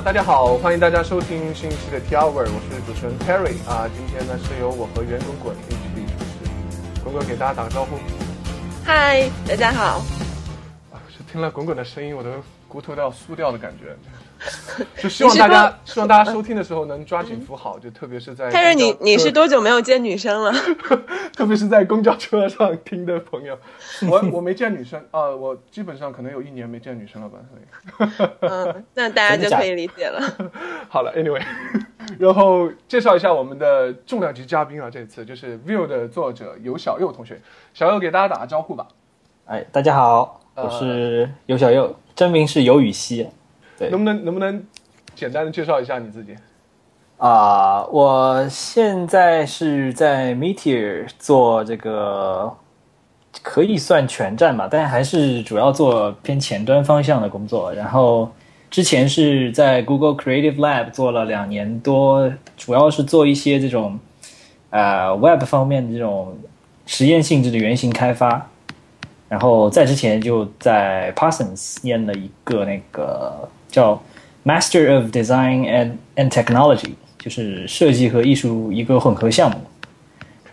啊，大家好，欢迎大家收听新一期的 T Hour，我是主持人 Terry 啊，今天呢是由我和袁滚滚一起主持，滚滚给大家打个招呼。嗨，大家好。啊，是听了滚滚的声音，我的骨头都要酥掉的感觉。就希望大家希望大家收听的时候能抓紧扶好，就特别是在。但是你你是多久没有见女生了？特别是在公交车上听的朋友，我我没见女生啊，我基本上可能有一年没见女生了吧，所以。嗯，那大家就可以理解了。好了，Anyway，然后介绍一下我们的重量级嘉宾啊，这次就是 View 的作者尤小佑同学，小佑给大家打个招呼吧。哎，大家好，我是尤小佑，真名是尤雨溪。能不能能不能简单的介绍一下你自己？啊，我现在是在 Meteor 做这个，可以算全站吧，但还是主要做偏前端方向的工作。然后之前是在 Google Creative Lab 做了两年多，主要是做一些这种呃 Web 方面的这种实验性质的原型开发。然后在之前就在 Parsons 念了一个那个。叫 Master of Design and and Technology，就是设计和艺术一个混合项目。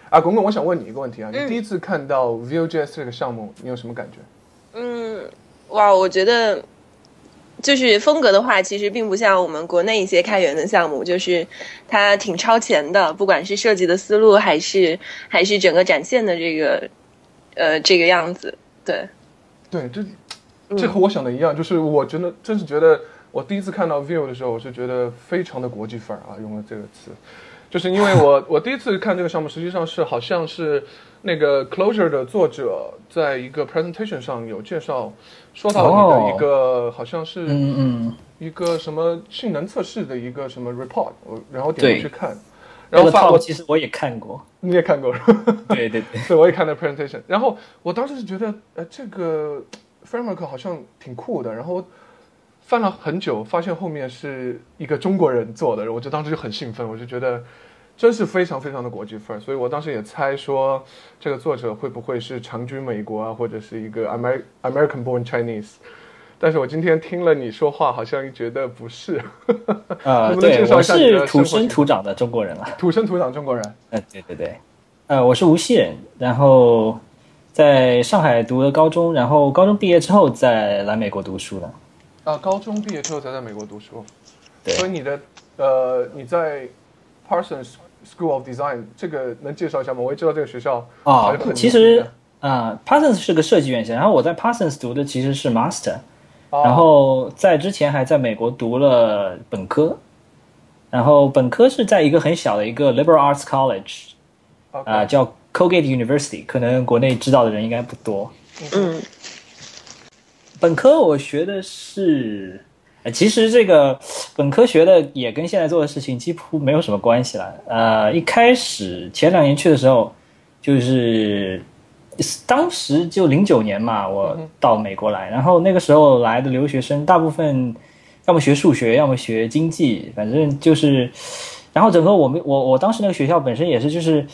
啊，滚滚，我想问你一个问题啊，你第一次看到 Vue.js 这个项目，你有什么感觉？嗯，哇，我觉得就是风格的话，其实并不像我们国内一些开源的项目，就是它挺超前的，不管是设计的思路，还是还是整个展现的这个呃这个样子，对，对，这。这和我想的一样，就是我真的，真是觉得，我第一次看到 view 的时候，我是觉得非常的国际范儿啊，用了这个词，就是因为我 我第一次看这个项目，实际上是好像是那个 Closure 的作者在一个 presentation 上有介绍，说到你的一个好像是嗯嗯。一个什么性能测试的一个什么 report，我然后点进去看，然后发我其实我也看过，你也看过，对对对，对，我也看了 presentation，然后我当时是觉得，呃，这个。Framework 好像挺酷的，然后翻了很久，发现后面是一个中国人做的，我就当时就很兴奋，我就觉得真是非常非常的国际范儿，所以我当时也猜说这个作者会不会是长居美国啊，或者是一个 Amer American born Chinese，但是我今天听了你说话，好像觉得不是。呃，对，我是土生土长的中国人了，土生土长中国人。嗯，对对对，呃，我是无锡人，然后。在上海读了高中，然后高中毕业之后再来美国读书的。啊，高中毕业之后才在美国读书。对。所以你的呃，你在 Parsons School of Design 这个能介绍一下吗？我也知道这个学校啊。其实啊，Parsons 是个设计院校，然后我在 Parsons 读的其实是 Master，然后在之前还在美国读了本科，然后本科是在一个很小的一个 Liberal Arts College，啊叫。Colgate University 可能国内知道的人应该不多。嗯，本科我学的是，其实这个本科学的也跟现在做的事情几乎没有什么关系了。呃，一开始前两年去的时候，就是当时就零九年嘛，我到美国来，然后那个时候来的留学生大部分要么学数学，要么学经济，反正就是，然后整个我们我我当时那个学校本身也是就是。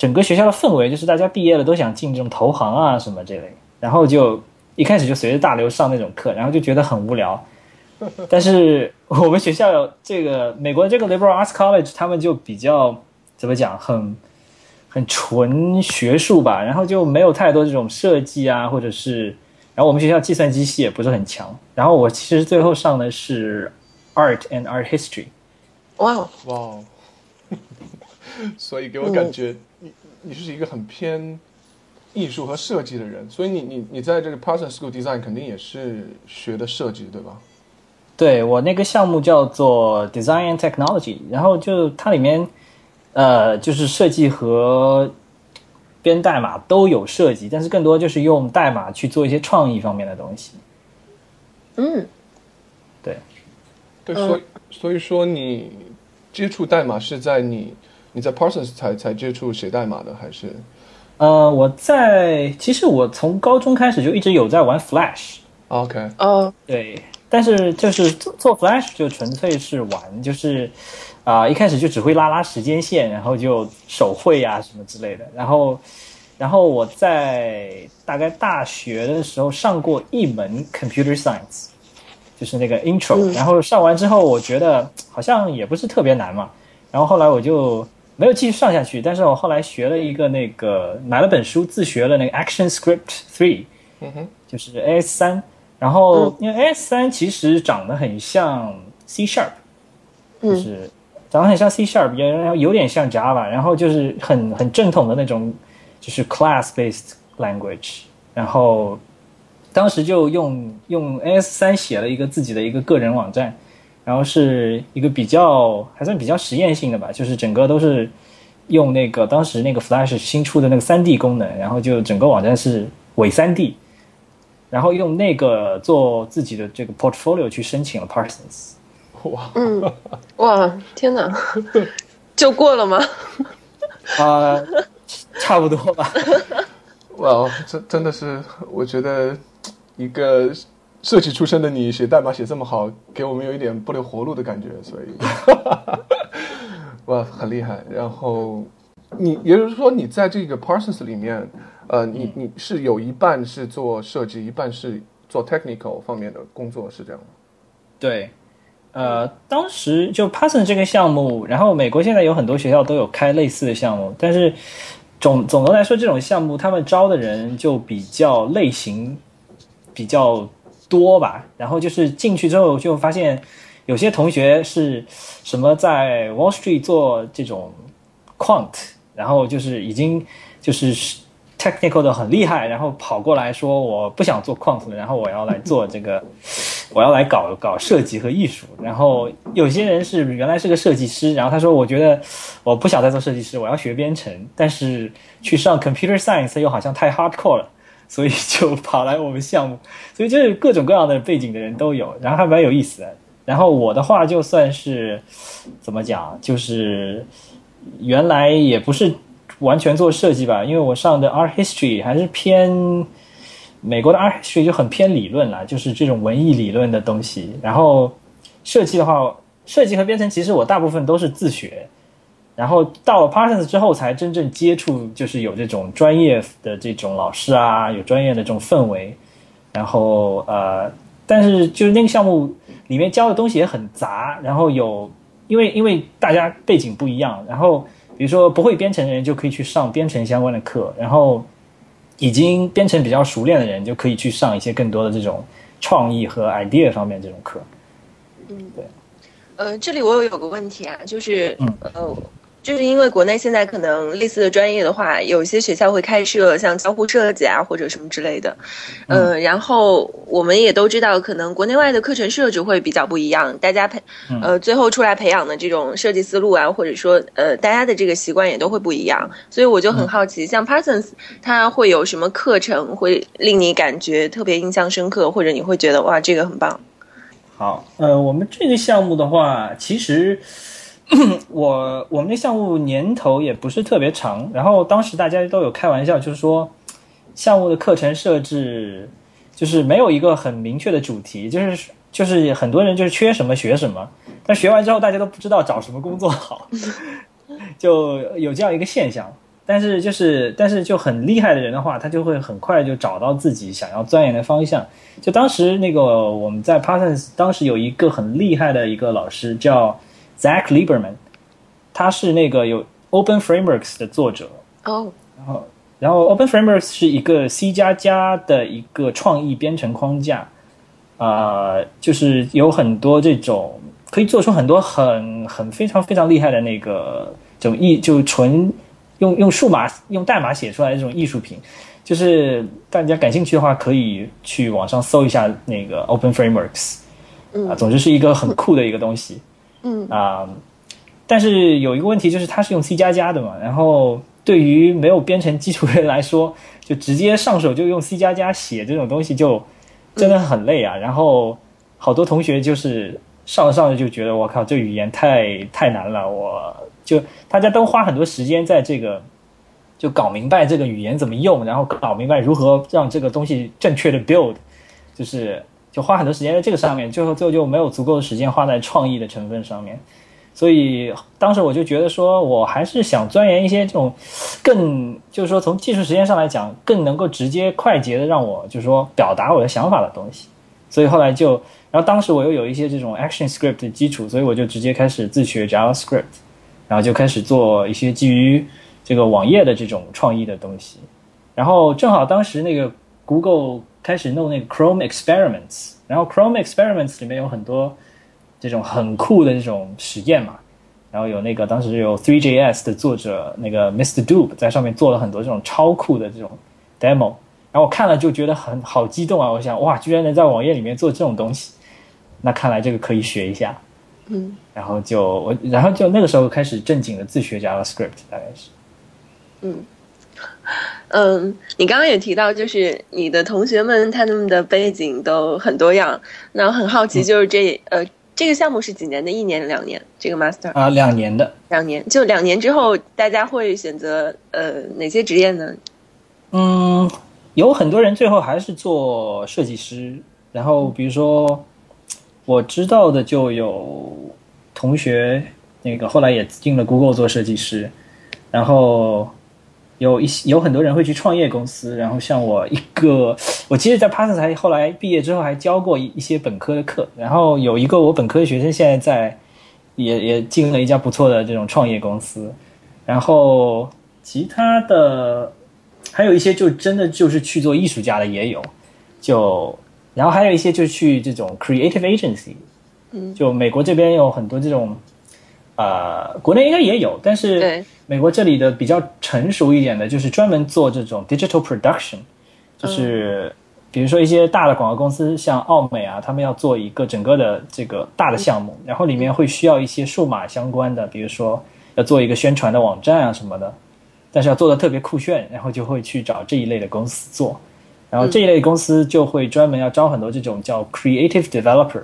整个学校的氛围就是大家毕业了都想进这种投行啊什么这类，然后就一开始就随着大流上那种课，然后就觉得很无聊。但是我们学校这个美国这个 Liberal Arts College 他们就比较怎么讲，很很纯学术吧，然后就没有太多这种设计啊，或者是，然后我们学校计算机系也不是很强。然后我其实最后上的是 Art and Art History。哇哇，所以给我感觉。你你是一个很偏艺术和设计的人，所以你你你在这个 Parsons School Design 肯定也是学的设计，对吧？对我那个项目叫做 Design and Technology，然后就它里面呃就是设计和编代码都有设计，但是更多就是用代码去做一些创意方面的东西。嗯，对，对，所以所以说你接触代码是在你。你在 Parsons 才才接触写代码的还是？呃，我在其实我从高中开始就一直有在玩 Flash。OK。哦，对，但是就是做做 Flash 就纯粹是玩，就是啊一开始就只会拉拉时间线，然后就手绘啊什么之类的。然后，然后我在大概大学的时候上过一门 Computer Science，就是那个 intro，然后上完之后，我觉得好像也不是特别难嘛，然后后来我就没有继续上下去，但是我后来学了一个那个买了本书自学了那个 Action Script Three，嗯哼，就是 AS 三，然后因为 AS 三其实长得很像 C Sharp，就是长得很像 C Sharp，也然后有点像 Java，然后就是很很正统的那种，就是 class based language，然后当时就用用 AS 三写了一个自己的一个个人网站，然后是一个比较还算比较实验性的吧，就是整个都是用那个当时那个 Flash 新出的那个三 D 功能，然后就整个网站是伪三 D，然后用那个做自己的这个 portfolio 去申请了 Parsons。哇，嗯，哇，天哪，就过了吗？啊、差不多吧。哇，真真的是，我觉得一个设计出身的你写代码写这么好，给我们有一点不留活路的感觉，所以，哇，很厉害。然后你也就是说，你在这个 Parsons 里面，呃，你你是有一半是做设计，一半是做 technical 方面的工作，是这样吗？对，呃，当时就 Parsons 这个项目，然后美国现在有很多学校都有开类似的项目，但是总总的来说，这种项目他们招的人就比较类型比较多吧。然后就是进去之后就发现，有些同学是什么在 Wall Street 做这种 quant，然后就是已经就是 technical 的很厉害，然后跑过来说我不想做 quant 了，然后我要来做这个。我要来搞搞设计和艺术，然后有些人是原来是个设计师，然后他说我觉得我不想再做设计师，我要学编程，但是去上 computer science 又好像太 hardcore 了，所以就跑来我们项目，所以就是各种各样的背景的人都有，然后还蛮有意思的。然后我的话就算是怎么讲，就是原来也不是完全做设计吧，因为我上的 art history 还是偏。美国的 art history 就很偏理论啦，就是这种文艺理论的东西。然后设计的话，设计和编程其实我大部分都是自学，然后到了 Parsons 之后才真正接触，就是有这种专业的这种老师啊，有专业的这种氛围。然后呃，但是就是那个项目里面教的东西也很杂，然后有因为因为大家背景不一样，然后比如说不会编程的人就可以去上编程相关的课，然后。已经编程比较熟练的人就可以去上一些更多的这种创意和 idea 方面这种课。嗯，对。呃，这里我有个问题啊，就是嗯呃，就是因为国内现在可能类似的专业的话，有些学校会开设像交互设计啊或者什么之类的。呃，然后我们也都知道，可能国内外的课程设置会比较不一样，大家培呃最后出来培养的这种设计思路啊，或者说呃大家的这个习惯也都会不一样。所以我就很好奇，像 Parsons 它会有什么课程会令你感觉特别印象深刻，或者你会觉得哇这个很棒？好，呃，我们这个项目的话，其实 我我们这项目年头也不是特别长，然后当时大家都有开玩笑，就是说项目的课程设置就是没有一个很明确的主题，就是就是很多人就是缺什么学什么，但学完之后大家都不知道找什么工作好，就有这样一个现象。但是就是但是就很厉害的人的话，他就会很快就找到自己想要钻研的方向。就当时那个我们在 Parsons 当时有一个很厉害的一个老师叫 Zach Lieberman，他是那个有 Open Frameworks 的作者。哦，然后然后 Open Frameworks 是一个 C 加加的一个创意编程框架，啊、就是有很多这种可以做出很多很很非常非常厉害的那个这种艺就纯用用数码用代码写出来的这种艺术品。就是大家感兴趣的话，可以去网上搜一下那个 Open Frameworks，啊，总之是一个很酷的一个东西，嗯啊，但是有一个问题就是它是用 C 加加的嘛，然后对于没有编程基础的人来说，就直接上手就用 C 加加写这种东西就真的很累啊。然后好多同学就是上着上着就觉得我靠，这语言太太难了，我就大家都花很多时间在这个。就搞明白这个语言怎么用，然后搞明白如何让这个东西正确的 build，就是就花很多时间在这个上面，最后最后就没有足够的时间花在创意的成分上面。所以当时我就觉得说，我还是想钻研一些这种更，就是说从技术实验上来讲，更能够直接快捷的让我就是说表达我的想法的东西。所以后来就，然后当时我又有一些这种 Action Script 的基础，所以我就直接开始自学 JavaScript，然后就开始做一些基于这个网页的这种创意的东西。然后正好当时那个 Google 开始弄那个 Chrome Experiments，然后 Chrome Experiments 里面有很多这种很酷的这种实验嘛。然后有那个当时有 3JS 的作者那个 Mr. Doob 在上面做了很多这种超酷的这种 demo，然后我看了就觉得很好激动啊！我想哇，居然能在网页里面做这种东西，那看来这个可以学一下。嗯，然后就我，然后就那个时候开始正经的自学 JavaScript，大概是。嗯，嗯，你刚刚也提到，就是你的同学们他们的背景都很多样，那我很好奇，就是这呃。这个项目是几年的？一年、两年？这个 master 啊，两年的。两年，就两年之后，大家会选择呃哪些职业呢？嗯，有很多人最后还是做设计师。然后，比如说我知道的就有同学，那个后来也进了 Google 做设计师。然后。有一些有很多人会去创业公司，然后像我一个，我其实，在 p a s s 还后来毕业之后还教过一一些本科的课，然后有一个我本科的学生现在在，也也进了一家不错的这种创业公司，然后其他的还有一些就真的就是去做艺术家的也有，就然后还有一些就去这种 creative agency，嗯，就美国这边有很多这种。呃，国内应该也有，但是美国这里的比较成熟一点的，就是专门做这种 digital production，就是比如说一些大的广告公司，像奥美啊，他们要做一个整个的这个大的项目，然后里面会需要一些数码相关的，比如说要做一个宣传的网站啊什么的，但是要做的特别酷炫，然后就会去找这一类的公司做，然后这一类公司就会专门要招很多这种叫 creative developer，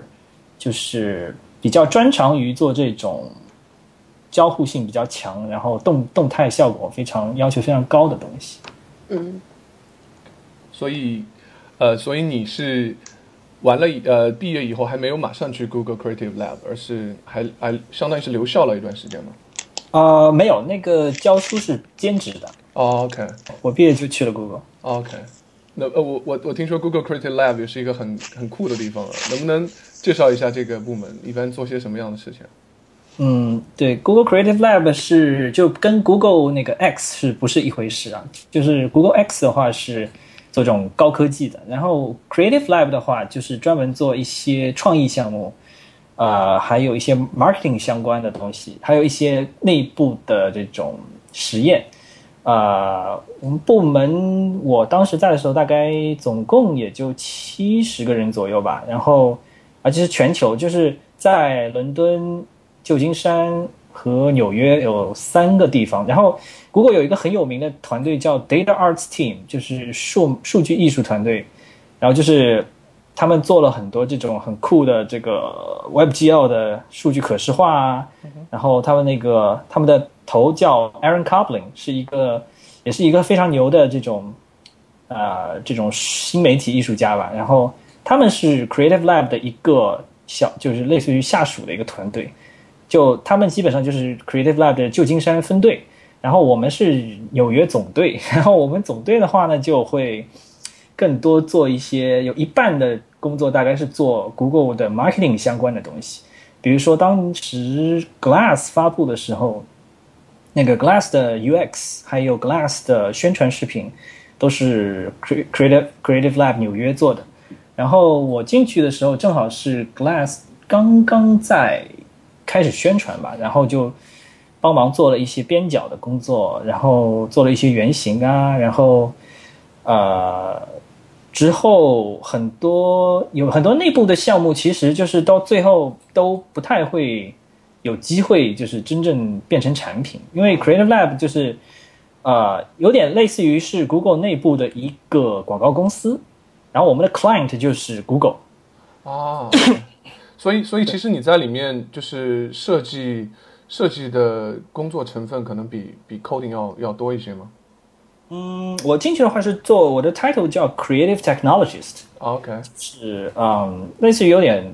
就是比较专长于做这种。交互性比较强，然后动动态效果非常要求非常高的东西。嗯，所以，呃，所以你是完了呃毕业以后还没有马上去 Google Creative Lab，而是还还相当于是留校了一段时间吗？啊，没有，那个教书是兼职的。OK，我毕业就去了 Google。OK，那呃我我我听说 Google Creative Lab 也是一个很很酷的地方啊，能不能介绍一下这个部门一般做些什么样的事情？嗯，对，Google Creative Lab 是就跟 Google 那个 X 是不是一回事啊？就是 Google X 的话是做这种高科技的，然后 Creative Lab 的话就是专门做一些创意项目，啊，还有一些 marketing 相关的东西，还有一些内部的这种实验。啊，我们部门我当时在的时候，大概总共也就七十个人左右吧，然后而且是全球，就是在伦敦。旧金山和纽约有三个地方，然后谷歌有一个很有名的团队叫 Data Arts Team，就是数数据艺术团队，然后就是他们做了很多这种很酷的这个 WebGL 的数据可视化啊，然后他们那个他们的头叫 Aaron Coblin，是一个也是一个非常牛的这种啊这种新媒体艺术家吧，然后他们是 Creative Lab 的一个小，就是类似于下属的一个团队。就他们基本上就是 Creative Lab 的旧金山分队，然后我们是纽约总队，然后我们总队的话呢，就会更多做一些，有一半的工作大概是做 Google 的 marketing 相关的东西，比如说当时 Glass 发布的时候，那个 Glass 的 UX 还有 Glass 的宣传视频都是 Creative Creative Lab 纽约做的，然后我进去的时候正好是 Glass 刚刚在。开始宣传吧，然后就帮忙做了一些边角的工作，然后做了一些原型啊，然后呃之后很多有很多内部的项目，其实就是到最后都不太会有机会，就是真正变成产品，因为 Creative Lab 就是呃有点类似于是 Google 内部的一个广告公司，然后我们的 client 就是 Google 啊。所以，所以其实你在里面就是设计设计的工作成分可能比比 coding 要要多一些吗？嗯，我进去的话是做我的 title 叫 creative technologist。OK，是嗯，类似于有点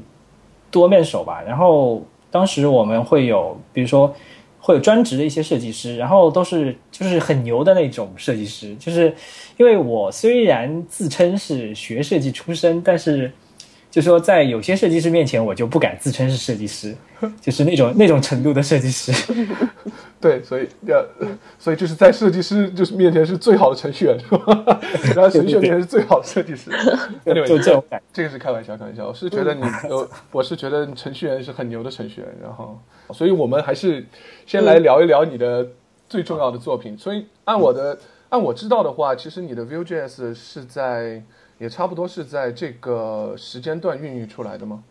多面手吧。然后当时我们会有，比如说会有专职的一些设计师，然后都是就是很牛的那种设计师。就是因为我虽然自称是学设计出身，但是。就说在有些设计师面前，我就不敢自称是设计师，就是那种那种程度的设计师。对，所以要，所以就是在设计师就是面前是最好的程序员，是吧？然后程序员面前是最好的设计师。就就这种感，这个是开玩笑，开玩笑。我是觉得你，呃，我是觉得程序员是很牛的程序员。然后，所以我们还是先来聊一聊你的最重要的作品。所以按我的按我知道的话，其实你的 Vue.js 是在也差不多是在这个时间段孕育出来的吗？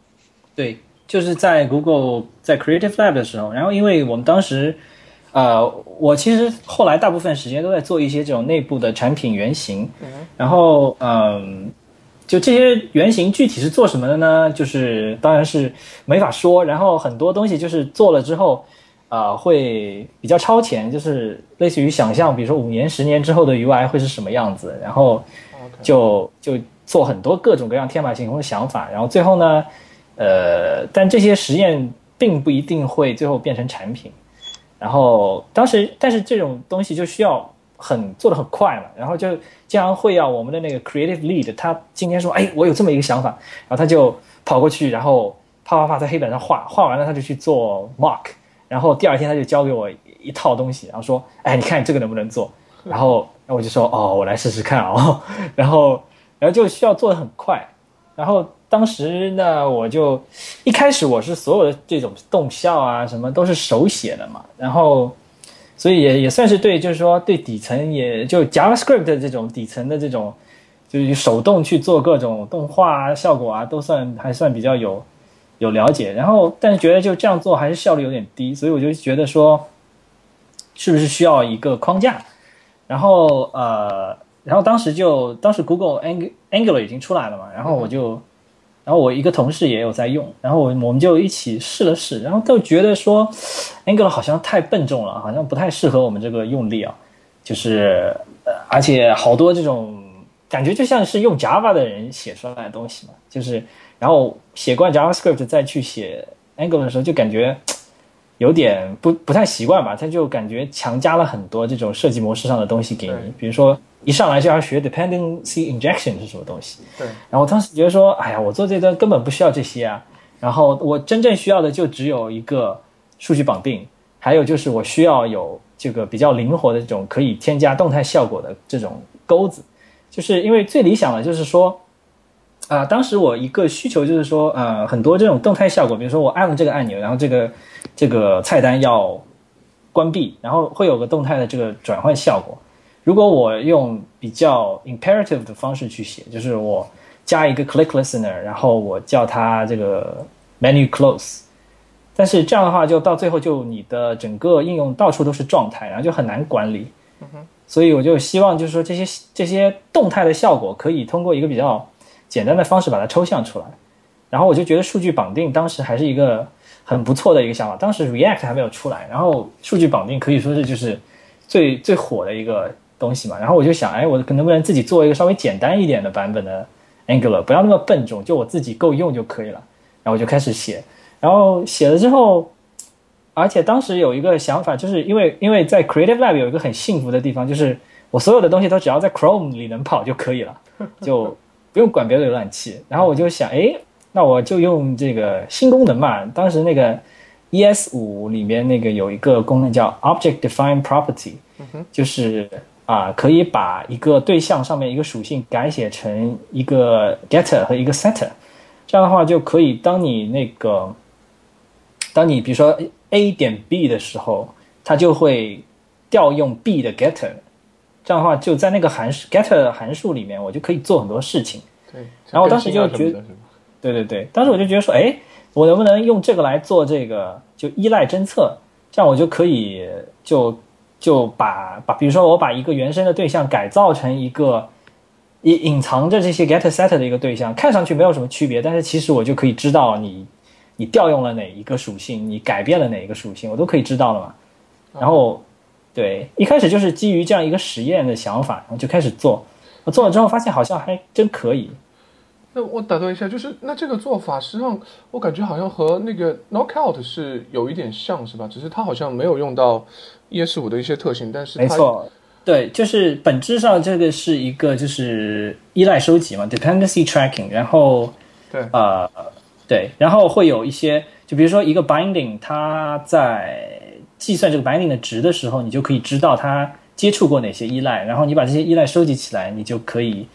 对，就是在 Google 在 Creative Lab 的时候，然后因为我们当时。呃，我其实后来大部分时间都在做一些这种内部的产品原型，然后嗯，就这些原型具体是做什么的呢？就是当然是没法说。然后很多东西就是做了之后，啊，会比较超前，就是类似于想象，比如说五年、十年之后的 UI 会是什么样子，然后就就做很多各种各样天马行空的想法。然后最后呢，呃，但这些实验并不一定会最后变成产品。然后当时，但是这种东西就需要很做的很快嘛，然后就经常会要我们的那个 creative lead，他今天说，哎，我有这么一个想法，然后他就跑过去，然后啪啪啪在黑板上画画完了，他就去做 mock，然后第二天他就交给我一套东西，然后说，哎，你看这个能不能做？然后，我就说，哦，我来试试看哦，然后，然后就需要做的很快，然后。当时呢，我就一开始我是所有的这种动效啊，什么都是手写的嘛，然后，所以也也算是对，就是说对底层也就 JavaScript 这种底层的这种，就是手动去做各种动画啊、效果啊，都算还算比较有有了解。然后，但是觉得就这样做还是效率有点低，所以我就觉得说，是不是需要一个框架？然后呃，然后当时就当时 Google Angular 已经出来了嘛，然后我就。然后我一个同事也有在用，然后我我们就一起试了试，然后都觉得说，Angular 好像太笨重了，好像不太适合我们这个用力啊，就是呃，而且好多这种感觉就像是用 Java 的人写出来的东西嘛，就是然后写惯 JavaScript 再去写 Angular 的时候，就感觉有点不不太习惯吧，他就感觉强加了很多这种设计模式上的东西给你，比如说。一上来就要学 dependency injection 是什么东西？对。然后我当时觉得说，哎呀，我做这段根本不需要这些啊。然后我真正需要的就只有一个数据绑定，还有就是我需要有这个比较灵活的这种可以添加动态效果的这种钩子。就是因为最理想的就是说，啊，当时我一个需求就是说，呃，很多这种动态效果，比如说我按了这个按钮，然后这个这个菜单要关闭，然后会有个动态的这个转换效果。如果我用比较 imperative 的方式去写，就是我加一个 click listener，然后我叫它这个 menu close，但是这样的话，就到最后就你的整个应用到处都是状态，然后就很难管理。所以我就希望就是说这些这些动态的效果可以通过一个比较简单的方式把它抽象出来。然后我就觉得数据绑定当时还是一个很不错的一个想法。当时 React 还没有出来，然后数据绑定可以说是就是最最火的一个。东西嘛，然后我就想，哎，我能不能自己做一个稍微简单一点的版本的 Angular，不要那么笨重，就我自己够用就可以了。然后我就开始写，然后写了之后，而且当时有一个想法，就是因为因为在 Creative Lab 有一个很幸福的地方，就是我所有的东西都只要在 Chrome 里能跑就可以了，就不用管别的浏览器。然后我就想，哎，那我就用这个新功能嘛。当时那个 ES 五里面那个有一个功能叫 Object Define Property，就是。啊，可以把一个对象上面一个属性改写成一个 getter 和一个 setter，这样的话就可以，当你那个，当你比如说 A 点 B 的时候，它就会调用 B 的 getter，这样的话就在那个函数 getter 函数里面，我就可以做很多事情。对，然后我当时就觉得，对对对，当时我就觉得说，哎，我能不能用这个来做这个就依赖侦测，这样我就可以就。就把把，比如说我把一个原生的对象改造成一个隐隐藏着这些 get set 的一个对象，看上去没有什么区别，但是其实我就可以知道你你调用了哪一个属性，你改变了哪一个属性，我都可以知道了嘛。然后对，一开始就是基于这样一个实验的想法，然后就开始做。我做了之后发现好像还真可以。那我打断一下，就是那这个做法实际上我感觉好像和那个 knockout 是有一点像是吧？只是它好像没有用到。ES 五的一些特性，但是没错，对，就是本质上这个是一个就是依赖收集嘛，dependency tracking。然后对，呃，对，然后会有一些，就比如说一个 binding，它在计算这个 binding 的值的时候，你就可以知道它接触过哪些依赖，然后你把这些依赖收集起来，你就可以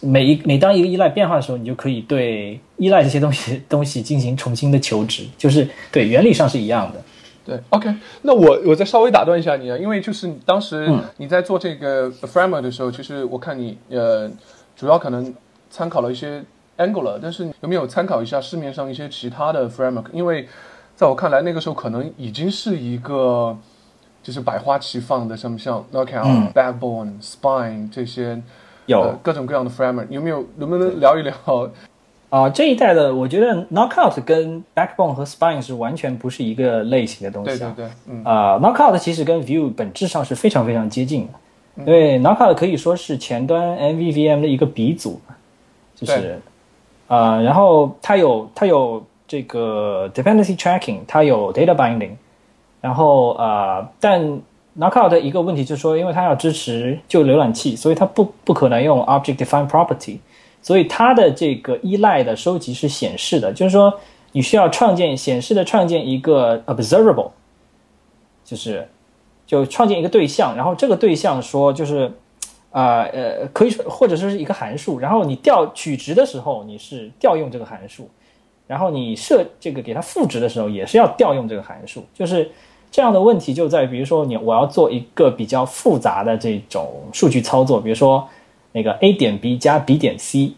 每一每当一个依赖变化的时候，你就可以对依赖这些东西 东西进行重新的求值，就是对原理上是一样的。对，OK，那我我再稍微打断一下你啊，因为就是你当时嗯你在做这个 framework 的时候，其实我看你呃，主要可能参考了一些 Angular，但是有没有参考一下市面上一些其他的 framework？因为在我看来，那个时候可能已经是一个就是百花齐放的，像像 Knockout、嗯 Backbone、Spine 这些有。呃各种各样的 framework，有没有能不能聊一聊？啊、这一代的我觉得 Knockout 跟 Backbone 和 Spine 是完全不是一个类型的东西啊。对对对，嗯，啊、k n o c k o u t 其实跟 Vue 本质上是非常非常接近的，因为 Knockout 可以说是前端 MVVM 的一个鼻祖，就是对。啊、然后它有它有这个 dependency tracking，它有 data binding，然后啊，但 Knockout 的一个问题就是说，因为它要支持旧浏览器，所以它不不可能用 object Define property，所以它的这个依赖的收集是显示的，就是说你需要创建显示的创建一个 observable。就是就创建一个对象，然后这个对象说就是啊呃可以说或者说是一个函数，然后你调取值的时候你是调用这个函数，然后你设这个给它赋值的时候也是要调用这个函数，就是这样的问题就在于，比如说你我要做一个比较复杂的这种数据操作，比如说那个 a 点 b 加 b 点 c，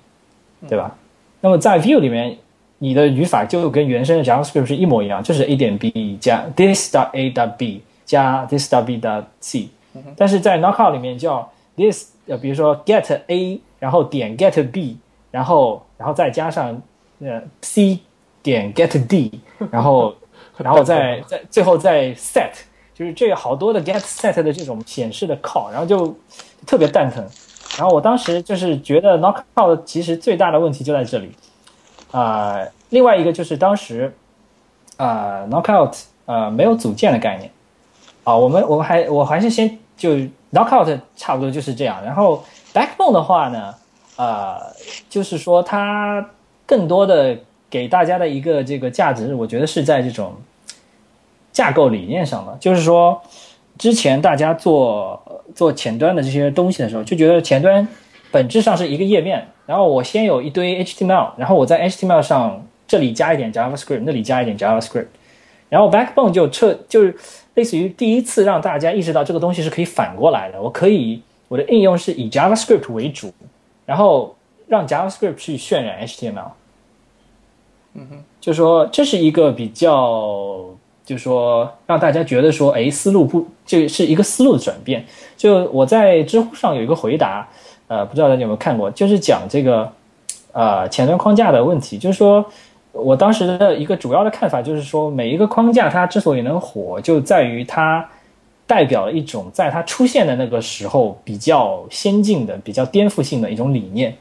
对吧？那么在 view 里面，你的语法就跟原生的 JavaScript 是一模一样，就是 a 点 b 加 this.a.b 加 this.b.c 但是在 Knockout 里面叫 this 呃，比如说 get a，然后点 get b，然后然后再加上呃 c 点 get d，然后然后再再最后再 set，就是这好多的 get set 的这种显示的 call，然后就特别蛋疼。然后我当时就是觉得 Knockout 其实最大的问题就在这里，啊、另外一个就是当时啊、Knockout 呃没有组件的概念。啊、我们我们还我还是先就 Knockout 差不多就是这样，然后 Backbone 的话呢，呃，就是说它更多的给大家的一个这个价值，我觉得是在这种架构理念上的，就是说之前大家做做前端的这些东西的时候，就觉得前端本质上是一个页面，然后我先有一堆 HTML，然后我在 HTML 上这里加一点 JavaScript，那里加一点 JavaScript，然后 Backbone 就彻就是类似于第一次让大家意识到这个东西是可以反过来的，我可以我的应用是以 JavaScript 为主，然后让 JavaScript 去渲染 HTML。嗯哼，就说这是一个比较，就说让大家觉得说，哎，思路不，这是一个思路的转变。就我在知乎上有一个回答，呃，不知道大家有没有看过，就是讲这个呃前端框架的问题，就是说我当时的一个主要的看法就是说，每一个框架它之所以能火，就在于它代表了一种在它出现的那个时候比较先进的、比较颠覆性的一种理念。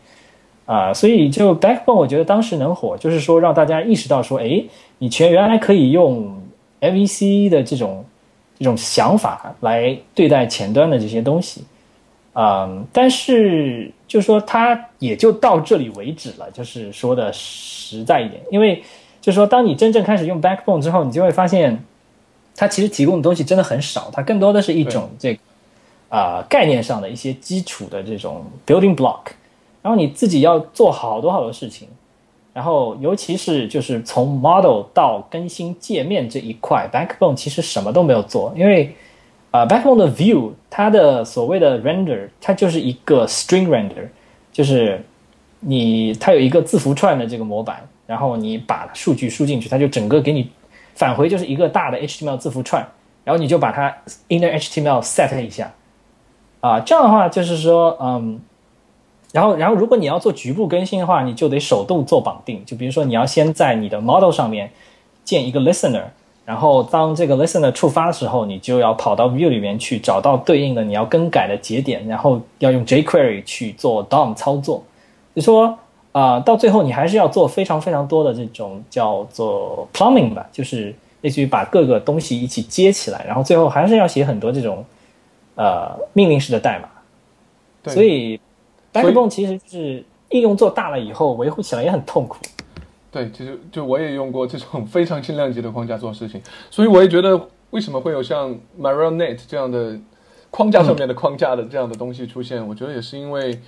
啊，所以就 Backbone，我觉得当时能火，就是说让大家意识到说，哎，你全原来可以用 MVC 的这种这种想法来对待前端的这些东西，嗯，但是就说它也就到这里为止了，就是说的实在一点，因为就是说当你真正开始用 Backbone 之后，你就会发现它其实提供的东西真的很少，它更多的是一种这个啊、概念上的一些基础的这种 building block。然后你自己要做好多好多事情，然后尤其是就是从 model 到更新界面这一块，Backbone 其实什么都没有做，因为啊、Backbone 的 View 它的所谓的 render 它就是一个 string render，就是你它有一个字符串的这个模板，然后你把数据输进去，它就整个给你返回就是一个大的 HTML 字符串，然后你就把它 inner HTML set 一下，啊、这样的话就是说嗯。然后，然后如果你要做局部更新的话，你就得手动做绑定。就比如说，你要先在你的 model 上面建一个 listener，然后当这个 listener 触发的时候，你就要跑到 view 里面去找到对应的你要更改的节点，然后要用 jQuery 去做 DOM 操作。就说啊、呃到最后你还是要做非常非常多的这种叫做 plumbing 吧，就是类似于把各个东西一起接起来，然后最后还是要写很多这种呃命令式的代码。对所以所以 Backbone 其实是应用做大了以后，维护起来也很痛苦。对，其实就我也用过这种非常轻量级的框架做事情，所以我也觉得为什么会有像 Marionette 这样的框架上面的框架的这样的东西出现，我觉得也是因为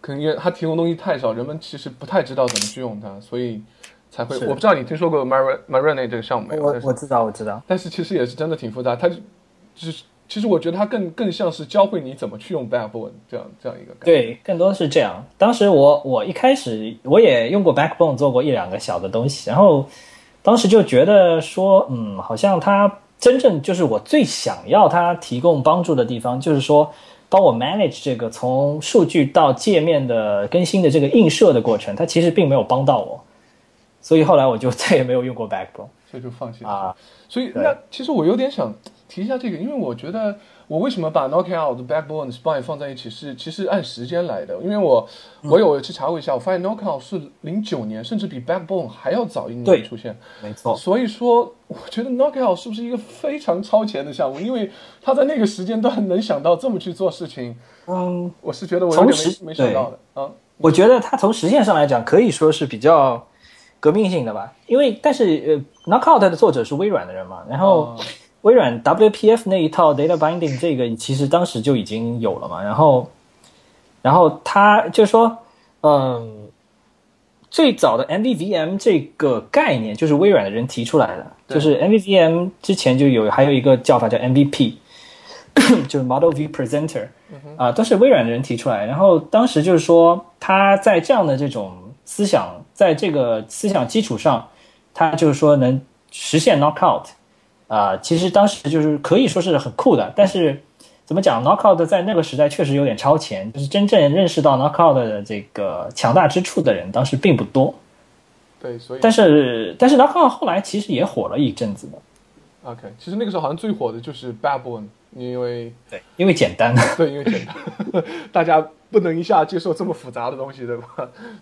可能因为它提供东西太少，人们其实不太知道怎么去用它，所以才会。我不知道你听说过 Mar Marionette 这个项目没有？我我知道我知道，但是其实也是真的挺复杂，它就就是其实我觉得它更更像是教会你怎么去用 Backbone 这样这样一个感觉。对，更多是这样。当时我我一开始我也用过 Backbone 做过一两个小的东西，然后当时就觉得说，嗯，好像它真正就是我最想要它提供帮助的地方，就是说帮我 manage 这个从数据到界面的更新的这个映射的过程，它其实并没有帮到我，所以后来我就再也没有用过 Backbone 所以就放弃了。啊。所以那其实我有点想提一下这个，因为我觉得我为什么把 Knockout、Backbone、Spine 放在一起是其实按时间来的，因为我嗯我有去查过一下，我发现 Knockout 是零九年，甚至比 Backbone 还要早一年出现。没错，所以说，我觉得 Knockout 是不是一个非常超前的项目？因为他在那个时间段能想到这么去做事情，嗯，我是觉得我有点没没想到的啊。我觉得他从实践上来讲，可以说是比较革命性的吧。因为但是呃，Knockout 的作者是微软的人嘛，然后哦微软 WPF 那一套 data binding 这个其实当时就已经有了嘛。然后，然后他就说，嗯，最早的 MVVM 这个概念就是微软的人提出来的，就是 MVVM 之前就有还有一个叫法叫 MVP。就是 Model View Presenter，啊、都是微软的人提出来。然后当时就是说，他在这样的这种思想，在这个思想基础上，他就是说能实现 knockout，啊、其实当时就是可以说是很酷的。但是怎么讲，knockout 在那个时代确实有点超前，就是真正认识到 knockout 的这个强大之处的人，当时并不多。对，所以但是但是 knockout 后来其实也火了一阵子的，OK，其实那个时候好像最火的就是 Backbone，因为对，因为简单。对，因为简单，大家不能一下接受这么复杂的东西，对吧？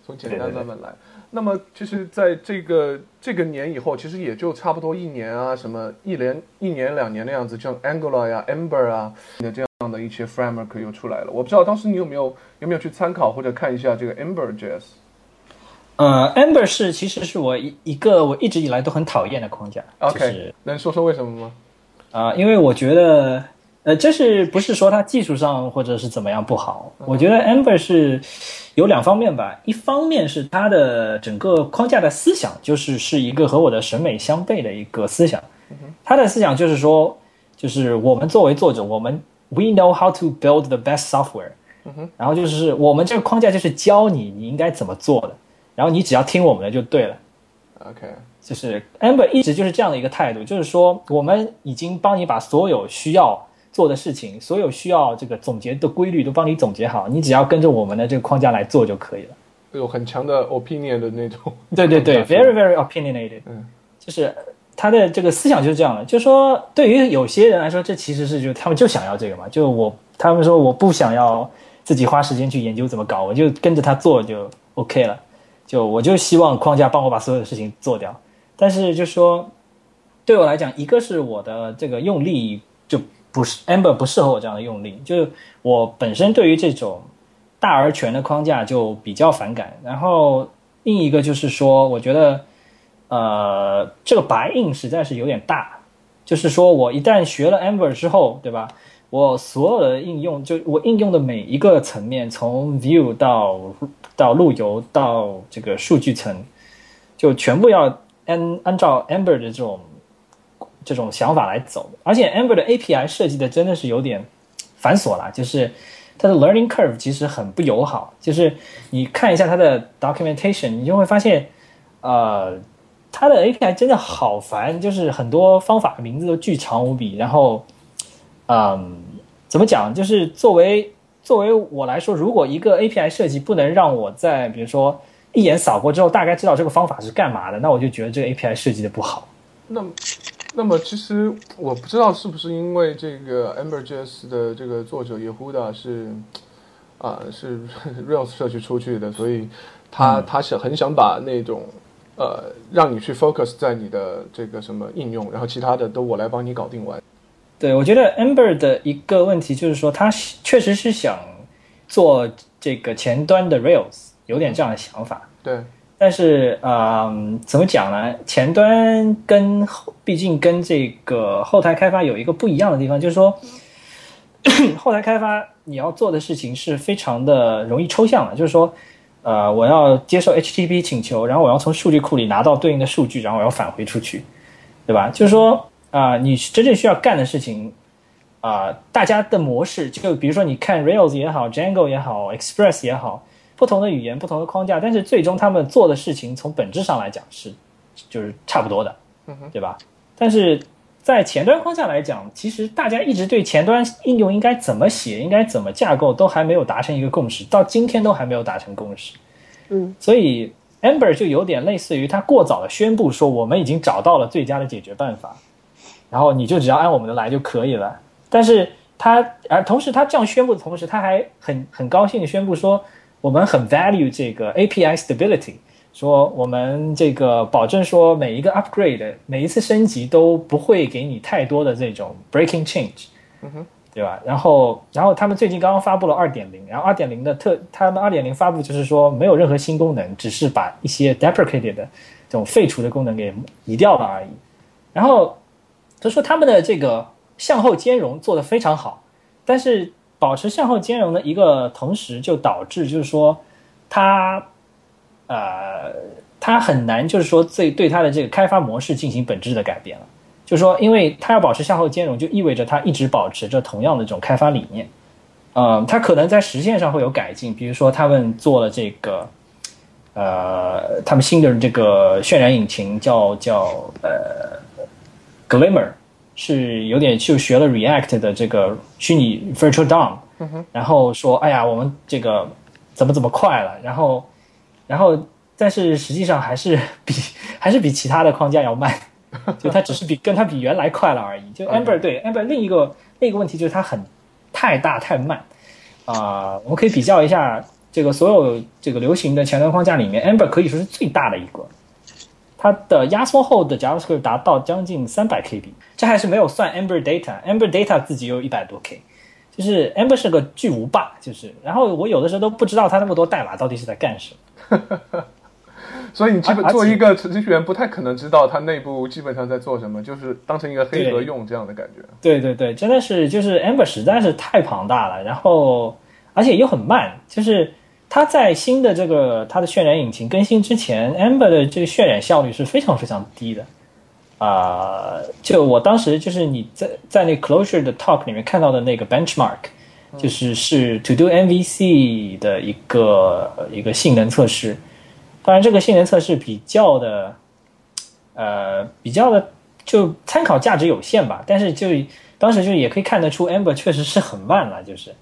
从简单对对对慢慢来。那么，其实在这个这个年以后，其实也就差不多一年啊，什么一年、一年、两年的样子，像 Angular 呀、Ember 啊的这样的一些 framework 又出来了。我不知道当时你有没有有没有去参考或者看一下这个 Ember JS？呃，Ember 是其实是我一一个我一直以来都很讨厌的框架。OK，、就是能说说为什么吗？啊、因为我觉得，呃，这是不是说它技术上或者是怎么样不好？我觉得 Amber 是有两方面吧，一方面是它的整个框架的思想，就是是一个和我的审美相悖的一个思想。它的思想就是说，就是我们作为作者，我们 we know how to build the best software，然后就是我们这个框架就是教你你应该怎么做的，然后你只要听我们的就对了。OK，就是 Amber 一直就是这样的一个态度，就是说我们已经帮你把所有需要做的事情，所有需要这个总结的规律都帮你总结好，你只要跟着我们的这个框架来做就可以了。有很强的 opinion 的那种。对对对，very very opinionated，嗯，就是他的这个思想就是这样的，就是说对于有些人来说，这其实是就他们就想要这个嘛，就我他们说我不想要自己花时间去研究怎么搞，我就跟着他做就 OK 了，就我就希望框架帮我把所有的事情做掉。但是就说对我来讲，一个是我的这个用力就不是 Amber 不适合我这样的用力，就是我本身对于这种大而全的框架就比较反感。然后另一个就是说，我觉得呃这个白印实在是有点大，就是说我一旦学了 Amber 之后，对吧？我所有的应用，就我应用的每一个层面，从 View 到到路由到这个数据层，就全部要按按照 Amber 的这种这种想法来走。而且 Amber 的 API 设计的真的是有点繁琐啦，就是它的 learning curve 其实很不友好。就是你看一下它的 documentation，你就会发现，呃，它的 API 真的好烦，就是很多方法名字都巨长无比，然后，嗯，怎么讲？就是作为作为我来说，如果一个 API 设计不能让我在比如说一眼扫过之后大概知道这个方法是干嘛的，那我就觉得这个 API 设计的不好。那，那么其实我不知道是不是因为这个 Amberjs 的这个作者 Yehuda 是啊、是 Rails 社区出去的，所以他、他是很想把那种呃让你去 focus 在你的这个什么应用，然后其他的都我来帮你搞定完。对，我觉得 Amber 的一个问题就是说，他确实是想做这个前端的 Rails，有点这样的想法。对，但是呃，怎么讲呢？前端跟毕竟跟这个后台开发有一个不一样的地方，就是说 后台开发你要做的事情是非常的容易抽象的，就是说。呃，我要接受 HTTP 请求，然后我要从数据库里拿到对应的数据，然后我要返回出去，对吧？就是说，啊，你真正需要干的事情，啊，大家的模式，就比如说你看 Rails 也好，Django 也好，Express 也好，不同的语言，不同的框架，但是最终他们做的事情从本质上来讲是，就是差不多的，对吧？但是。在前端框架来讲，其实大家一直对前端应用应该怎么写、应该怎么架构都还没有达成一个共识，到今天都还没有达成共识。嗯，所以 Amber 就有点类似于他过早的宣布说我们已经找到了最佳的解决办法，然后你就只要按我们的来就可以了。但是他而同时他这样宣布的同时，他还很很高兴的宣布说我们很 value 这个 API stability。说我们这个保证说每一个 upgrade 每一次升级都不会给你太多的这种 breaking change，嗯哼，对吧？然后然后他们最近刚刚发布了二点零，然后二点零的特他们二点零发布就是说没有任何新功能，只是把一些 deprecated 的这种废除的功能给移掉了而已。然后他说他们的这个向后兼容做得非常好，但是保持向后兼容的一个同时就导致就是说它。呃，它很难，就是说，对对它的这个开发模式进行本质的改变了。就是说，因为它要保持向后兼容，就意味着它一直保持着同样的这种开发理念。呃，它可能在实现上会有改进，比如说他们做了这个，呃，他们新的这个渲染引擎叫叫呃，Glimmer，是有点就学了 React 的这个虚拟 Virtual DOM，然后说，哎呀，我们这个怎么怎么快了，然后。然后，但是实际上还是比 还是比其他的框架要慢，就它只是比跟它比原来快了而已。就 Amber 对 Amber 另一个另一个问题就是它很太大太慢啊。我们可以比较一下这个所有这个流行的前端框架里面，Amber 可以说是最大的一个，它的压缩后的 JavaScript 达到将近三百 KB，这还是没有算 Amber Data，Amber Data 自己有一百多 K，就是 Amber 是个巨无霸，就是然后我有的时候都不知道它那么多代码到底是在干什么。所以你基本做一个程序员，不太可能知道它内部基本上在做什么，就是当成一个黑盒用这样的感觉。对对对，真的是就是 Amber 实在是太庞大了，然后而且又很慢，就是它在新的这个它的渲染引擎更新之前，Amber 的这个渲染效率是非常非常低的啊。就我当时就是你在在那 Closure 的 Talk 里面看到的那个 Benchmark。就是是 To Do MVC 的一个一个性能测试，当然这个性能测试比较的，呃，比较的就参考价值有限吧。但是就当时就也可以看得出，Amber 确实是很慢了，就是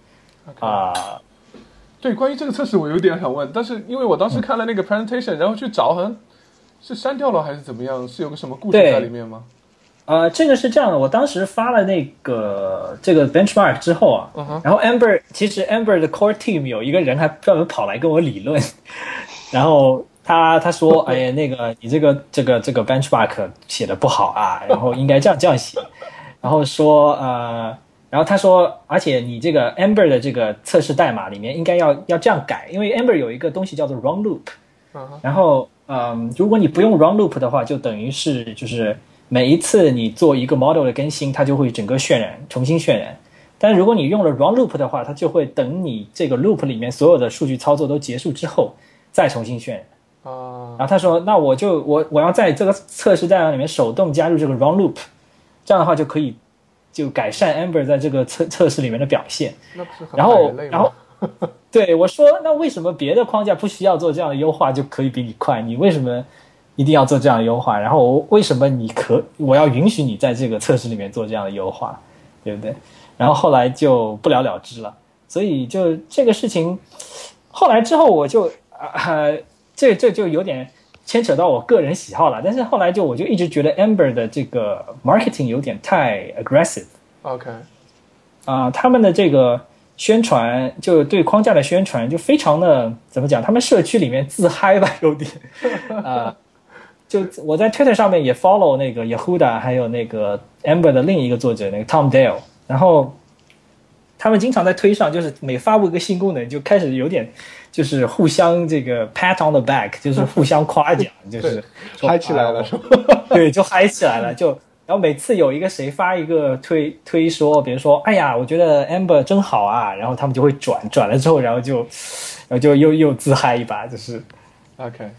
啊。对，关于这个测试我有点想问，但是因为我当时看了那个 presentation，然后去找，好像是删掉了还是怎么样？是有个什么故事在里面吗？呃，这个是这样的，我当时发了那个这个 benchmark 之后啊，然后 Amber 其实 Amber 的 core team 有一个人还专门跑来跟我理论，然后他他说，哎呀，那个你这个这个这个 benchmark 写的不好啊，然后应该这样这样写，然后说呃，然后他说，而且你这个 Amber 的这个测试代码里面应该要要这样改，因为 Amber 有一个东西叫做 run loop，然后嗯，如果你不用 run loop 的话，就等于是就是。每一次你做一个 model 的更新，它就会整个渲染重新渲染。但如果你用了 run loop 的话，它就会等你这个 loop 里面所有的数据操作都结束之后再重新渲染。啊，然后他说：“那我就我我要在这个测试代码里面手动加入这个 run loop，这样的话就可以就改善 Amber 在这个测测试里面的表现。然后然后 对我说：那为什么别的框架不需要做这样的优化就可以比你快？你为什么？”一定要做这样的优化，然后我为什么你可我要允许你在这个测试里面做这样的优化，对不对？然后后来就不了了之了，所以就这个事情，后来之后我就啊，这这就有点牵扯到我个人喜好了。但是后来就我就一直觉得 Amber 的这个 marketing 有点太 aggressive。OK，啊，他们的这个宣传就对框架的宣传就非常的怎么讲？他们社区里面自嗨吧，有点 啊。就我在 Twitter 上面也 follow 那个 Yehuda，还有那个 Amber 的另一个作者那个 Tom Dale，然后他们经常在推上，就是每发布一个新功能，就开始有点就是互相这个 pat on the back，就是互相夸奖，就是嗨起来了啊是吧？对，就嗨起来了，就然后每次有一个谁发一个推推说，比如说，哎呀，我觉得 Amber 真好啊，然后他们就会转转了之后，然后就然后就又又自嗨一把，就是。OK，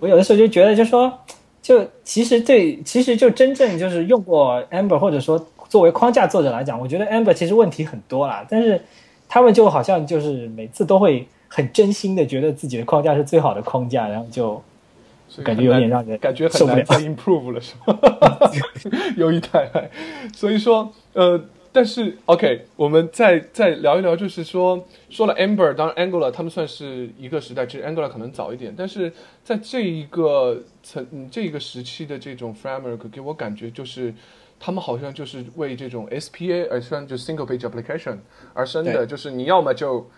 我有的时候就觉得，就说，就其实对，其实就真正就是用过 Amber，或者说作为框架作者来讲，我觉得 Amber 其实问题很多啦，但是他们就好像就是每次都会很真心的觉得自己的框架是最好的框架，然后就所以感觉有点让人感觉很难再 improve 了，是吧？有一太爱，所以说呃，但是 OK，我们再再聊一聊，就是说说了 Amber，当然 Angular 他们算是一个时代，其实 Angular 可能早一点，但是在这一个层嗯这一个时期的这种 framework 给我感觉就是。他们好像就是为这种 SPA 而生，就 single page application 而生的，就是你要么就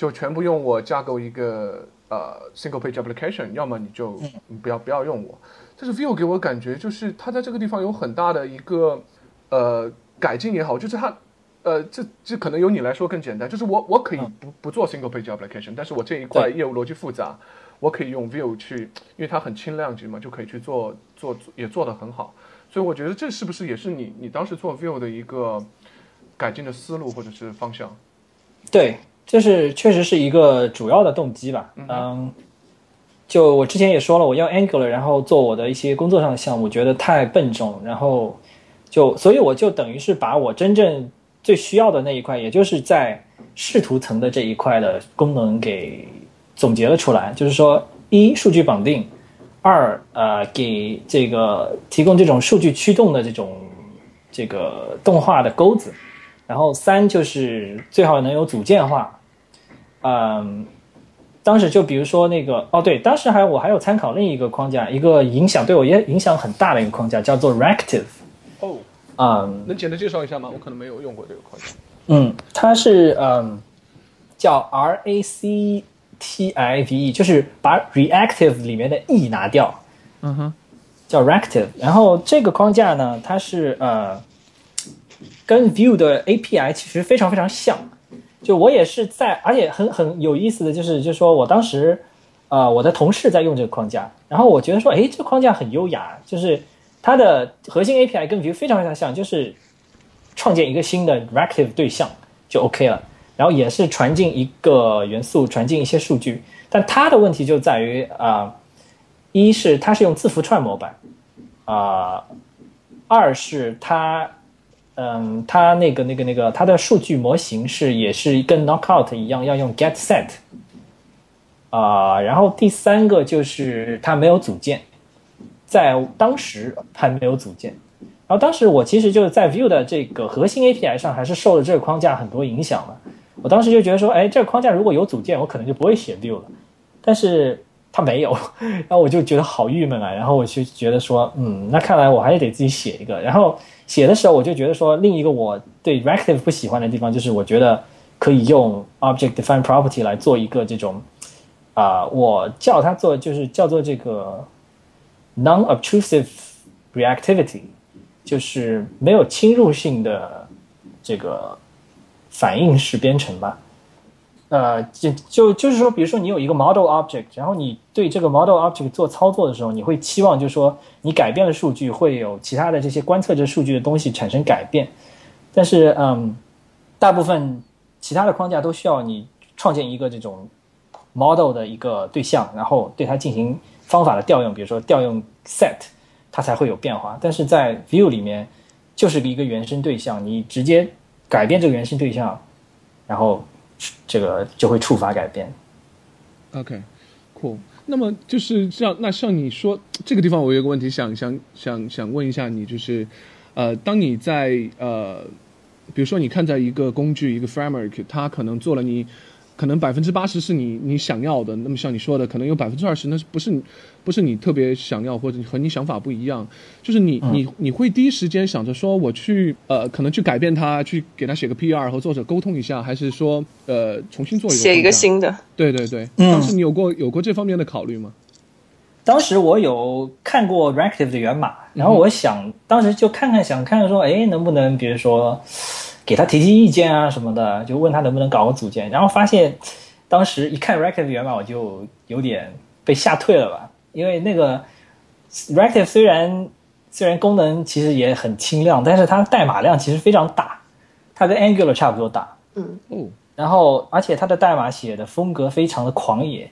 就全部用我架构一个呃 single page application，要么你就你不要不要用我。但是 Vue 给我感觉就是它在这个地方有很大的一个呃改进也好，就是它呃这这可能由你来说更简单，就是我我可以不不做 single page application，但是我这一块业务逻辑复杂，我可以用 Vue 去，因为它很轻量级嘛，就可以去做做也做得很好。所以我觉得这是不是也是你你当时做 Vue 的一个改进的思路或者是方向？对，这是确实是一个主要的动机吧。嗯，就我之前也说了，我用 Angular，然后做我的一些工作上的项目，觉得太笨重，然后就所以我就等于是把我真正最需要的那一块，也就是在视图层的这一块的功能给总结了出来，就是说，一数据绑定，二呃给这个提供这种数据驱动的这种这个动画的钩子。然后三就是最好能有组件化，嗯，当时就比如说那个哦对，当时还我还有参考另一个框架，一个影响对我也影响很大的一个框架叫做 Reactive，哦，嗯能简单介绍一下吗？我可能没有用过这个框架。嗯，它是嗯叫 R A C T I V E，就是把 Reactive 里面的 E 拿掉，嗯哼，叫 Reactive。然后这个框架呢，它是呃跟 Vue 的 API 其实非常非常像。就我也是在，而且很很有意思的就是，就是说我当时呃我的同事在用这个框架，然后我觉得说，哎，这个框架很优雅，就是它的核心 API 跟 Vue 非常非常像，就是创建一个新的 Reactive 对象就 OK 了。然后也是传进一个元素，传进一些数据，但它的问题就在于啊、一是它是用字符串模板，啊、二是它，嗯，它那个那个那个它的数据模型是也是跟 Knockout 一样要用 get set，啊、然后第三个就是它没有组件，在当时还没有组件。然后当时我其实就是在 Vue 的这个核心 API 上，还是受了这个框架很多影响的。我当时就觉得说，哎，这个框架如果有组件，我可能就不会写 Vue 了。但是他没有，然后我就觉得好郁闷啊。然后我就觉得说，嗯，那看来我还是得自己写一个。然后写的时候，我就觉得说，另一个我对 Reactive 不喜欢的地方，就是我觉得可以用 Object define Property 来做一个这种啊、我叫它做就是叫做这个 Non-Obtrusive Reactivity。就是没有侵入性的这个反应式编程吧。呃，就就就是说，比如说你有一个 model object，然后你对这个 model object 做操作的时候，你会期望就是说，你改变了数据会有其他的这些观测这数据的东西产生改变。但是，嗯，大部分其他的框架都需要你创建一个这种 model 的一个对象，然后对它进行方法的调用，比如说调用 set。它才会有变化。但是在 view 里面，就是一个原生对象，你直接改变这个原生对象，然后这个就会触发改变。OK，cool、那么就是像那像你说这个地方，我有个问题想想想想问一下你，就是呃，当你在呃，比如说你看在一个工具一个 framework，它可能做了你可能百分之八十是你你想要的，那么像你说的，可能有百分之二十那是不是你不是你特别想要或者和你想法不一样，就是你、你你会第一时间想着说我去呃可能去改变它，去给他写个 PR 和作者沟通一下，还是说呃重新做一个写一个新的。对对对，嗯。当时你有过有过这方面的考虑吗？当时我有看过 Reactive 的源码，然后我想，当时就看看想看看说，哎，能不能比如说给他提提意见啊什么的，就问他能不能搞个组件，然后发现当时一看 Reactive 源码，我就有点被吓退了吧，因为那个 Reactive 虽然虽然功能其实也很轻量，但是它代码量其实非常大，它跟 Angular 差不多大。嗯嗯，然后，而且它的代码写的风格非常的狂野，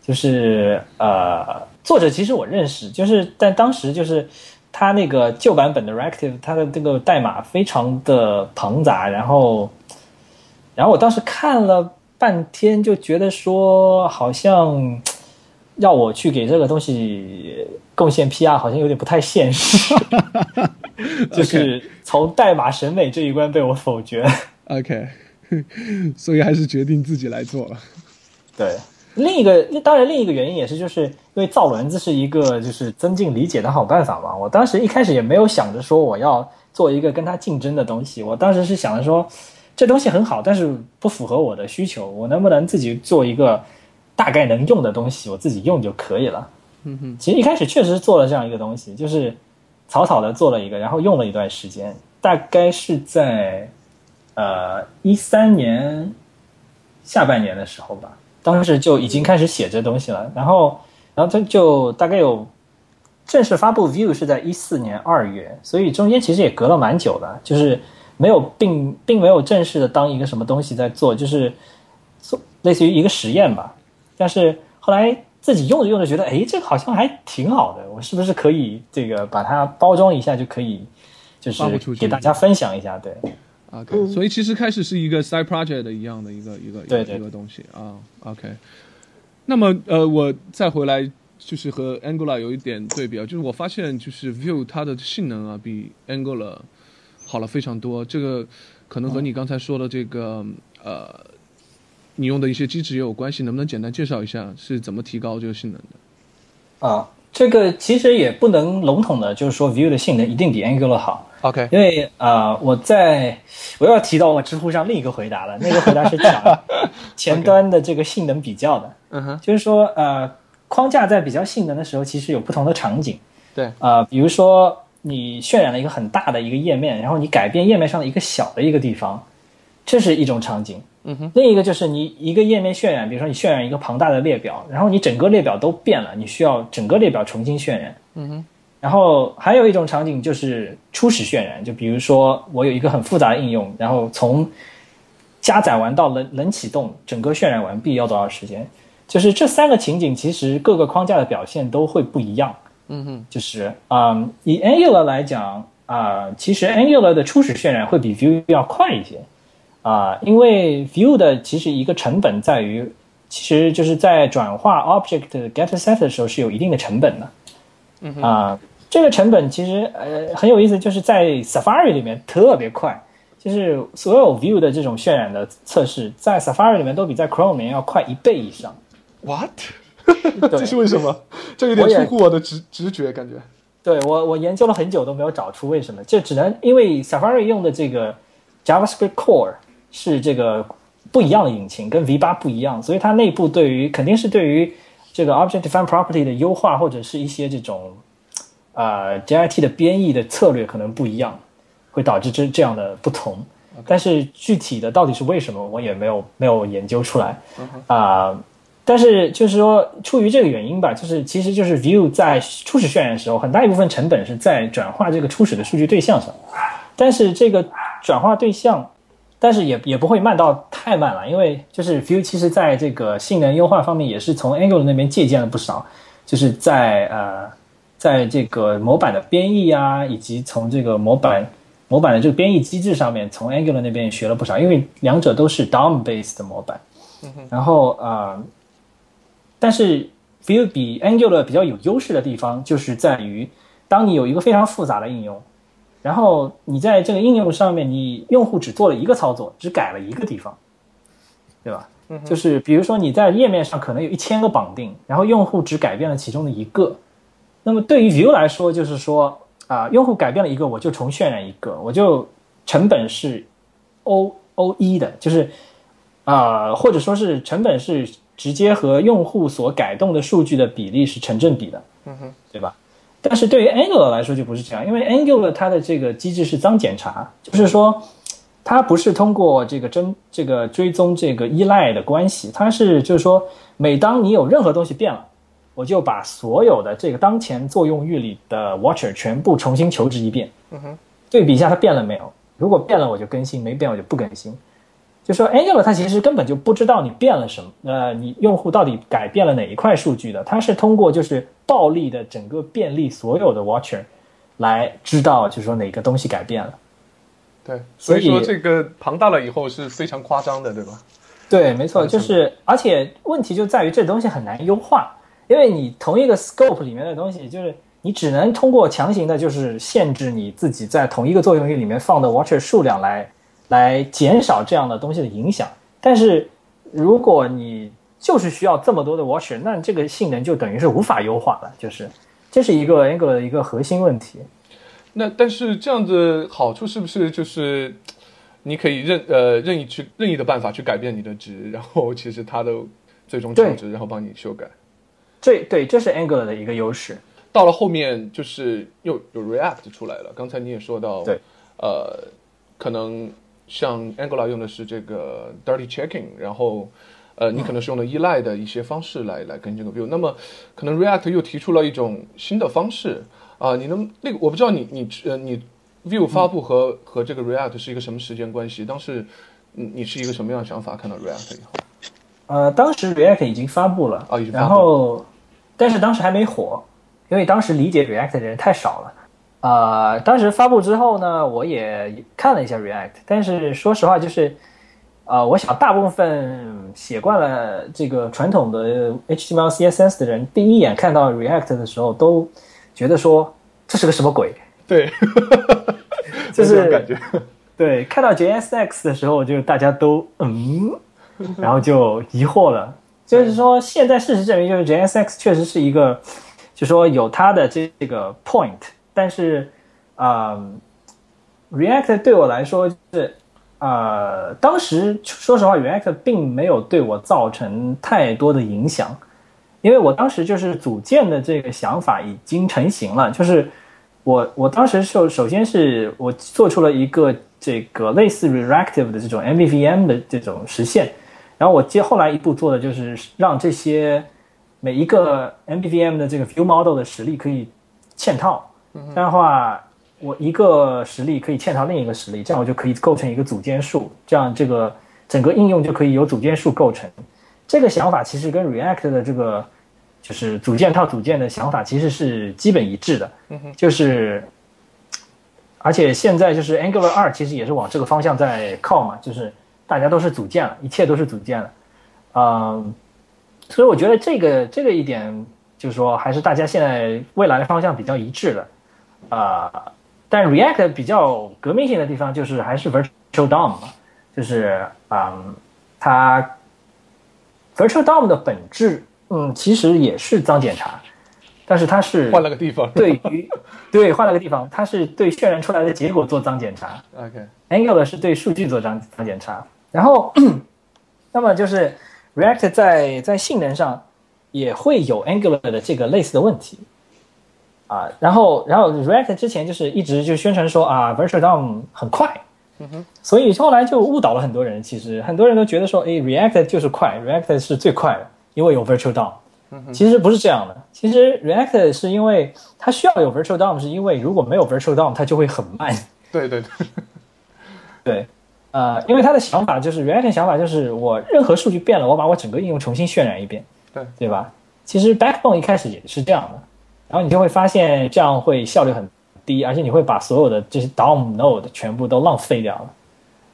就是呃，作者其实我认识，就是但当时就是他那个旧版本的 Reactive，它的这个代码非常的庞杂，然后，然后我当时看了半天，就觉得说好像要我去给这个东西贡献 PR，好像有点不太现实，就是从代码审美这一关被我否决。OK，所以还是决定自己来做了。对，另一个当然另一个原因也是，就是因为造轮子是一个就是增进理解的好办法嘛。我当时一开始也没有想着说我要做一个跟它竞争的东西，我当时是想着说这东西很好，但是不符合我的需求，我能不能自己做一个大概能用的东西，我自己用就可以了。嗯哼，其实一开始确实做了这样一个东西，就是草草的做了一个，然后用了一段时间，大概是在呃一三年下半年的时候吧，当时就已经开始写这东西了，然后然后它就大概有正式发布 View 是在一四年二月，所以中间其实也隔了蛮久的，就是没有并并没有正式的当一个什么东西在做，就是做类似于一个实验吧，但是后来自己用着用着觉得，哎，这个好像还挺好的，我是不是可以这个把它包装一下就可以，就是给大家分享一下？对，OK，、所以其实开始是一个 side project 的一样的一个一个对对一个一个东西啊。OK，那么呃，我再回来就是和 Angular 有一点对比啊，就是我发现就是 Vue 它的性能啊比 Angular 好了非常多，这个可能和你刚才说的这个呃你用的一些机制也有关系，能不能简单介绍一下是怎么提高这个性能的？啊，这个其实也不能笼统的，就是说 Vue 的性能一定比 Angular 好，？OK，因为啊、呃我在我又要提到我知乎上另一个回答了，那个回答是讲 前端的这个性能比较的，嗯哼，就是说呃，框架在比较性能的时候，其实有不同的场景，对，呃，比如说你渲染了一个很大的一个页面，然后你改变页面上的一个小的一个地方，这是一种场景。嗯哼，另一个就是你一个页面渲染，比如说你渲染一个庞大的列表，然后你整个列表都变了，你需要整个列表重新渲染。嗯哼，然后还有一种场景就是初始渲染，就比如说我有一个很复杂的应用，然后从加载完到冷冷启动，整个渲染完毕要多少时间？就是这三个情景，其实各个框架的表现都会不一样。嗯哼，就是嗯，以 Angular 来讲啊、其实 Angular 的初始渲染会比 Vue 要快一些啊、因为 view 的其实一个成本在于，其实就是在转化 object get set 的时候是有一定的成本的。嗯哼啊、这个成本其实呃很有意思，就是在 Safari 里面特别快，就是所有 view 的这种渲染的测试，在 Safari 里面都比在 Chrome 里面要快一倍以上。What？这是为什么？这有点出乎我的直直觉，感觉。对我，我研究了很久都没有找出为什么，这只能因为 Safari 用的这个 JavaScript Core 是这个不一样的引擎，跟 V 八不一样，所以它内部对于肯定是对于这个 Object Defined Property 的优化或者是一些这种呃 JIT 的编译的策略可能不一样，会导致这这样的不同。但是具体的到底是为什么，我也没有没有研究出来。啊、但是就是说，出于这个原因吧，就是其实就是 View 在初始渲染的时候，很大一部分成本是在转化这个初始的数据对象上，但是这个转化对象，但是也也不会慢到太慢了，因为就是 Vue 其实在这个性能优化方面也是从 Angular 那边借鉴了不少，就是在呃，在这个模板的编译啊，以及从这个模板模板的这个编译机制上面，从 Angular 那边也学了不少，因为两者都是 DOM based 的模板。然后呃，但是 Vue 比 Angular 比较有优势的地方，就是在于当你有一个非常复杂的应用，然后你在这个应用上面，你用户只做了一个操作，只改了一个地方，对吧？就是比如说你在页面上可能有一千个绑定，然后用户只改变了其中的一个，那么对于 Vue 来说，就是说啊、用户改变了一个，我就重渲染一个，我就成本是 O O 一的，就是啊、或者说是成本是直接和用户所改动的数据的比例是成正比的，嗯哼，对吧？但是对于 Angular 来说就不是这样，因为 Angular 它的这个机制是脏检查，就是说它不是通过这个真这个追踪这个依赖的关系，它是就是说，每当你有任何东西变了，我就把所有的这个当前作用域里的 watcher 全部重新求职一遍，嗯哼，对比一下它变了没有。如果变了，我就更新；没变，我就不更新。就说 Angular 它其实根本就不知道你变了什么，呃，你用户到底改变了哪一块数据的？它是通过就是暴力的整个便利所有的 watcher 来知道，就是说哪个东西改变了。对，所以说这个庞大了以后是非常夸张的，对吧？对，没错，就是而且问题就在于这东西很难优化，因为你同一个 scope 里面的东西，就是你只能通过强行的，就是限制你自己在同一个作用域里面放的 watcher 数量来来减少这样的东西的影响。但是如果你就是需要这么多的 watcher，那这个性能就等于是无法优化了，就是这是一个 Angular 的一个核心问题。那但是这样的好处是不是就是你可以任呃任意去任意的办法去改变你的值，然后其实它的最终值，然后帮你修改。这对，这是 Angular 的一个优势。到了后面就是又有 React 出来了，刚才你也说到，对，呃，可能像 Angular 用的是这个 dirty checking，然后呃，你可能是用的依赖的一些方式来来跟这个 view，那么可能 React 又提出了一种新的方式啊、你能那个我不知道你你呃你 view 发布和、和这个 React 是一个什么时间关系？当时你你是一个什么样的想法？看到 React 以后呃，当时 React 已经发布了，啊已经发布了然后，但是当时还没火，因为当时理解 React 的人太少了。呃，当时发布之后呢，我也看了一下 React，但是说实话，就是，呃，我想大部分写惯了这个传统的 HTML、CSS 的人，第一眼看到 React 的时候，都觉得说这是个什么鬼？对，就是感觉。对，看到 JSX 的时候，就大家都嗯，然后就疑惑了。就是说，现在事实证明，就是 JSX 确实是一个，就说有它的这个 point，但是，啊、React 对我来说是，呃，当时说实话，React 并没有对我造成太多的影响，因为我当时就是组件的这个想法已经成型了，就是我我当时首首先是我做出了一个这个类似 reactive 的这种 MVVM 的这种实现，然后我接后来一步做的就是让这些每一个 MVVM 的这个 view model 的实例可以嵌套，这样的话我一个实例可以嵌套另一个实例，这样我就可以构成一个组件树，这样这个整个应用就可以由组件树构成。这个想法其实跟 React 的这个就是组件套组件的想法其实是基本一致的，就是而且现在就是 Angular 二其实也是往这个方向在靠嘛，就是大家都是组件了，一切都是组件了，嗯，所以我觉得这个这个一点就是说还是大家现在未来的方向比较一致的，啊、但 React 比较革命性的地方就是还是 Virtual DOM 嘛，就是嗯，它 Virtual DOM 的本质，嗯，其实也是脏检查，但是它是换了个地方。对于对换了个地方，它是对渲染出来的结果做脏检查 OK，，Angular 是对数据做脏脏检查。然后，那么就是 React 在在性能上也会有 Angular 的这个类似的问题啊。然后，然后 React 之前就是一直就宣传说啊，Virtual DOM 很快，嗯哼所以后来就误导了很多人。其实很多人都觉得说，哎，React 就是快，React 是最快的，因为有 Virtual DOM。其实不是这样的，其实 React 是因为它需要有 Virtual DOM，是因为如果没有 Virtual DOM，它就会很慢。对 对对，对，呃，因为他的想法就是 React 的想法就是我任何数据变了，我把我整个应用重新渲染一遍，对对吧？其实 Backbone 一开始也是这样的，然后你就会发现这样会效率很低，而且你会把所有的这些 DOM node 全部都浪费掉了。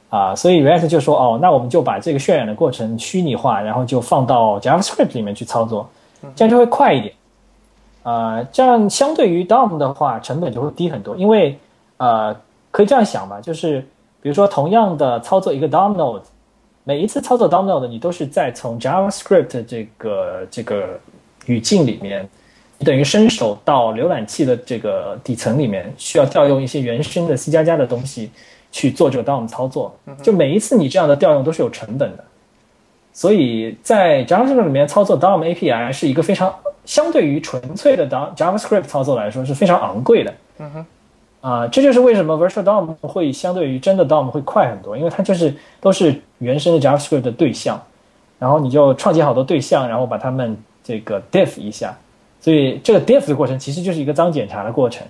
啊，所以 React 就说哦，那我们就把这个渲染的过程虚拟化，然后就放到 JavaScript 里面去操作，这样就会快一点。呃，这样相对于 DOM 的话，成本就会低很多，因为呃，可以这样想吧，就是比如说同样的操作一个 DOM node，每一次操作 DOM node，你都是在从 JavaScript 这个这个语境里面，等于伸手到浏览器的这个底层里面，需要调用一些原生的 C 加加的东西去做这个 DOM 操作。就每一次你这样的调用都是有成本的，所以在 JavaScript 里面操作 DOM API 是一个非常相对于纯粹的 DOM JavaScript 操作来说是非常昂贵的。嗯哼。啊、这就是为什么 Virtual DOM 会相对于真的 DOM 会快很多，因为它就是都是原生的 JavaScript 的对象，然后你就创建好多对象，然后把它们这个 diff 一下，所以这个 diff 的过程其实就是一个脏检查的过程。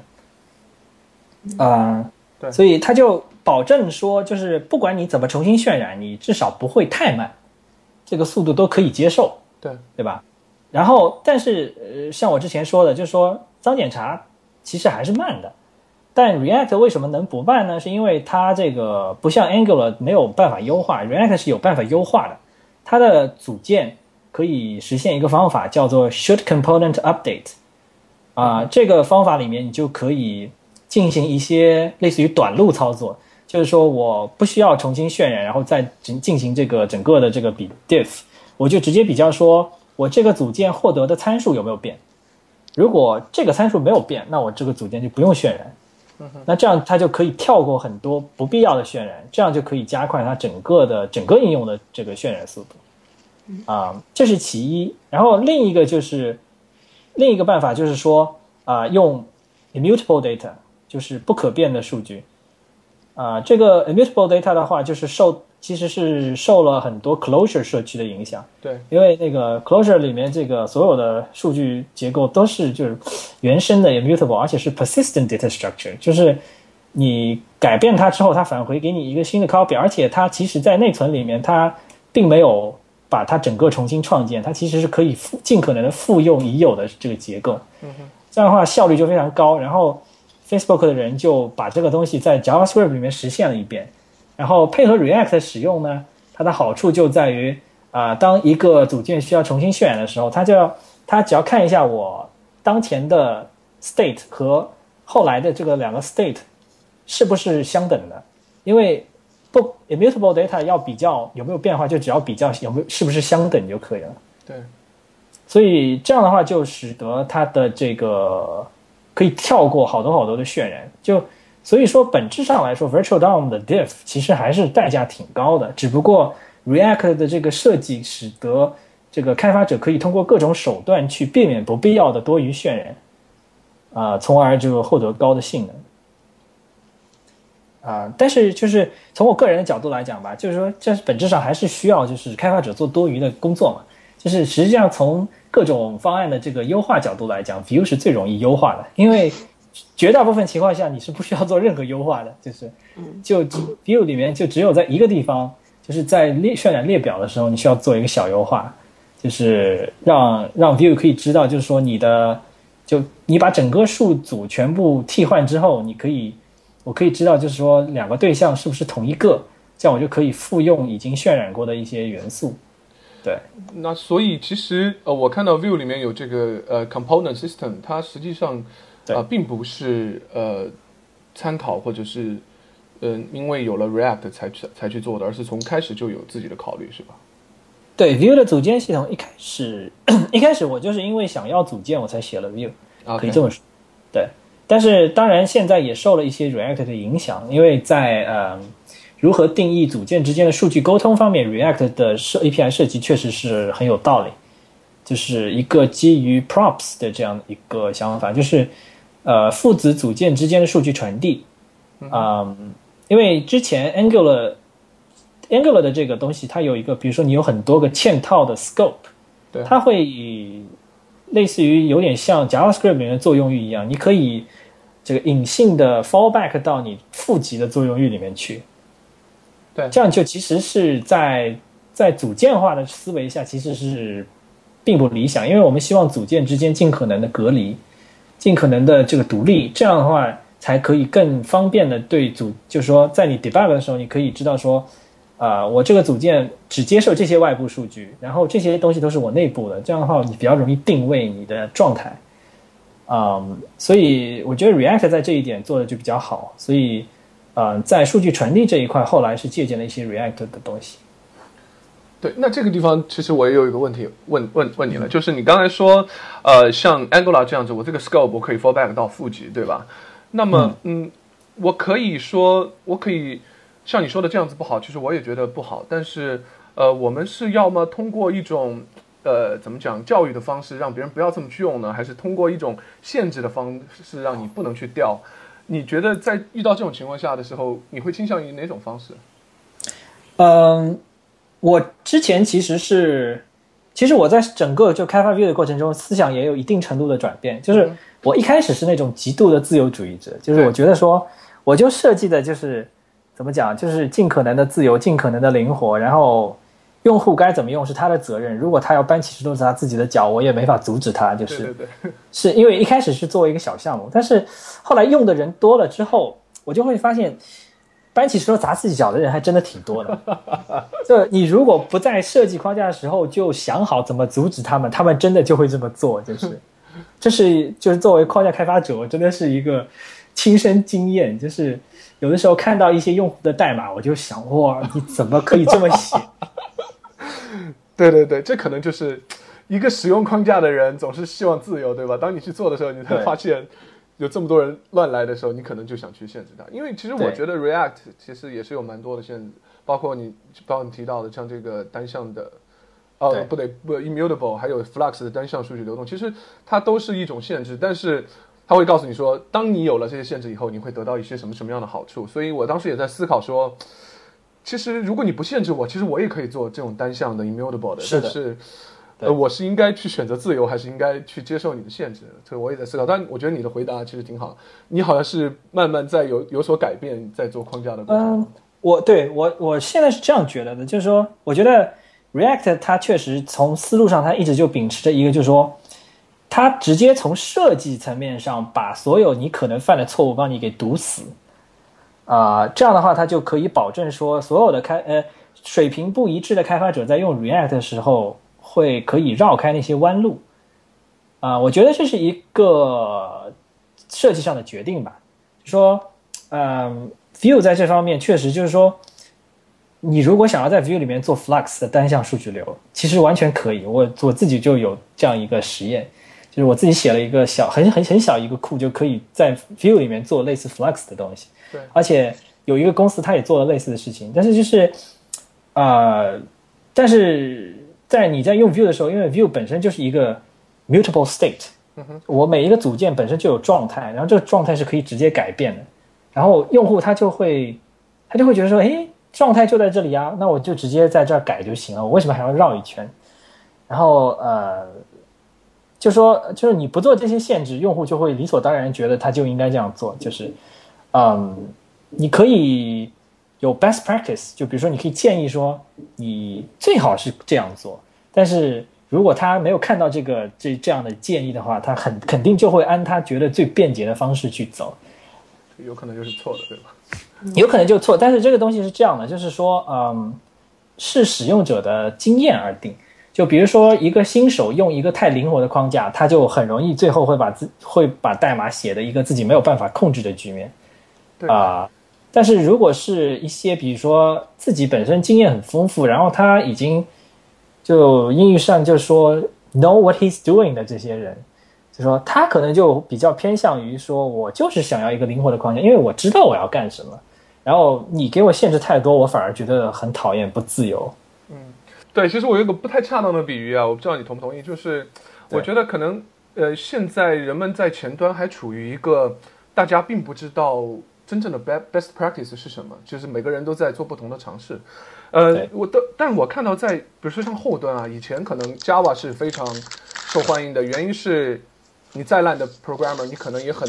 啊、对所以它就保证说，就是不管你怎么重新渲染，你至少不会太慢，这个速度都可以接受。对，对吧？然后，但是呃，像我之前说的，就是说脏检查其实还是慢的，但 React 为什么能不慢呢？是因为它这个不像 Angular 没有办法优化，React 是有办法优化的。它的组件可以实现一个方法，叫做 Should Component Update。啊、这个方法里面你就可以进行一些类似于短路操作，就是说我不需要重新渲染，然后再进进行这个整个的这个比 diff，我就直接比较说我这个组件获得的参数有没有变。如果这个参数没有变，那我这个组件就不用渲染。那这样它就可以跳过很多不必要的渲染，这样就可以加快它整个的整个应用的这个渲染速度。啊、这是其一。然后另一个就是另一个办法就是说啊、用 immutable data，就是不可变的数据。啊、这个 immutable data 的话，就是受其实是受了很多 Closure 社区的影响。对，因为那个 Closure 里面这个所有的数据结构都是就是原生的 immutable，而且是 persistent data structure，就是你改变它之后，它返回给你一个新的 copy，而且它其实在内存里面它并没有把它整个重新创建，它其实是可以复尽可能的复用已有的这个结构。这样的话效率就非常高。然后 Facebook 的人就把这个东西在 JavaScript 里面实现了一遍，然后配合 React 的使用呢，它的好处就在于啊、当一个组件需要重新渲染的时候，它就要它只要看一下我当前的 state 和后来的这个两个 state 是不是相等的，因为不 immutable data 要比较有没有变化，就只要比较有没有是不是相等就可以了。对，所以这样的话就使得它的这个可以跳过好多好多的渲染，就所以说本质上来说，Virtual DOM 的 diff 其实还是代价挺高的，只不过 React 的这个设计使得这个开发者可以通过各种手段去避免不必要的多余渲染，啊、从而就获得高的性能。啊、但是就是从我个人的角度来讲吧，就是说这本质上还是需要就是开发者做多余的工作嘛。就是实际上从各种方案的这个优化角度来讲，Vue 是最容易优化的，因为绝大部分情况下你是不需要做任何优化的，就是就 Vue 里面就只有在一个地方，就是在列渲染列表的时候，你需要做一个小优化，就是让让 Vue 可以知道，就是说你的就你把整个数组全部替换之后，你可以我可以知道，就是说两个对象是不是同一个，这样我就可以复用已经渲染过的一些元素。对，那所以其实呃，我看到 View 里面有这个呃 component system，它实际上啊呃并不是呃参考或者是呃因为有了 React 才去才去做的，而是从开始就有自己的考虑，是吧？对，View 的组件系统一开始 一开始我就是因为想要组件我才写了 Vue，啊，可以这么说。对，但是当然现在也受了一些 React 的影响，因为在呃如何定义组件之间的数据沟通方面，React 的设 API 设计确实是很有道理，就是一个基于 props 的这样一个想法，就是呃父子组件之间的数据传递。嗯，因为之前 Angular Angular 的这个东西，它有一个，比如说你有很多个嵌套的 scope，对它会类似于有点像 JavaScript 里面的作用域一样，你可以这个隐性的 fallback 到你负极的作用域里面去。对这样就其实是在在组件化的思维下，其实是并不理想，因为我们希望组件之间尽可能的隔离，尽可能的这个独立，这样的话才可以更方便的对组，就是说在你 debug 的时候，你可以知道说，啊、我这个组件只接受这些外部数据，然后这些东西都是我内部的，这样的话你比较容易定位你的状态。嗯，所以我觉得 React 在这一点做的就比较好，所以，嗯，在数据传递这一块，后来是借鉴了一些 React 的东西。对，那这个地方其实我也有一个问题问问问你了，就是你刚才说，呃，像 Angular 这样子，我这个 scope 我可以 fallback 到负极，对吧？那么，嗯，我可以说，我可以像你说的这样子不好，其实我也觉得不好，但是，呃，我们是要么通过一种呃怎么讲教育的方式，让别人不要这么去用呢，还是通过一种限制的方式，让你不能去调？你觉得在遇到这种情况下的时候，你会倾向于哪种方式？嗯，我之前其实是，其实我在整个就开发 Vue 的过程中，思想也有一定程度的转变。就是我一开始是那种极度的自由主义者，就是我觉得说，我就设计的就是怎么讲，就是尽可能的自由，尽可能的灵活，然后用户该怎么用是他的责任。如果他要搬起石头砸他自己的脚，我也没法阻止他。就是对对对，是因为一开始是作为一个小项目，但是后来用的人多了之后，我就会发现。搬起石头砸自己脚的人还真的挺多的。就你如果不在设计框架的时候就想好怎么阻止他们，他们真的就会这么做。就是，这是就是作为框架开发者，我真的是一个亲身经验。就是有的时候看到一些用户的代码，我就想，哇，你怎么可以这么写？对对对，这可能就是一个使用框架的人总是希望自由，对吧？当你去做的时候，你才发现。有这么多人乱来的时候，你可能就想去限制它，因为其实我觉得 React 其实也是有蛮多的限制，包括你包括你提到的像这个单向的，哦不对不 immutable，还有 Flux 的单向数据流动，其实它都是一种限制，但是它会告诉你说，当你有了这些限制以后，你会得到一些什么什么样的好处。所以我当时也在思考说，其实如果你不限制我，其实我也可以做这种单向的 immutable 的，但是。呃，我是应该去选择自由，还是应该去接受你的限制？所以我也在思考。但我觉得你的回答其实挺好。你好像是慢慢在有有所改变，在做框架的过程。嗯，我对我我现在是这样觉得的，就是说，我觉得 React 它确实从思路上，它一直就秉持着一个，就是说，它直接从设计层面上把所有你可能犯的错误帮你给堵死。啊，这样的话，它就可以保证说，所有的开呃水平不一致的开发者在用 React 的时候。会可以绕开那些弯路，啊，我觉得这是一个设计上的决定吧。说，嗯，Vue 在这方面确实就是说，你如果想要在 Vue 里面做 Flux 的单向数据流，其实完全可以。我我自己就有这样一个实验，就是我自己写了一个小很很很小一个库，就可以在 Vue 里面做类似 Flux 的东西。对，而且有一个公司它也做了类似的事情，但是就是，啊，但是。在你在用 Vue 的时候，因为 Vue 本身就是一个 mutable state，我每一个组件本身就有状态，然后这个状态是可以直接改变的，然后用户他就会他就会觉得说，诶，状态就在这里啊，那我就直接在这儿改就行了，我为什么还要绕一圈？然后呃，就说就是你不做这些限制，用户就会理所当然觉得他就应该这样做，就是嗯，你可以。有 best practice，就比如说，你可以建议说，你最好是这样做。但是如果他没有看到这个这这样的建议的话，他很肯定就会按他觉得最便捷的方式去走。有可能就是错的，对吧？有可能就错。但是这个东西是这样的，就是说，嗯，是使用者的经验而定。就比如说，一个新手用一个太灵活的框架，他就很容易最后会把自会把代码写的一个自己没有办法控制的局面。啊。但是如果是一些，比如说自己本身经验很丰富，然后他已经就英语上就说 know what he's doing 的这些人，就说他可能就比较偏向于说，我就是想要一个灵活的框架，因为我知道我要干什么。然后你给我限制太多，我反而觉得很讨厌，不自由。嗯，对，其实我有一个不太恰当的比喻啊，我不知道你同不同意，就是我觉得可能呃，现在人们在前端还处于一个大家并不知道。真正的 best best practice 是什么？就是每个人都在做不同的尝试。呃，我的，但我看到在，比如说像后端啊，以前可能 Java 是非常受欢迎的，原因是你再烂的 programmer，你可能也很，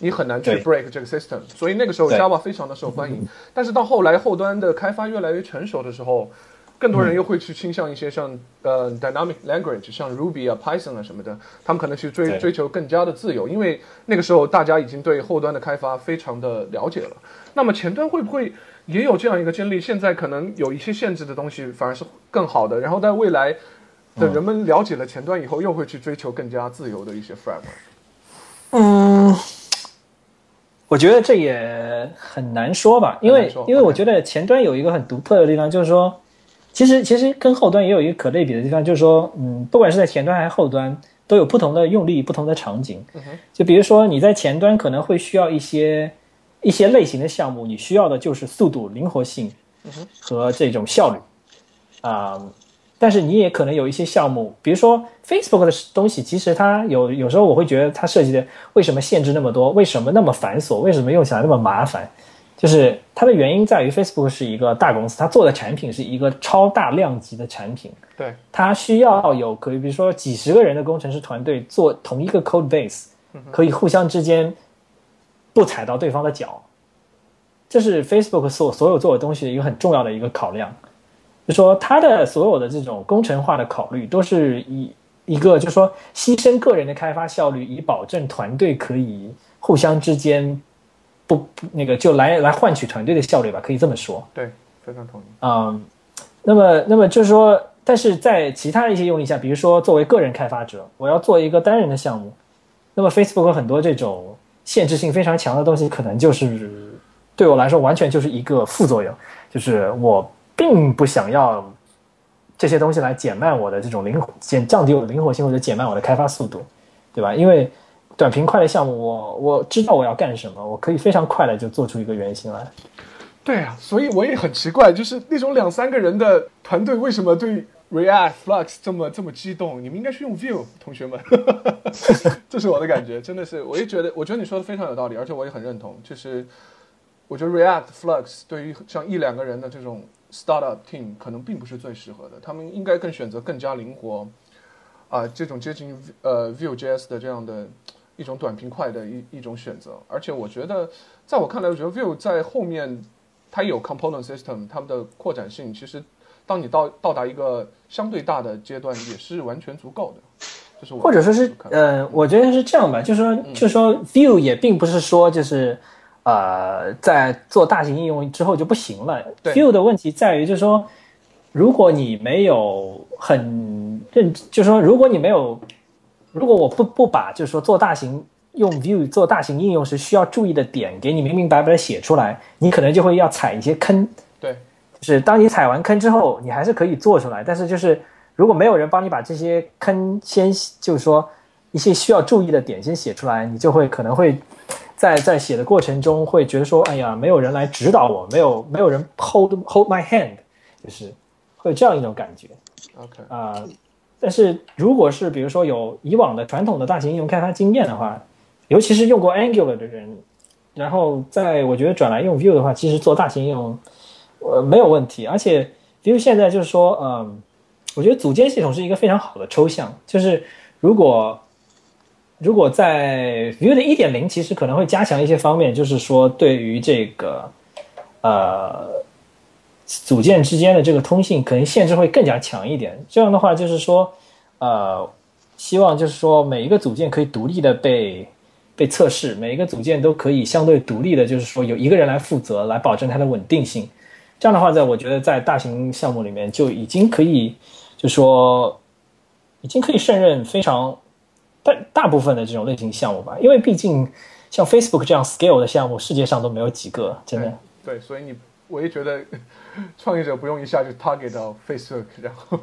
你很难去 break 这个 system。所以那个时候 Java 非常的受欢迎。但是到后来后端的开发越来越成熟的时候。更多人又会去倾向一些像呃 dynamic language，像 Ruby 啊、Python 啊什么的，他们可能去追追求更加的自由，因为那个时候大家已经对后端的开发非常的了解了。那么前端会不会也有这样一个经历？现在可能有一些限制的东西反而是更好的，然后在未来等人们了解了前端以后，又会去追求更加自由的一些 framework。嗯，我觉得这也很难说吧，因为因为我觉得前端有一个很独特的地方，就是说。其实，其实跟后端也有一个可类比的地方，就是说，嗯，不管是在前端还是后端，都有不同的用力、不同的场景。就比如说，你在前端可能会需要一些一些类型的项目，你需要的就是速度、灵活性和这种效率啊。但是你也可能有一些项目，比如说 Facebook 的东西，其实它有有时候我会觉得它设计的为什么限制那么多，为什么那么繁琐，为什么用起来那么麻烦？就是它的原因在于 Facebook 是一个大公司，它做的产品是一个超大量级的产品，对，它需要有可以比如说几十个人的工程师团队做同一个 code base，可以互相之间不踩到对方的脚，这是 Facebook 所所有做的东西的一个很重要的一个考量。就说它的所有的这种工程化的考虑，都是以一个就是说牺牲个人的开发效率，以保证团队可以互相之间不不那个就来来换取团队的效率吧，可以这么说。对，非常同意。嗯，那么那么就是说，但是在其他的一些用例下，比如说作为个人开发者，我要做一个单人的项目，那么 Facebook 很多这种限制性非常强的东西，可能就是对我来说完全就是一个副作用，就是我。并不想要这些东西来减慢我的这种灵活，减降低我的灵活性或者减慢我的开发速度，对吧？因为短平快的项目，我我知道我要干什么，我可以非常快的就做出一个原型来。对啊，所以我也很奇怪，就是那种两三个人的团队，为什么对 React Flux 这么这么激动？你们应该去用 Vue，同学们，这是我的感觉，真的是，我也觉得，我觉得你说的非常有道理，而且我也很认同。就是我觉得 React Flux 对于像一两个人的这种。Startup team 可能并不是最适合的，他们应该更选择更加灵活，啊，这种接近呃 Vue.js 的这样的一种短平快的一一种选择。而且我觉得，在我看来，我觉得 Vue 在后面它有 component system，它们的扩展性其实，当你到到达一个相对大的阶段，也是完全足够的。就是或者说是呃，我觉得是这样吧，就是说，就是说 Vue 也并不是说就是。呃，在做大型应用之后就不行了。Vue 的问题在于，就是说，如果你没有很认，就是说，如果你没有，如果我不不把，就是说，做大型用 Vue 做大型应用时需要注意的点给你明明白白的写出来，你可能就会要踩一些坑。对，就是当你踩完坑之后，你还是可以做出来，但是就是如果没有人帮你把这些坑先，就是说一些需要注意的点先写出来，你就会可能会。在在写的过程中，会觉得说，哎呀，没有人来指导我，没有没有人 hold hold my hand，就是会有这样一种感觉。OK 啊，但是如果是比如说有以往的传统的大型应用开发经验的话，尤其是用过 Angular 的人，然后在我觉得转来用 Vue 的话，其实做大型应用呃没有问题。而且 Vue 现在就是说，嗯，我觉得组件系统是一个非常好的抽象，就是如果。如果在 Vue 的一点零，其实可能会加强一些方面，就是说对于这个呃组件之间的这个通信，可能限制会更加强一点。这样的话，就是说呃，希望就是说每一个组件可以独立的被被测试，每一个组件都可以相对独立的，就是说有一个人来负责，来保证它的稳定性。这样的话，在我觉得在大型项目里面就已经可以，就说已经可以胜任非常。大大部分的这种类型项目吧，因为毕竟像 Facebook 这样 scale 的项目，世界上都没有几个，真的。对，所以你我也觉得 创业者不用一下就 target 到 Facebook，然后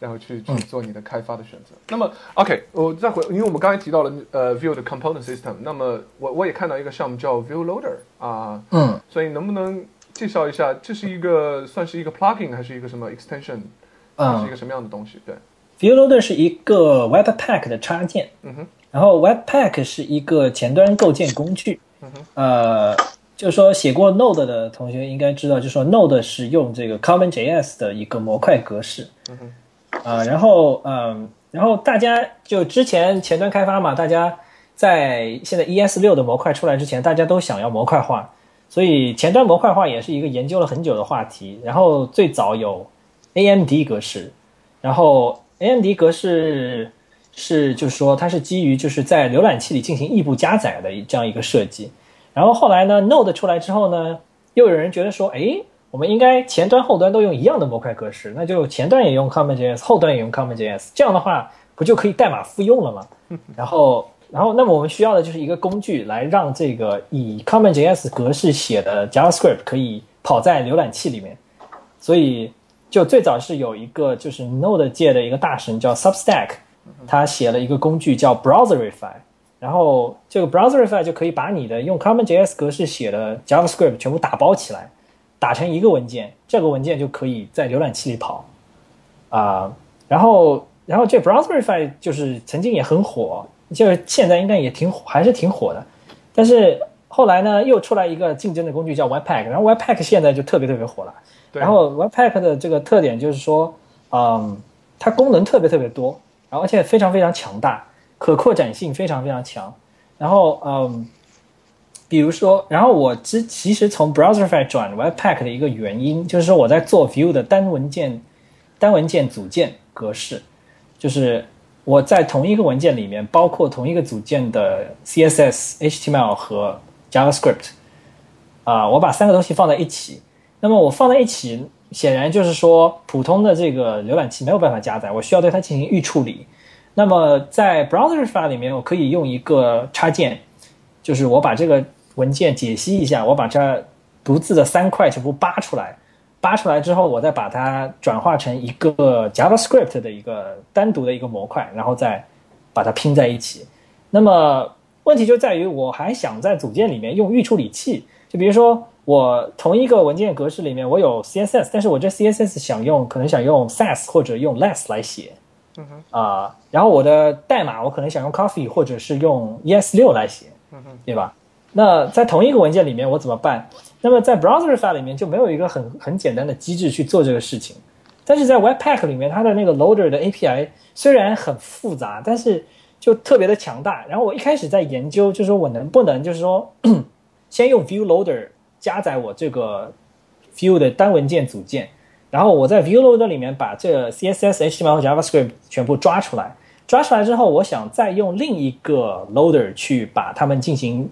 然后去去做你的开发的选择。那么 OK，我再回，因为我们刚才提到了呃 Vue 的 component system，那么我我也看到一个项目叫 Vue Loader 啊，嗯，所以能不能介绍一下，这是一个算是一个 plugin 还是一个什么 extension，是一个什么样的东西？对。Vue Loader 是一个 Webpack 的插件，嗯哼，然后 Webpack 是一个前端构建工具，嗯哼，呃，就是说写过 Node 的同学应该知道，就是说 Node 是用这个 CommonJS 的一个模块格式，啊，然后嗯，然后大家就之前前端开发嘛，大家在现在 ES 六的模块出来之前，大家都想要模块化，所以前端模块化也是一个研究了很久的话题。然后最早有 AMD 格式，然后 AMD 格式是，就是说它是基于就是在浏览器里进行异步加载的这样一个设计。然后后来呢，Node 出来之后呢，又有人觉得说，哎，我们应该前端后端都用一样的模块格式，那就前端也用 CommonJS，后端也用 CommonJS，这样的话不就可以代码复用了吗？然后，然后那么我们需要的就是一个工具来让这个以 CommonJS 格式写的 JavaScript 可以跑在浏览器里面，所以。就最早是有一个就是 Node 界的一个大神叫 Substack，他写了一个工具叫 Browserify，然后这个 Browserify 就可以把你的用 CommonJS 格式写的 JavaScript 全部打包起来，打成一个文件，这个文件就可以在浏览器里跑。啊、然后然后这 Browserify 就是曾经也很火，就是现在应该也挺火，还是挺火的。但是后来呢，又出来一个竞争的工具叫 Webpack，然后 Webpack 现在就特别特别火了。对然后 Webpack 的这个特点就是说，嗯，它功能特别特别多，然后而且非常非常强大，可扩展性非常非常强。然后嗯，比如说，然后我之其实从 Browserify 转 Webpack 的一个原因，就是说我在做 View 的单文件单文件组件格式，就是我在同一个文件里面包括同一个组件的 CSS、HTML 和 JavaScript 啊、我把三个东西放在一起。那么我放在一起，显然就是说普通的这个浏览器没有办法加载，我需要对它进行预处理。那么在 Browserify 里面，我可以用一个插件，就是我把这个文件解析一下，我把这独自的三块全部扒出来，扒出来之后，我再把它转化成一个 JavaScript 的一个单独的一个模块，然后再把它拼在一起。那么问题就在于，我还想在组件里面用预处理器，就比如说我同一个文件格式里面我有 CSS，但是我这 CSS 想用可能想用 Sass 或者用 Less 来写，啊、然后我的代码我可能想用 Coffee 或者是用 ES 六来写，对吧？那在同一个文件里面我怎么办？那么在 Browserify 里面就没有一个很很简单的机制去做这个事情，但是在 Webpack 里面，它的那个 Loader 的 API 虽然很复杂，但是就特别的强大。然后我一开始在研究，就是说我能不能就是说 先用 View Loader 加载我这个 View 的单文件组件，然后我在 View Loader 里面把这个 CSS、HTML 和 JavaScript 全部抓出来。抓出来之后，我想再用另一个 loader 去把它们进行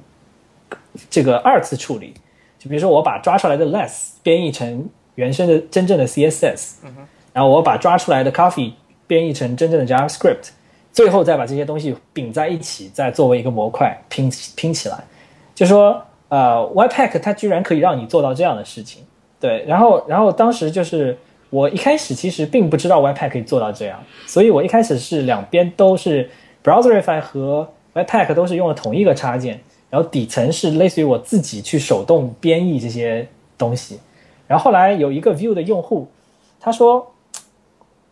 这个二次处理。就比如说，我把抓出来的 less 编译成原生的真正的 CSS，、然后我把抓出来的 coffee 编译成真正的 JavaScript，最后再把这些东西并在一起，再作为一个模块拼拼起来。就说呃，Webpack 它居然可以让你做到这样的事情，对。然后，然后当时就是我一开始其实并不知道 Webpack 可以做到这样，所以我一开始是两边都是 Browserify 和 Webpack 都是用了同一个插件，然后底层是类似于我自己去手动编译这些东西。然后后来有一个 View 的用户，他说。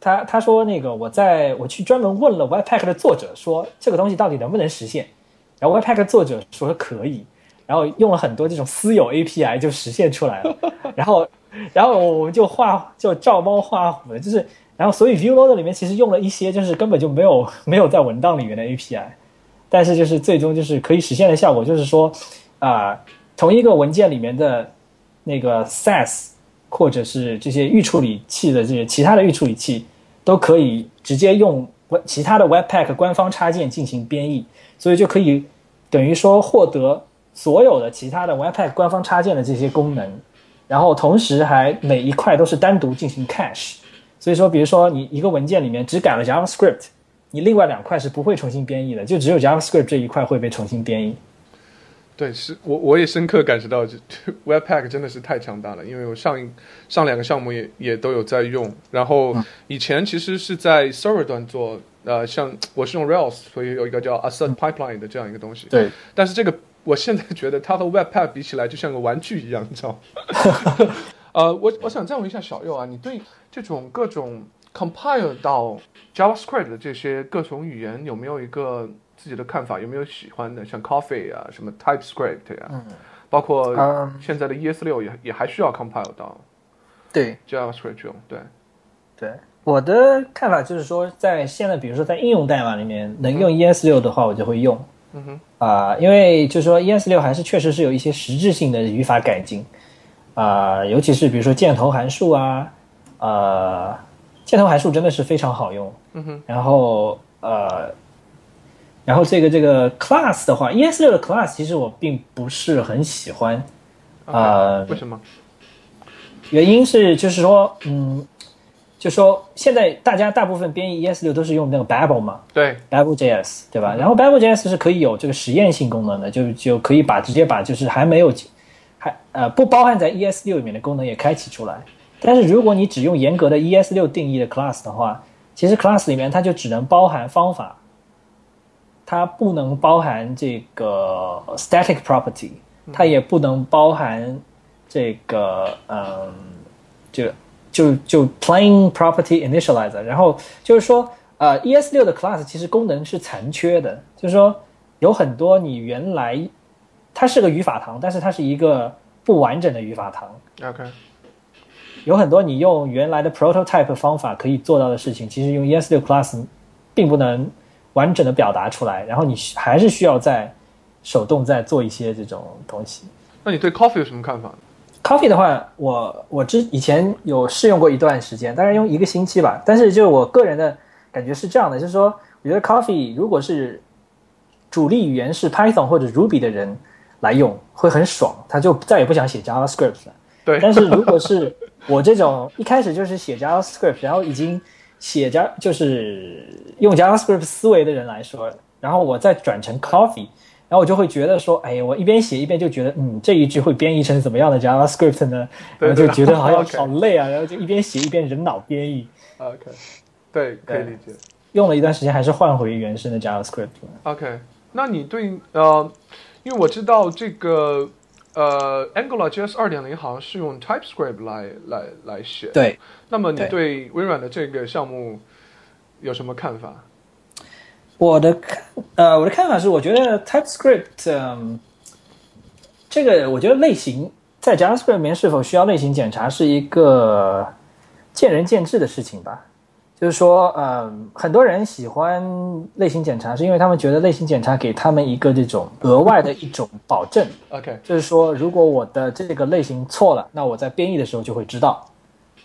他他说那个我在我去专门问了 Webpack 的作者说这个东西到底能不能实现，然后 Webpack 作者说可以，然后用了很多这种私有 API 就实现出来了，然后然后我们就画就照猫画虎的，就是然后所以 View Loader 里面其实用了一些就是根本就没有 没有在文档里面的 API，但是就是最终就是可以实现的效果就是说啊、同一个文件里面的那个 Sass 或者是这些预处理器的这些其他的预处理器都可以直接用其他的 Webpack 官方插件进行编译，所以就可以等于说获得所有的其他的 Webpack 官方插件的这些功能，然后同时还每一块都是单独进行 cache。所以说，比如说你一个文件里面只改了 JavaScript，你另外两块是不会重新编译的，就只有 JavaScript 这一块会被重新编译。对，是我我也深刻感受到，这 Webpack 真的是太强大了。因为我上一上两个项目也也都有在用，然后以前其实是在 server 端做，呃，像我是用 Rails，所以有一个叫 Assert Pipeline 的这样一个东西。对，但是这个我现在觉得它和 Webpack 比起来就像个玩具一样，你知道吗？呃，我我想再问一下小右啊，你对这种各种 compile 到 JavaScript 的这些各种语言有没有一个自己的看法？有没有喜欢的？像 Coffee 啊，什么 TypeScript 呀、包括嗯现在的 ES 六也也还需要 compile 到对 JavaScript 用。对，对，我的看法就是说，在现在比如说在应用代码里面能用 ES 六的话，我就会用。嗯哼，啊、因为就是说 ES 六还是确实是有一些实质性的语法改进，啊、尤其是比如说箭头函数啊，呃，箭头函数真的是非常好用。嗯哼，然后呃，然后这个这个 class 的话，ES 六的 class 其实我并不是很喜欢，啊为什么？原因是就是说，嗯，就说现在大家大部分编译 ES 六都是用那个 Babel 嘛，对，Babel JS 对吧？然后 Babel JS 是可以有这个实验性功能的，就就可以把直接把就是还没有还呃不包含在 ES 六里面的功能也开启出来。但是如果你只用严格的 ES 六定义的 class 的话，其实 class 里面它就只能包含方法，它不能包含这个 static property，它也不能包含这个嗯，这个就就 plain property initializer，然后就是说，呃，ES 六的 class 其实功能是残缺的，就是说有很多你原来它是个语法堂，但是它是一个不完整的语法堂。OK，有很多你用原来的 prototype 方法可以做到的事情，其实用 ES 六 class 并不能完整的表达出来，然后你还是需要在手动再做一些这种东西。那你对 Coffee 有什么看法？Coffee 的话，我我之以前有试用过一段时间，大概用一个星期吧。但是就我个人的感觉是这样的，就是说，我觉得 Coffee 如果是主力语言是 Python 或者 Ruby 的人来用，会很爽，他就再也不想写 JavaScript 了。对，但是如果是我这种一开始就是写 JavaScript，然后已经写 Java 就是用 JavaScript 思维的人来说，然后我再转成 Coffee，然后我就会觉得说，哎，我一边写一边就觉得，嗯，这一句会编译成怎么样的 JavaScript 呢？对然后就觉得好像好累啊，然后就一边写一边人脑编译，OK，对，可以理解。用了一段时间还是换回原生的 JavaScript。OK，那你对呃，因为我知道这个呃 Angular JS 二点零好像是用 TypeScript 来来来写。。对，那么你对对微软的这个项目有什么看法？我的看，呃，我的看法是，我觉得 TypeScript，嗯，这个我觉得类型在 JavaScript 里面是否需要类型检查是一个见仁见智的事情吧。就是说，嗯，很多人喜欢类型检查，是因为他们觉得类型检查给他们一个这种额外的一种保证，OK，就是说，如果我的这个类型错了，那我在编译的时候就会知道，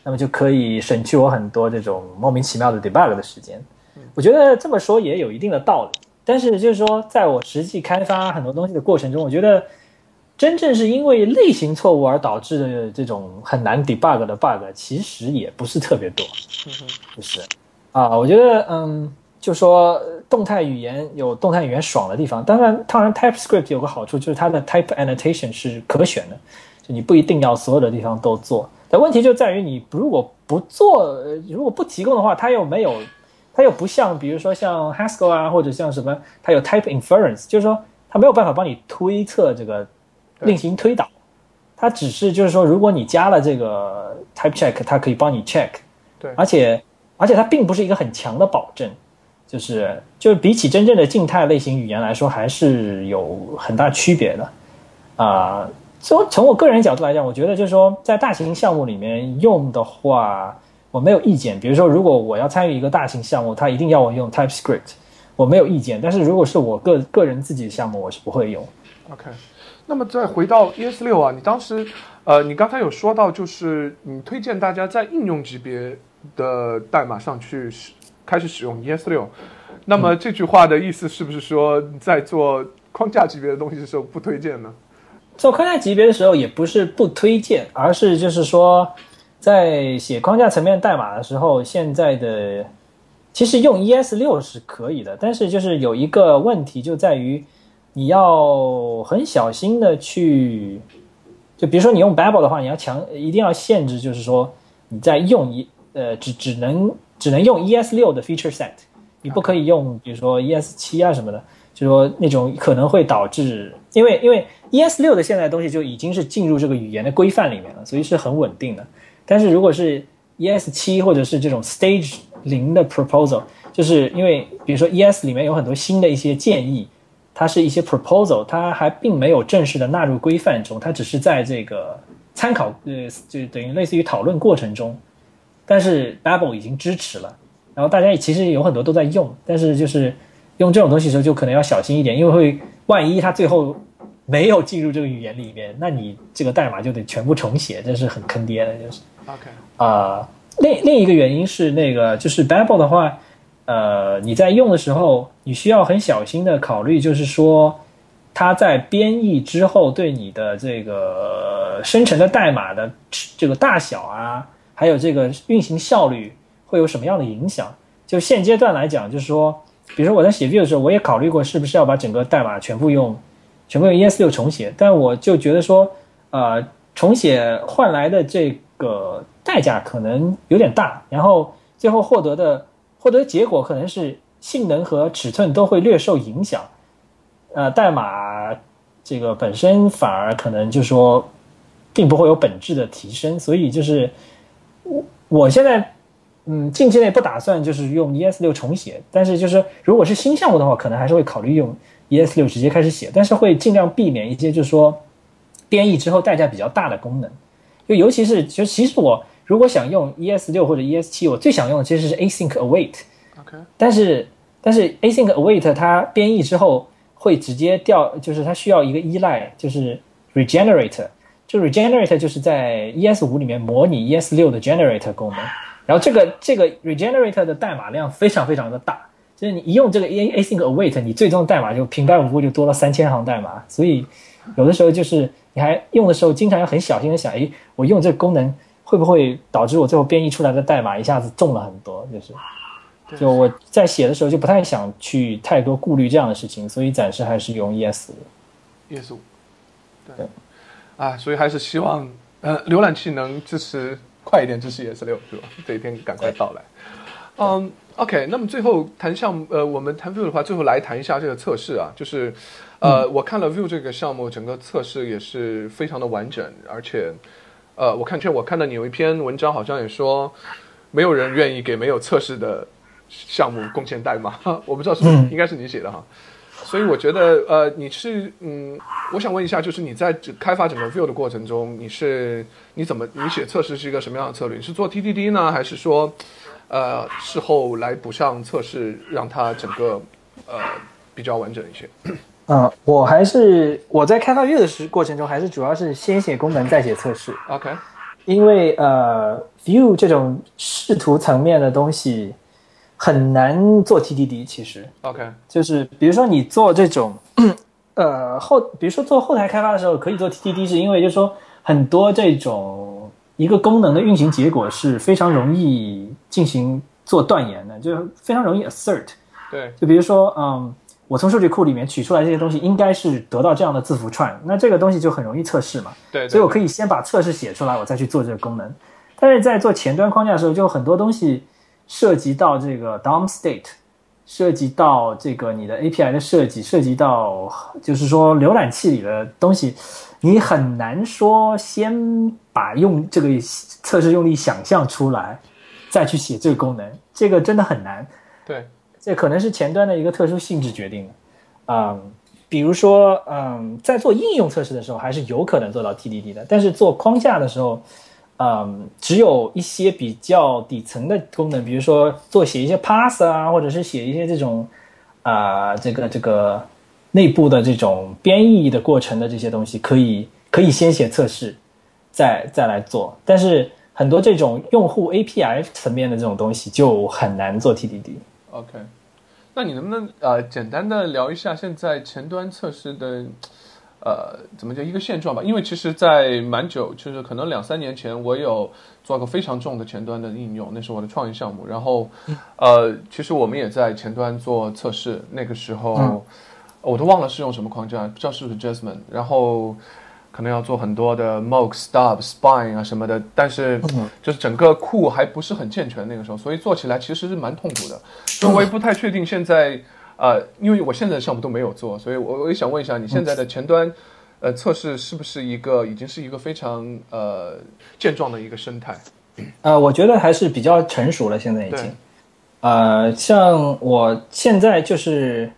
那么就可以省去我很多这种莫名其妙的 debug 的时间。我觉得这么说也有一定的道理，但是就是说，在我实际开发很多东西的过程中，我觉得真正是因为类型错误而导致的这种很难 debug 的 bug，其实也不是特别多。就是啊，我觉得嗯，就说呃动态语言有动态语言爽的地方，当然，当然 TypeScript 有个好处就是它的 type annotation 是可选的，就你不一定要所有的地方都做。但问题就在于你如果不做，呃如果不提供的话，它又没有，它又不像比如说像 Haskell 啊，或者像什么，它有 type inference，就是说它没有办法帮你推测这个另行推导，它只是就是说，如果你加了这个 type check，它可以帮你 check。对而且而且它并不是一个很强的保证，就是就是比起真正的静态类型语言来说，还是有很大区别的啊。从、从我个人角度来讲，我觉得就是说，在大型项目里面用的话，我没有意见。比如说，如果我要参与一个大型项目，它一定要我用 TypeScript，我没有意见。但是如果是我个个人自己的项目，我是不会用。OK，那么再回到 ES 六啊，你当时呃，你刚才有说到，就是你推荐大家在应用级别的代码上去使开始使用 ES 六，那么这句话的意思是不是说在做框架级别的东西的时候不推荐呢？做框架级别的时候，也不是不推荐，而是就是说，在写框架层面代码的时候，现在的其实用 ES 六是可以的，但是就是有一个问题就在于，你要很小心的去，就比如说你用 Babel 的话，你要强一定要限制，就是说你在用一呃只只能只能用 ES 六的 feature set，你不可以用比如说 ES 七啊什么的。就说那种可能会导致，因为因为 ES 六的现在东西就已经是进入这个语言的规范里面了，所以是很稳定的。但是如果是 ES 七或者是这种 Stage 零的 proposal，就是因为比如说 ES 里面有很多新的一些建议，它是一些 proposal，它还并没有正式的纳入规范中，它只是在这个参考呃就等于类似于讨论过程中，但是 Babel 已经支持了，然后大家也其实有很多都在用，但是就是。用这种东西的时候就可能要小心一点，因为会万一它最后没有进入这个语言里面，那你这个代码就得全部重写，这是很坑爹的，就是。OK，啊、呃，另另一个原因是那个就是 Babel 的话，呃，你在用的时候，你需要很小心的考虑，就是说它在编译之后对你的这个生成的代码的这个大小啊，还有这个运行效率会有什么样的影响？就现阶段来讲，就是说。比如说我在写 Vue 的时候，我也考虑过是不是要把整个代码全部用，全部用 ES 六重写，但我就觉得说，呃，重写换来的这个代价可能有点大，然后最后获得的获得结果可能是性能和尺寸都会略受影响，呃，代码这个本身反而可能就说，并不会有本质的提升，所以就是我我现在嗯近期内不打算就是用 ES 六重写，但是就是如果是新项目的话，可能还是会考虑用 ES 六直接开始写，但是会尽量避免一些就是说编译之后代价比较大的功能，就尤其是就其实我如果想用 ES 六或者 ES 七，我最想用的其实是 Async Await。OK，但是但是 async await 它编译之后会直接调，就是它需要一个依赖，就是 regenerate。就 regenerate 就是在 ES 五里面模拟 ES 六的 generate 功能，然后这个这个 regenerate 的代码量非常非常的大，就是你一用这个 a async await，你最终代码就平白无故就多了三千行代码，所以有的时候就是你还用的时候，经常要很小心的想，诶，我用这个功能会不会导致我最后编译出来的代码一下子重了很多？就是。就我在写的时候就不太想去太多顾虑这样的事情，所以暂时还是用 ES。ES 五，对对，啊，所以还是希望呃浏览器能支持快一点支持 ES 六，是吧？这一天赶快到来。嗯，OK，那么最后谈项目，呃，我们谈 View 的话，最后来谈一下这个测试啊，就是呃，我看了 View 这个项目，整个测试也是非常的完整，而且呃，我看见我看到你有一篇文章，好像也说没有人愿意给没有测试的项目贡献代码，我不知道是不是、嗯应该是你写的哈。所以我觉得，呃，你是，嗯，我想问一下，就是你在开发整个 Vue 的过程中，你是你怎么你写测试是一个什么样的策略？你是做 TDD 呢，还是说，呃，事后来补上测试，让它整个呃比较完整一些？嗯，我还是我在开发 Vue 的时过程中，还是主要是先写功能再写测试，OK，因为呃，view 这种视图层面的东西很难做 TDD，其实。OK，就是比如说你做这种呃后，比如说做后台开发的时候可以做 TDD，是因为就是说很多这种一个功能的运行结果是非常容易进行做断言的，就是非常容易 assert。对，就比如说，嗯，我从数据库里面取出来这些东西，应该是得到这样的字符串，那这个东西就很容易测试嘛。对，对所以我可以先把测试写出来，我再去做这个功能。但是在做前端框架的时候，就很多东西涉及到这个 DOM state，涉及到这个你的 API 的设计，涉及到就是说浏览器里的东西，你很难说先把用这个测试用力想象出来，再去写这个功能，这个真的很难。对，这可能是前端的一个特殊性质决定的。嗯，比如说，嗯，在做应用测试的时候，还是有可能做到 TDD 的，但是做框架的时候，嗯，只有一些比较底层的功能，比如说做写一些 pass 啊，或者是写一些这种啊、这个这个内部的这种编译的过程的这些东西，可以可以先写测试，再再来做。但是很多这种用户 API 层面的这种东西就很难做 TDD。OK，那你能不能呃简单的聊一下现在前端测试的呃怎么叫一个现状吧？因为其实，在蛮久，就是可能两三年前，我有做过非常重的前端的应用，那是我的创业项目。然后呃，其实我们也在前端做测试，那个时候、嗯我都忘了是用什么框架，不知道是不是 Jasmine，然后。可能要做很多的 mock、stub、spine 啊什么的，但是就是整个库还不是很健全那个时候，所以做起来其实是蛮痛苦的。所以我也不太确定现在，呃，因为我现在的项目都没有做，所以我我也想问一下，你现在的前端，呃，测试是不是一个已经是一个非常呃健壮的一个生态？呃，我觉得还是比较成熟了，现在已经。呃，像我现在就是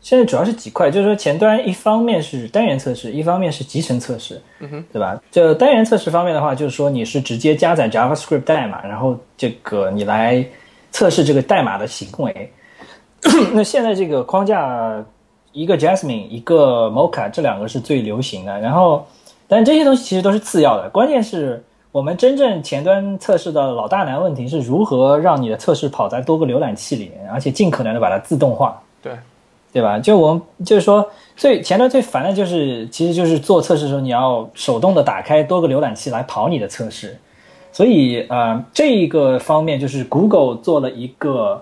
现在主要是几块，就是说前端一方面是单元测试，一方面是集成测试，嗯哼，对吧？就单元测试方面的话，就是说你是直接加载 JavaScript 代码，然后这个你来测试这个代码的行为。那现在这个框架，一个 Jasmine，一个 Mocha，这两个是最流行的。然后，但这些东西其实都是次要的，关键是我们真正前端测试的老大难问题是如何让你的测试跑在多个浏览器里面，而且尽可能的把它自动化。对，对吧？就我们就是说，最前端最烦的就是，其实就是做测试的时候，你要手动的打开多个浏览器来跑你的测试。所以呃，这一个方面就是 Google 做了一个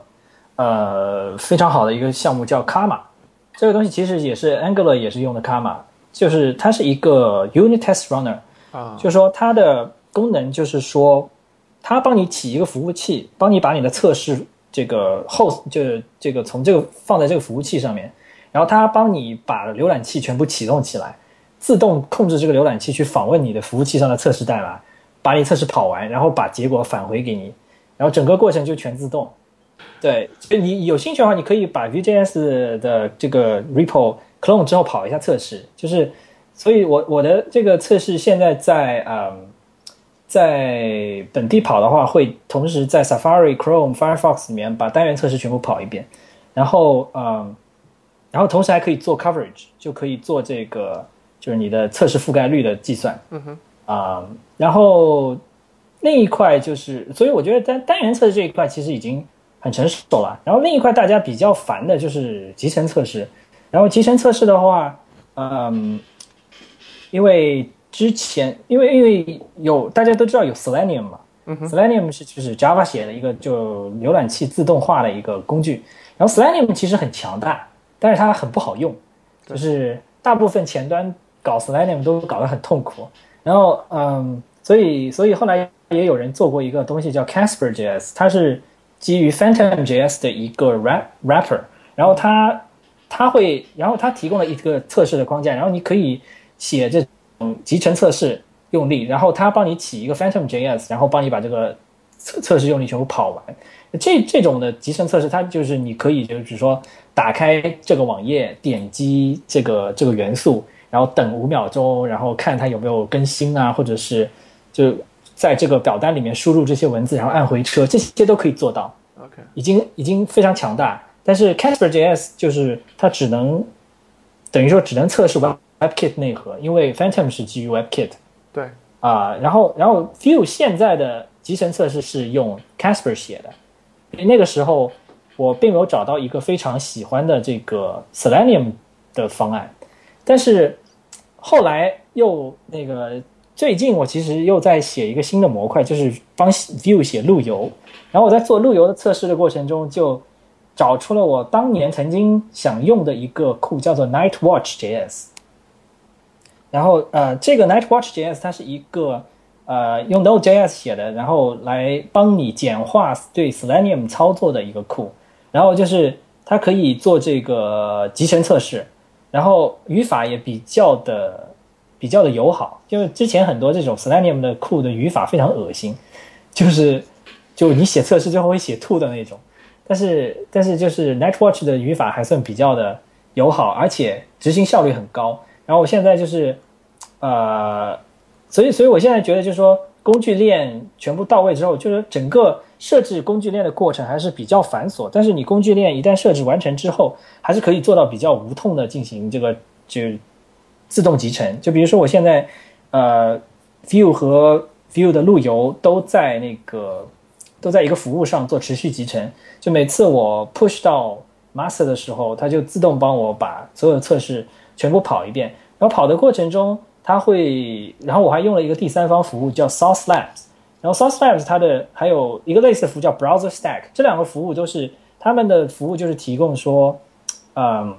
呃非常好的一个项目叫 Karma，这个东西其实也是 Angular 也是用的 Karma，就是它是一个 Unit Test Runner，啊，就是说它的功能就是说，它帮你起一个服务器，帮你把你的测试这个 host 就是这个从这个放在这个服务器上面，然后它帮你把浏览器全部启动起来，自动控制这个浏览器去访问你的服务器上的测试代码，把你测试跑完，然后把结果返回给你，然后整个过程就全自动。对，你有兴趣的话，你可以把 Vue.js 的这个 repo clone 之后跑一下测试。就是，所以我我的这个测试现在在嗯，在本地跑的话，会同时在 Safari、Chrome、Firefox 里面把单元测试全部跑一遍，然后嗯，然后同时还可以做 coverage，就可以做这个就是你的测试覆盖率的计算。嗯哼。啊，然后另一块就是，所以我觉得单单元测试这一块其实已经。很成熟了，然后另一块大家比较烦的就是集成测试，然后集成测试的话，嗯，因为之前因为因为有大家都知道有 Selenium 嘛嗯，Selenium 是就是 Java 写的一个就浏览器自动化的一个工具，然后 Selenium 其实很强大，但是它很不好用，就是大部分前端搞 Selenium 都搞得很痛苦，然后嗯，所以所以后来也有人做过一个东西叫 Casper JS，它是。基于 Phantom JS 的一个 rap rapper，然后它它会，然后它提供了一个测试的框架，然后你可以写这种集成测试用例，然后它帮你起一个 Phantom JS，然后帮你把这个测测试用例全部跑完。这这种的集成测试，它就是你可以就是说打开这个网页，点击这个这个元素，然后等五秒钟，然后看它有没有更新啊，或者是就。在这个表单里面输入这些文字，然后按回车，这些都可以做到。OK，已经已经非常强大。但是 Casper JS 就是它只能等于说只能测试 Web WebKit 内核，因为 Phantom 是基于 WebKit。对啊，然后然后 Vue 现在的集成测试是用 Casper 写的。那个时候我并没有找到一个非常喜欢的这个 Selenium 的方案，但是后来又那个。最近我其实又在写一个新的模块，就是帮 Vue 写路由。然后我在做路由的测试的过程中，就找出了我当年曾经想用的一个库，叫做 Nightwatch.js。然后呃，这个 Nightwatch.js 它是一个呃用 Node.js 写的，然后来帮你简化对 Selenium 操作的一个库。然后就是它可以做这个集成测试，然后语法也比较的。比较的友好，就是之前很多这种 Selenium 的库的语法非常恶心，就是就你写测试最后会写吐的那种。但是但是就是 Nightwatch 的语法还算比较的友好，而且执行效率很高。然后我现在就是呃，所以所以我现在觉得就是说工具链全部到位之后，就是整个设置工具链的过程还是比较繁琐。但是你工具链一旦设置完成之后，还是可以做到比较无痛的进行这个就。自动集成，就比如说我现在，呃，view 和 view 的路由都在那个都在一个服务上做持续集成，就每次我 push 到 master 的时候，它就自动帮我把所有的测试全部跑一遍。然后跑的过程中，它会，然后我还用了一个第三方服务叫 Source Labs，然后 Source Labs 它的还有一个类似的服务叫 Browser Stack，这两个服务都是他们的服务，就是提供说，嗯。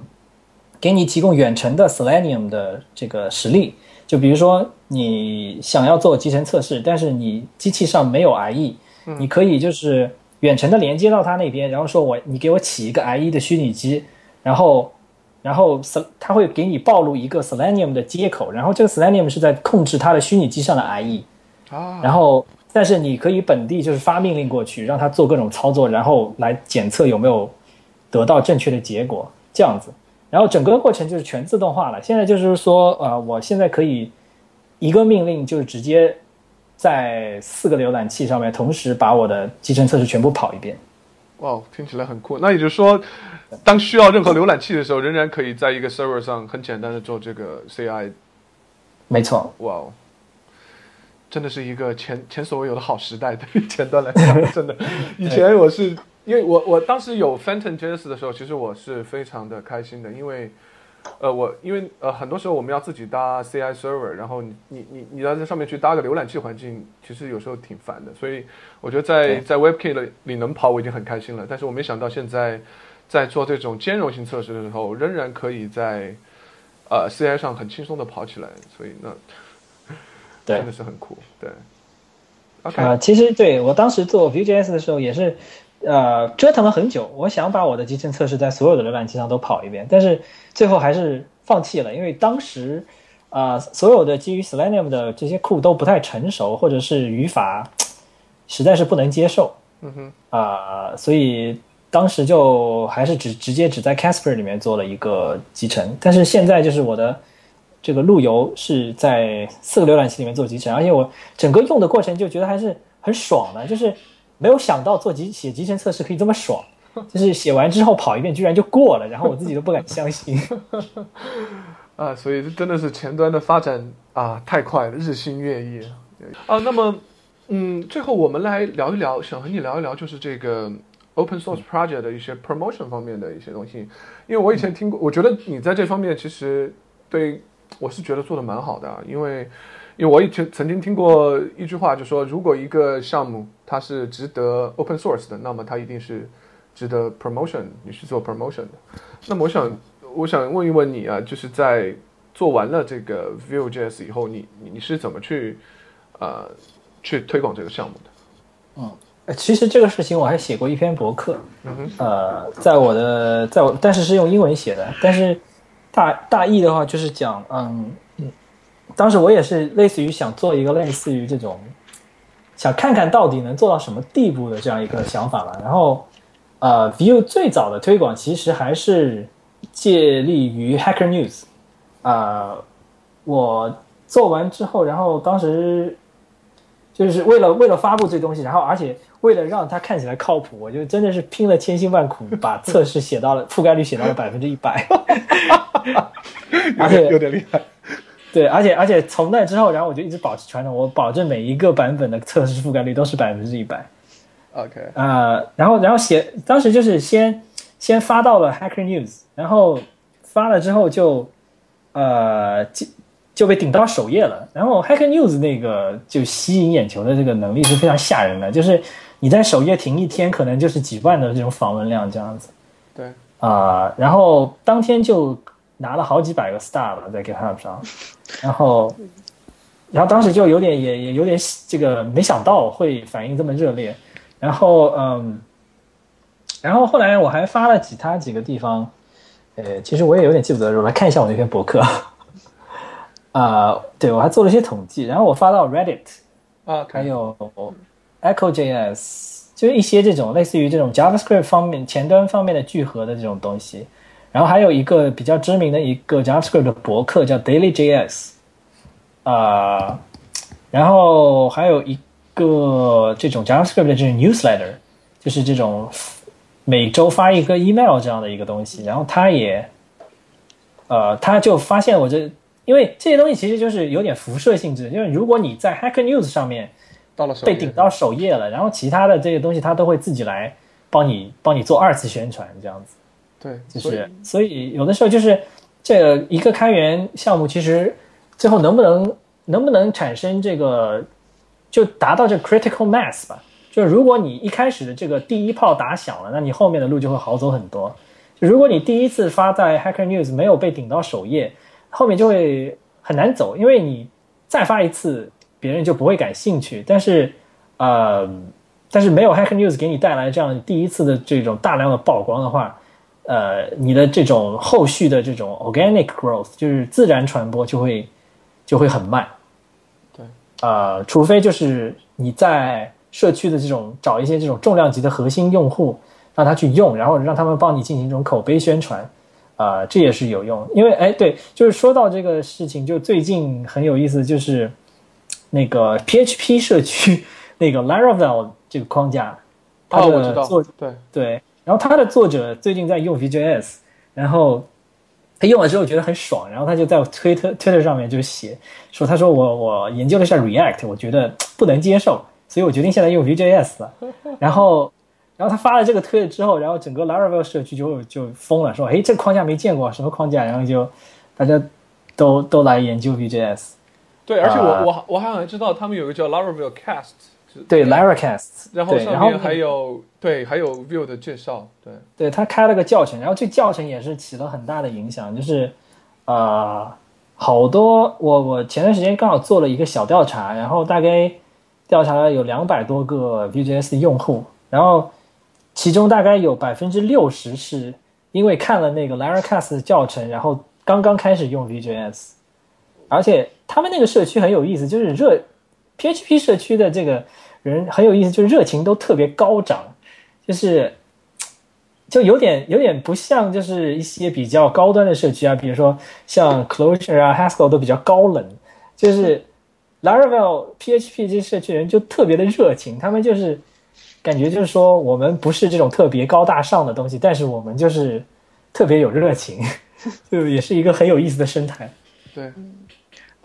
给你提供远程的 Selenium 的这个实例，就比如说你想要做集成测试，但是你机器上没有 IE，你可以就是远程的连接到它那边，然后说我你给我起一个 IE 的虚拟机，然后然后它会给你暴露一个 Selenium 的接口，然后这个 Selenium 是在控制它的虚拟机上的 IE，啊，然后但是你可以本地就是发命令过去，让它做各种操作，然后来检测有没有得到正确的结果，这样子。然后整个过程就是全自动化了。现在就是说，呃，我现在可以一个命令就是直接在四个浏览器上面同时把我的集成测试全部跑一遍。哇，听起来很酷。那也就是说，当需要任何浏览器的时候，仍然可以在一个 server 上很简单的做这个 CI。没错。哇哦，真的是一个前前所未有的好时代。对于前端来讲，真的，以前我是。因为我我当时有 Phantom JS 的时候，其实我是非常的开心的，因为，呃，我因为呃很多时候我们要自己搭 CI server，然后你你你你要在上面去搭个浏览器环境，其实有时候挺烦的，所以我觉得在在 WebKit 里能跑我已经很开心了。但是我没想到现在在做这种兼容性测试的时候，仍然可以在呃 CI 上很轻松的跑起来，所以那真的是很酷。对，OK，其实对我当时做 Vue.js 的时候也是。呃，折腾了很久，我想把我的集成测试在所有的浏览器上都跑一遍，但是最后还是放弃了，因为当时，啊、所有的基于 Selenium 的这些库都不太成熟，或者是语法实在是不能接受。嗯哼，啊、所以当时就还是只直接只在 Casper 里面做了一个集成，但是现在就是我的这个路由是在四个浏览器里面做集成，而且我整个用的过程就觉得还是很爽的，就是没有想到做集写集成测试可以这么爽，就是写完之后跑一遍居然就过了，然后我自己都不敢相信。啊，所以这真的是前端的发展啊，太快了，日新月异啊。那么，嗯，最后我们来聊一聊，想和你聊一聊，就是这个 open source project 的一些 promotion 方面的一些东西。因为我以前听过，我觉得你在这方面其实对我是觉得做的蛮好的啊，因为因为我以前曾经听过一句话，就说如果一个项目它是值得 open source 的，那么它一定是值得 promotion，你去做 promotion 的。那么我想，我想问一问你啊，就是在做完了这个 Vue.js 以后，你你你是怎么去呃去推广这个项目的？嗯其实这个事情我还写过一篇博客，嗯，呃，在我的，在我，但是是用英文写的，但是大大意的话就是讲，嗯嗯，当时我也是类似于想做一个类似于这种，想看看到底能做到什么地步的这样一个想法吧。然后，呃，View 最早的推广其实还是借力于 Hacker News，啊、我做完之后，然后当时就是为了为了发布这东西，然后而且为了让它看起来靠谱，我就真的是拼了千辛万苦，把测试写到了覆盖率写到了百分之一百，而且有点厉害。对，而且而且从那之后，然后我就一直保持传统，我保证每一个版本的测试覆盖率都是百分之一百。OK，呃，然后然后写，当时就是先先发到了 Hacker News，然后发了之后就呃就就被顶到首页了。然后 Hacker News 那个就吸引眼球的这个能力是非常吓人的，就是你在首页停一天，可能就是几万的这种访问量这样子。对，啊、然后当天就拿了好几百个 star 吧，在 GitHub 上，然后，然后当时就有点也也有点这个没想到会反应这么热烈，然后嗯，然后后来我还发了其他几个地方，呃，其实我也有点记不得了，我来看一下我那篇博客，啊、对我还做了一些统计，然后我发到 Reddit，啊，还有 Echo.js，就是一些这种类似于这种 JavaScript 方面前端方面的聚合的这种东西。然后还有一个比较知名的一个 JavaScript 的博客叫 Daily.js，啊、然后还有一个这种 JavaScript 的这种 newsletter，就是这种每周发一个 email 这样的一个东西。然后他也，呃，他就发现我这，因为这些东西其实就是有点辐射性质，就是如果你在 Hacker News 上面到了被顶到首页了，然后其他的这些东西他都会自己来帮你帮你做二次宣传，这样子。对，就是所以有的时候就是这个一个开源项目，其实最后能不能能不能产生这个就达到这个 critical mass 吧？就是如果你一开始的这个第一炮打响了，那你后面的路就会好走很多。就如果你第一次发在 Hacker News 没有被顶到首页，后面就会很难走，因为你再发一次，别人就不会感兴趣。但是，呃，但是没有 Hacker News 给你带来这样第一次的这种大量的曝光的话，呃，你的这种后续的这种 organic growth，就是自然传播就会就会很慢。对，呃，除非就是你在社区的这种找一些这种重量级的核心用户，让他去用，然后让他们帮你进行一种口碑宣传，啊、这也是有用。因为哎，对，就是说到这个事情，就最近很有意思，就是那个 PHP 社区 那个 Laravel 这个框架，它的作，对，对，然后他的作者最近在用 Vue.js，然后他用了之后觉得很爽，然后他就在推特 Twitter 上面就写说，他说我我研究了一下 React，我觉得不能接受，所以我决定现在用 Vue.js 了。然后，然后他发了这个推之后，然后整个 Laravel 社区就就疯了，说，哎，这个框架没见过，什么框架？然后就大家都都来研究 Vue.js。对，而且我、啊我我好像知道他们有一个叫 Laravel Cast，是对 Laracast，然后，然后上面还有对还有 view 的介绍，对，对他开了个教程，然后这教程也是起了很大的影响，就是呃，好多我我前段时间刚好做了一个小调查，然后大概调查了有两百多个 Vue.js 的用户，然后其中大概有百分之六十是因为看了那个 Laracast 的教程，然后刚刚开始用 Vue.js，而且他们那个社区很有意思，就是热 PHP 社区的这个人很有意思，就是热情都特别高涨，就是就有点有点不像就是一些比较高端的社区啊，比如说像 Closure 啊、Haskell 都比较高冷，就是 Laravel PHP 这些社区人就特别的热情，他们就是感觉就是说我们不是这种特别高大上的东西，但是我们就是特别有热情，就也是一个很有意思的生态。对，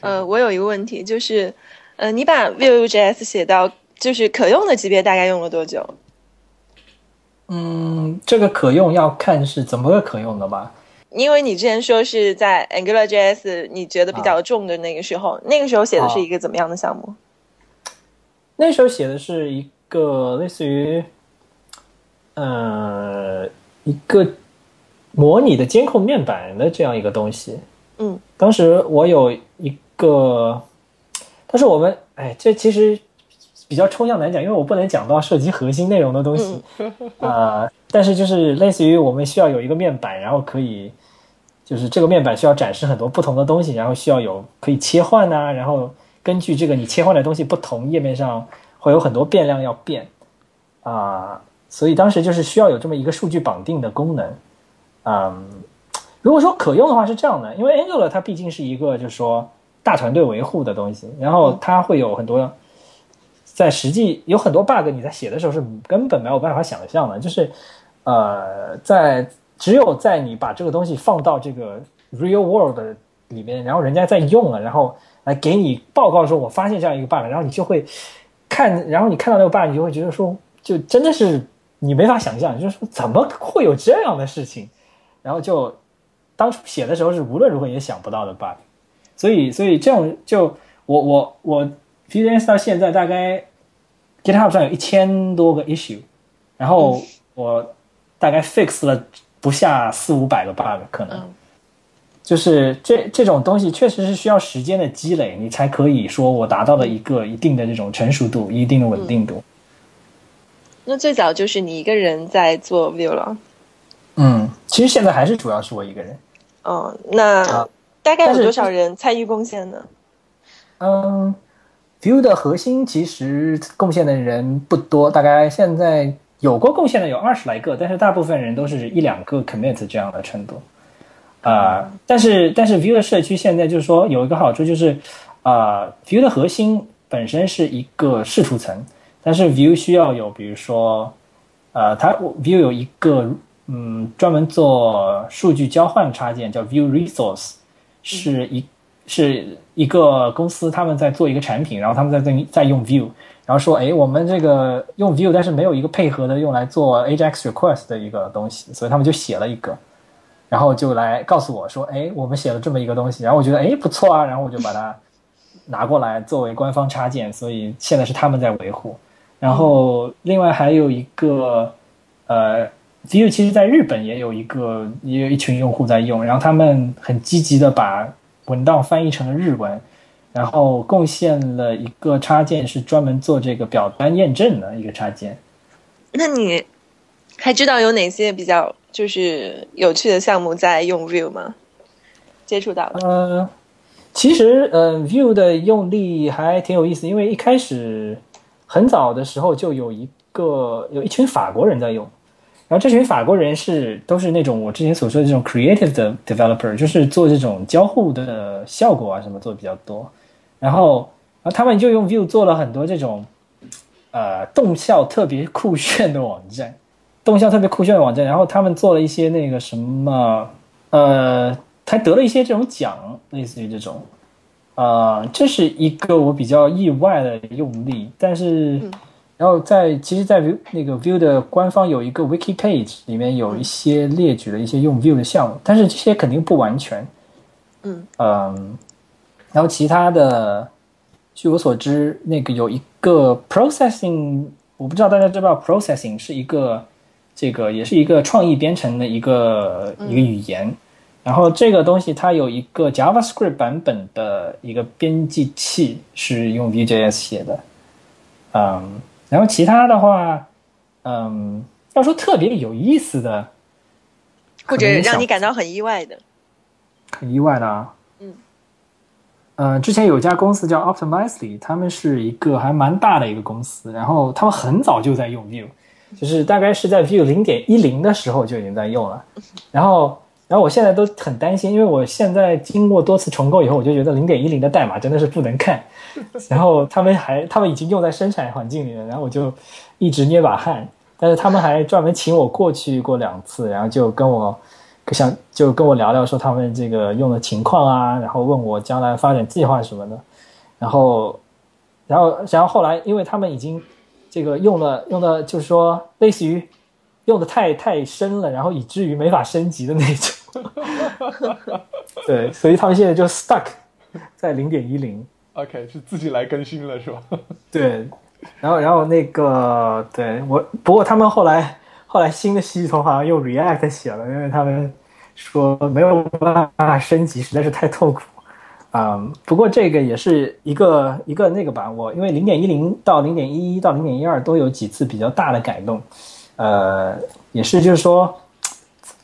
呃，我有一个问题，就是，呃，你把 Vue.js 写到就是可用的级别，大概用了多久？嗯，这个可用要看是怎么个可用的吧。因为你之前说是在 AngularJS 你觉得比较重的那个时候，那个时候写的是一个怎么样的项目？那时候写的是一个类似于，呃，一个模拟的监控面板的这样一个东西。嗯，当时我有一个，但是我们，哎，这其实比较抽象难讲，因为我不能讲到涉及核心内容的东西。呃，但是就是类似于我们需要有一个面板，然后可以，就是这个面板需要展示很多不同的东西，然后需要有可以切换呐、然后根据这个你切换的东西不同，页面上会有很多变量要变啊、所以当时就是需要有这么一个数据绑定的功能。嗯，如果说可用的话是这样的，因为 Angular 它毕竟是一个就是说大团队维护的东西，然后它会有很多在实际有很多 bug，你在写的时候是根本没有办法想象的，就是呃，在只有在你把这个东西放到这个 real world 里面，然后人家在用了，然后来给你报告说我发现这样一个 bug，然后你就会看，然后你看到那个 bug，你就会觉得说，就真的是你没法想象，就是说怎么会有这样的事情，然后就当初写的时候是无论如何也想不到的 bug，所以所以这种就我我我 Vue.js 到现在大概 GitHub 上有一千多个 issue，然后我大概 fix 了不下四五百个 bug 可能。嗯就是这这种东西确实是需要时间的积累，你才可以说我达到了一个一定的这种成熟度、一定的稳定度。那最早就是你一个人在做 Vue 了。嗯，其实现在还是主要是我一个人。哦，那啊大概有多少人参与贡献呢？嗯，Vue 的核心其实贡献的人不多，大概现在有过贡献的有二十来个，但是大部分人都是一两个 commit 这样的程度。啊、但是但是 Vue 的社区现在就是说有一个好处就是，啊、v u e 的核心本身是一个视图层，但是 Vue 需要有比如说，呃，它 Vue 有一个嗯专门做数据交换插件叫 Vue Resource，是一是一个公司他们在做一个产品，然后他们在在用 Vue，然后说，哎，我们这个用 Vue，但是没有一个配合的用来做 AJAX request 的一个东西，所以他们就写了一个，然后就来告诉我说，哎，我们写了这么一个东西，然后我觉得哎不错啊，然后我就把它拿过来作为官方插件，所以现在是他们在维护。然后另外还有一个呃，Vue 其实在日本也有一个也有一群用户在用，然后他们很积极的把文档翻译成了日文，然后贡献了一个插件是专门做这个表单验证的一个插件。那你还知道有哪些比较就是有趣的项目在用 Vue 吗？接触到了，呃，其实呃，Vue 的用力还挺有意思，因为一开始很早的时候就有一个有一群法国人在用，然后这群法国人是都是那种我之前所说的这种 creative 的 developer，就是做这种交互的效果啊什么做的比较多，然后然后他们就用 Vue 做了很多这种呃动效特别酷炫的网站，动效特别酷炫的网站，然后他们做了一些那个什么呃。还得了一些这种奖，类似于这种，呃，这是一个我比较意外的用力。但是，然后在其实，在 Vue 那个 Vue 的官方有一个 Wiki page，里面有一些列举了一些用 Vue 的项目，但是这些肯定不完全。嗯嗯，然后其他的，据我所知，那个有一个 processing，我不知道大家知不知道 processing 是一个这个也是一个创意编程的一个、一个语言。然后这个东西它有一个 JavaScript 版本的一个编辑器是用 Vue.js 写的，嗯，然后其他的话，嗯，要说特别有意思的，或者让你感到很意外的，很意外的啊，嗯，呃，之前有家公司叫 Optimizely，他们是一个还蛮大的一个公司，然后他们很早就在用 View，就是大概是在 Vue 零点一零的时候就已经在用了。然后，然后我现在都很担心，因为我现在经过多次重构以后，我就觉得零点一零的代码真的是不能看。然后他们还，他们已经用在生产环境里了，然后我就一直捏把汗。但是他们还专门请我过去过两次，然后就跟我。想就跟我聊聊说他们这个用的情况啊，然后问我将来发展计划什么的，然后，然后，然后后来，因为他们已经这个用了用的，就是说类似于用的太太深了，然后以至于没法升级的那种。对，所以他们现在就 stuck 在零点一零。OK，是自己来更新了是吧？对，然后然后那个对我，不过他们后来后来新的系统好像用 React 写了，因为他们。说没有办法升级，实在是太痛苦，啊，不过这个也是一个一个那个吧，我因为零点一零到零点一一到零点一二都有几次比较大的改动，呃，也是就是说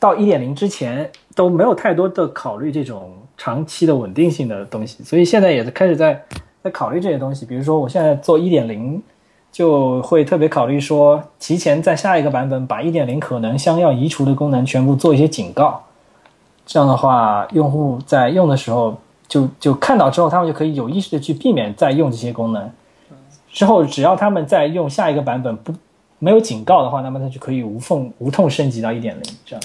到一点零之前都没有太多的考虑这种长期的稳定性的东西，所以现在也是开始在在考虑这些东西，比如说我现在做一点零，就会特别考虑说提前在下一个版本把一点零可能将要移除的功能全部做一些警告。这样的话，用户在用的时候就就看到之后，他们就可以有意识的去避免再用这些功能。之后，只要他们在用下一个版本不没有警告的话，那么它就可以无缝无痛升级到一点零。这样。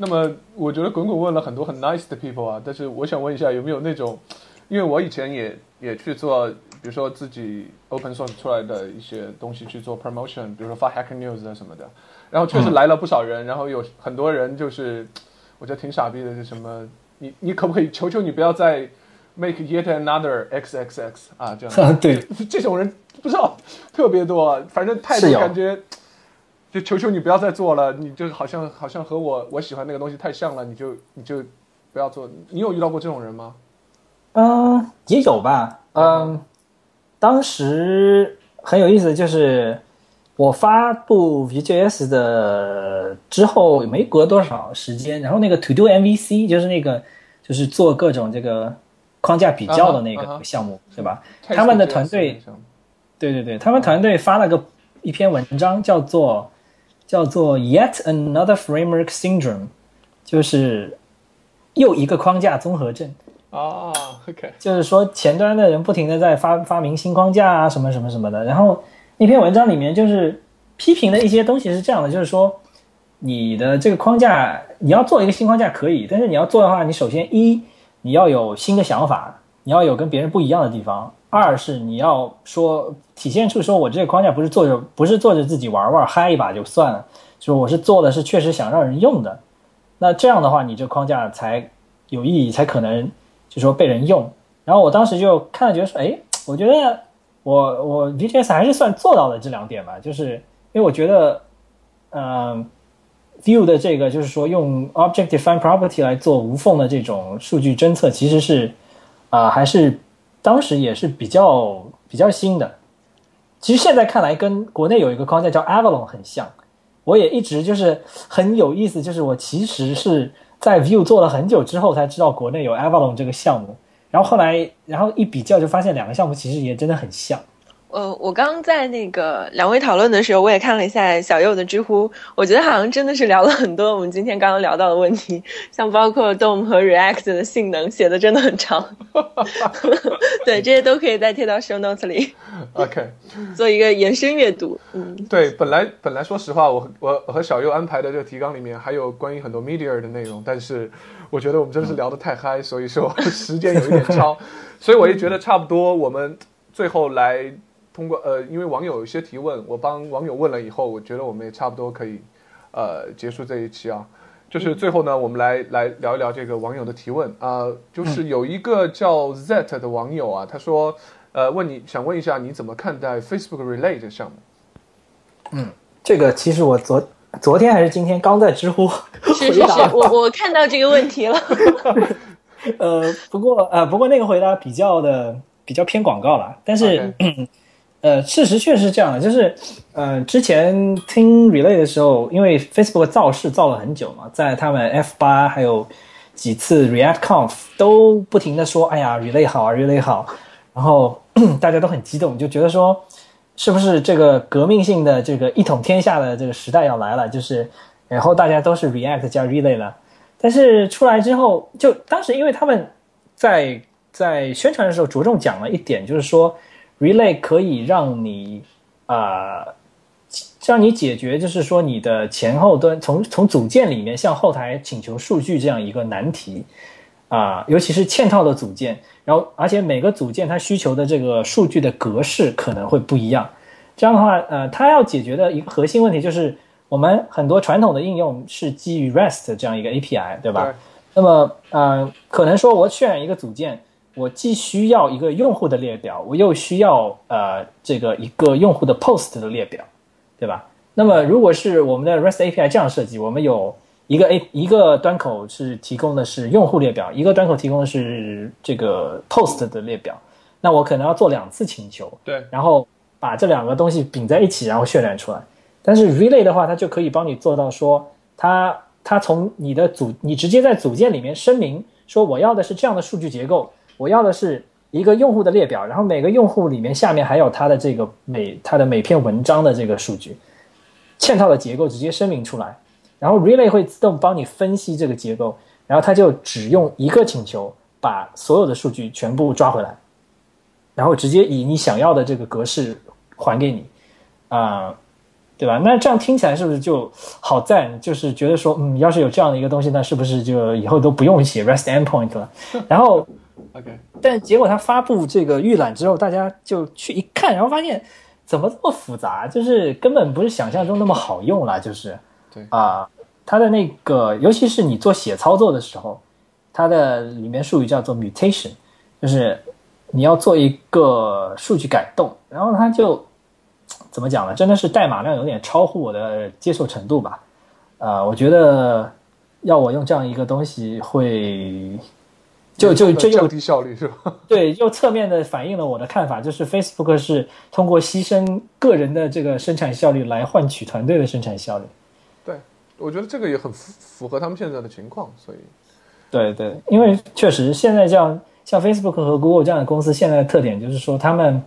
那么，我觉得滚滚问了很多很 nice 的 people 啊，但是我想问一下，有没有那种，因为我以前也也去做，比如说自己 open source 出来的一些东西去做 promotion，比如说发 hacker news 啊什么的，然后确实来了不少人，然后有很多人就是。我觉得挺傻逼的，是什么？你你可不可以求求你不要再 make yet another x x x 啊？这样 对，这种人不知道特别多，反正态度感觉就求求你不要再做了，你就好像好像和我我喜欢那个东西太像了，你就你就不要做。你有遇到过这种人吗？嗯，也有吧。嗯，当时很有意思，就是。我发布 Vue.js 的之后没隔多少时间，然后那个 To Do MVC 就是那个就是做各种这个框架比较的那个项目，对吧？他们的团队，对对对，他们团队发了个一篇文章，叫做叫做 Yet Another Framework Syndrome，就是又一个框架综合症啊。OK，就是说前端的人不停的在发发明新框架啊，什么什么什么的，然后。那篇文章里面就是批评的一些东西是这样的，就是说你的这个框架你要做一个新框架可以，但是你要做的话，你首先一你要有新的想法，你要有跟别人不一样的地方；二是你要说体现出说我这个框架不是做着不是做着自己玩玩嗨一把就算了，就是我是做的是确实想让人用的。那这样的话，你这框架才有意义，才可能就说被人用。然后我当时就看了，觉得说，哎，我觉得。我我 VTS 还是算做到了这两点吧，就是因为我觉得，嗯，View 的这个就是说用 Object Define Property 来做无缝的这种数据侦测，其实是啊，还是当时也是比较比较新的。其实现在看来，跟国内有一个框架叫 Avalon 很像。我也一直就是很有意思，就是我其实是在 View 做了很久之后才知道国内有 Avalon 这个项目。然后后来，然后一比较就发现两个项目其实也真的很像。呃，我刚刚在那个两位讨论的时候，我也看了一下小右的知乎，我觉得好像真的是聊了很多我们今天刚刚聊到的问题，像包括 DOM 和 React 的性能写的真的很长。对，这些都可以再贴到 show notes 里。OK，做一个延伸阅读。嗯，对，本来本来说实话，我我和小右安排的这个提纲里面还有关于很多 media 的内容，但是我觉得我们真的是聊得太嗨，所以说 时间有一点超，所以我也觉得差不多，我们最后来。通过呃，因为网友有一些提问，我帮网友问了以后，我觉得我们也差不多可以，呃，结束这一期啊。就是最后呢，我们来来聊一聊这个网友的提问啊。就是有一个叫 Z 的网友啊，他说，呃，问你想问一下你怎么看待 Facebook Relay 的项目？嗯，这个其实我昨昨天还是今天刚在知乎是 是是，我我看到这个问题了。呃，不过呃，不过那个回答比较的比较偏广告了，但是。呃，事实确实是这样的，就是，呃，之前听 Relay 的时候，因为 Facebook 造势造了很久嘛，在他们 F 八还有几次 React Conf 都不停的说，哎呀，Relay 好啊，Relay 好，然后大家都很激动，就觉得说，是不是这个革命性的这个一统天下的这个时代要来了？就是然后大家都是 React 加 Relay 了。但是出来之后，就当时因为他们在在宣传的时候着重讲了一点，就是说 Relay 可以让你啊。让你解决，就是说你的前后端从从组件里面向后台请求数据这样一个难题，啊，尤其是嵌套的组件，然后而且每个组件它需求的这个数据的格式可能会不一样，这样的话，呃，它要解决的一个核心问题就是我们很多传统的应用是基于 REST 这样一个 API，对吧？那么，呃，可能说我渲染一个组件，我既需要一个用户的列表，我又需要呃这个一个用户的 post 的列表。对吧？那么如果是我们的 REST API 这样设计，我们有一个 A 一个端口是提供的是用户列表，一个端口提供的是这个 post 的列表，那我可能要做两次请求，对，然后把这两个东西并在一起，然后渲染出来。但是 Relay 的话，它就可以帮你做到说，它它从你的组，你直接在组件里面声明说，我要的是这样的数据结构，我要的是。一个用户的列表，然后每个用户里面下面还有它的这个每它的每篇文章的这个数据嵌套的结构直接声明出来，然后 Relay 会自动帮你分析这个结构，然后它就只用一个请求把所有的数据全部抓回来，然后直接以你想要的这个格式还给你，啊，对吧？那这样听起来是不是就好赞？就是觉得说，嗯，要是有这样的一个东西，那是不是就以后都不用写 REST endpoint 了？然后。OK，但结果他发布这个预览之后，大家就去一看，然后发现怎么这么复杂，就是根本不是想象中那么好用了。就是对啊，它的那个，尤其是你做写操作的时候，它的里面术语叫做 mutation，就是你要做一个数据改动，然后它就怎么讲呢？真的是代码量有点超乎我的接受程度吧？啊，我觉得要我用这样一个东西会。就就这降低效率是吧？对，又侧面的反映了我的看法，就是 Facebook 是通过牺牲个人的这个生产效率来换取团队的生产效率。对，我觉得这个也很符符合他们现在的情况，所以，对对，因为确实现在这样像 Facebook 和 Google 这样的公司，现在的特点就是说，他们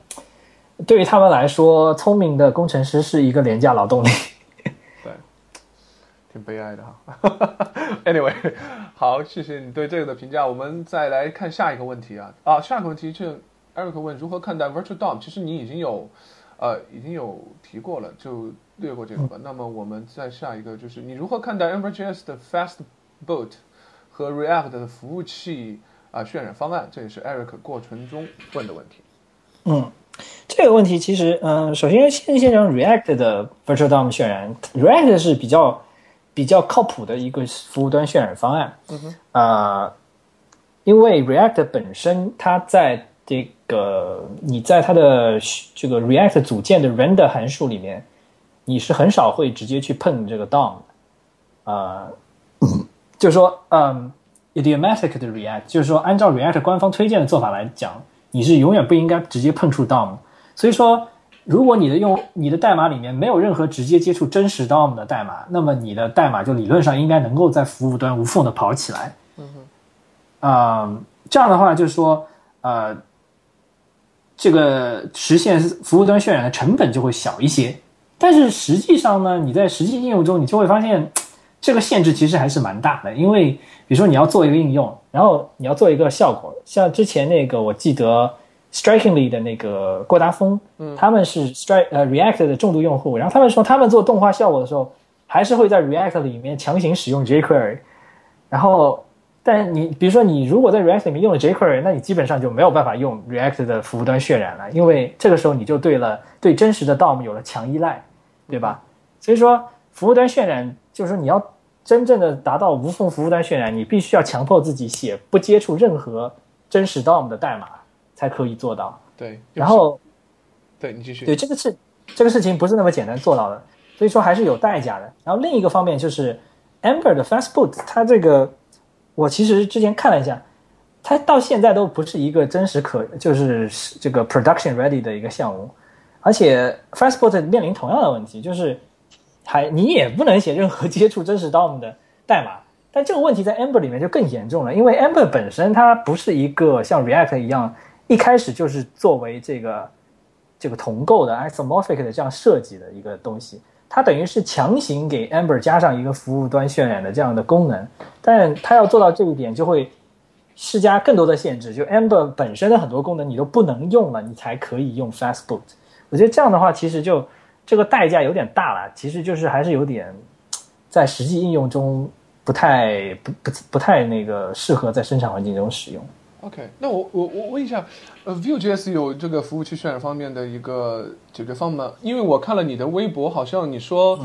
对于他们来说，聪明的工程师是一个廉价劳动力。对挺悲哀的哈，Anyway，好，谢谢你对这个的评价。我们再来看下一个问题啊啊，下一个问题就 Eric 问如何看待 Virtual DOM？其实你已经有呃已经有提过了，就略过这个吧。那么我们再下一个就是你如何看待 Ember.js 的 Fast Boot 和 React 的服务器啊渲染方案？这也是 Eric 过程中问的问题。嗯，这个问题其实嗯，首先先先讲 React 的 Virtual DOM 渲染，React 是比较。比较靠谱的一个服务端渲染方案，啊，因为 React 本身它在这个你在它的这个 React 组件的 render 函数里面，你是很少会直接去碰这个 DOM 的，啊，就是说，嗯，idiomatic 的 React，就是说按照 React 官方推荐的做法来讲，你是永远不应该直接碰触 DOM，所以说。如果你的用你的代码里面没有任何直接接触真实 DOM 的代码，那么你的代码就理论上应该能够在服务端无缝的跑起来。嗯哼，啊，这样的话就是说，呃，这个实现服务端渲染的成本就会小一些。但是实际上呢，你在实际应用中，你就会发现这个限制其实还是蛮大的。因为比如说你要做一个应用，然后你要做一个效果，像之前那个我记得。Strikingly 的那个郭达峰，嗯，他们是 Strike 呃 React 的重度用户，然后他们说他们做动画效果的时候，还是会在 React 里面强行使用 jQuery，然后，但你比如说你如果在 React 里面用了 jQuery，那你基本上就没有办法用 React 的服务端渲染了，因为这个时候你就对了对真实的 DOM 有了强依赖，对吧？所以说服务端渲染就是说你要真正的达到无缝服务端渲染，你必须要强迫自己写不接触任何真实 DOM 的代码。才可以做到。对，然后，对你继续。对这个事，这个事情不是那么简单做到的，所以说还是有代价的。然后另一个方面就是，Amber 的 Fastboot，它这个我其实之前看了一下，它到现在都不是一个真实可就是这个 production ready 的一个项目，而且 Fastboot 面临同样的问题，就是还你也不能写任何 接触真实 DOM 的代码，但这个问题在 Amber 里面就更严重了，因为 Amber 本身它不是一个像 React 一样一开始就是作为这个这个同构的 isomorphic 的这样设计的一个东西，它等于是强行给 Amber 加上一个服务端渲染的这样的功能，但它要做到这一点就会施加更多的限制，就 Amber 本身的很多功能你都不能用了，你才可以用 Fastboot。我觉得这样的话其实就这个代价有点大了，其实就是还是有点在实际应用中。不太不不不太那个适合在生产环境中使用。OK，那我我我问一下，呃，Vue.js 有这个服务器渲染方面的一个解决方案吗？因为我看了你的微博，好像你说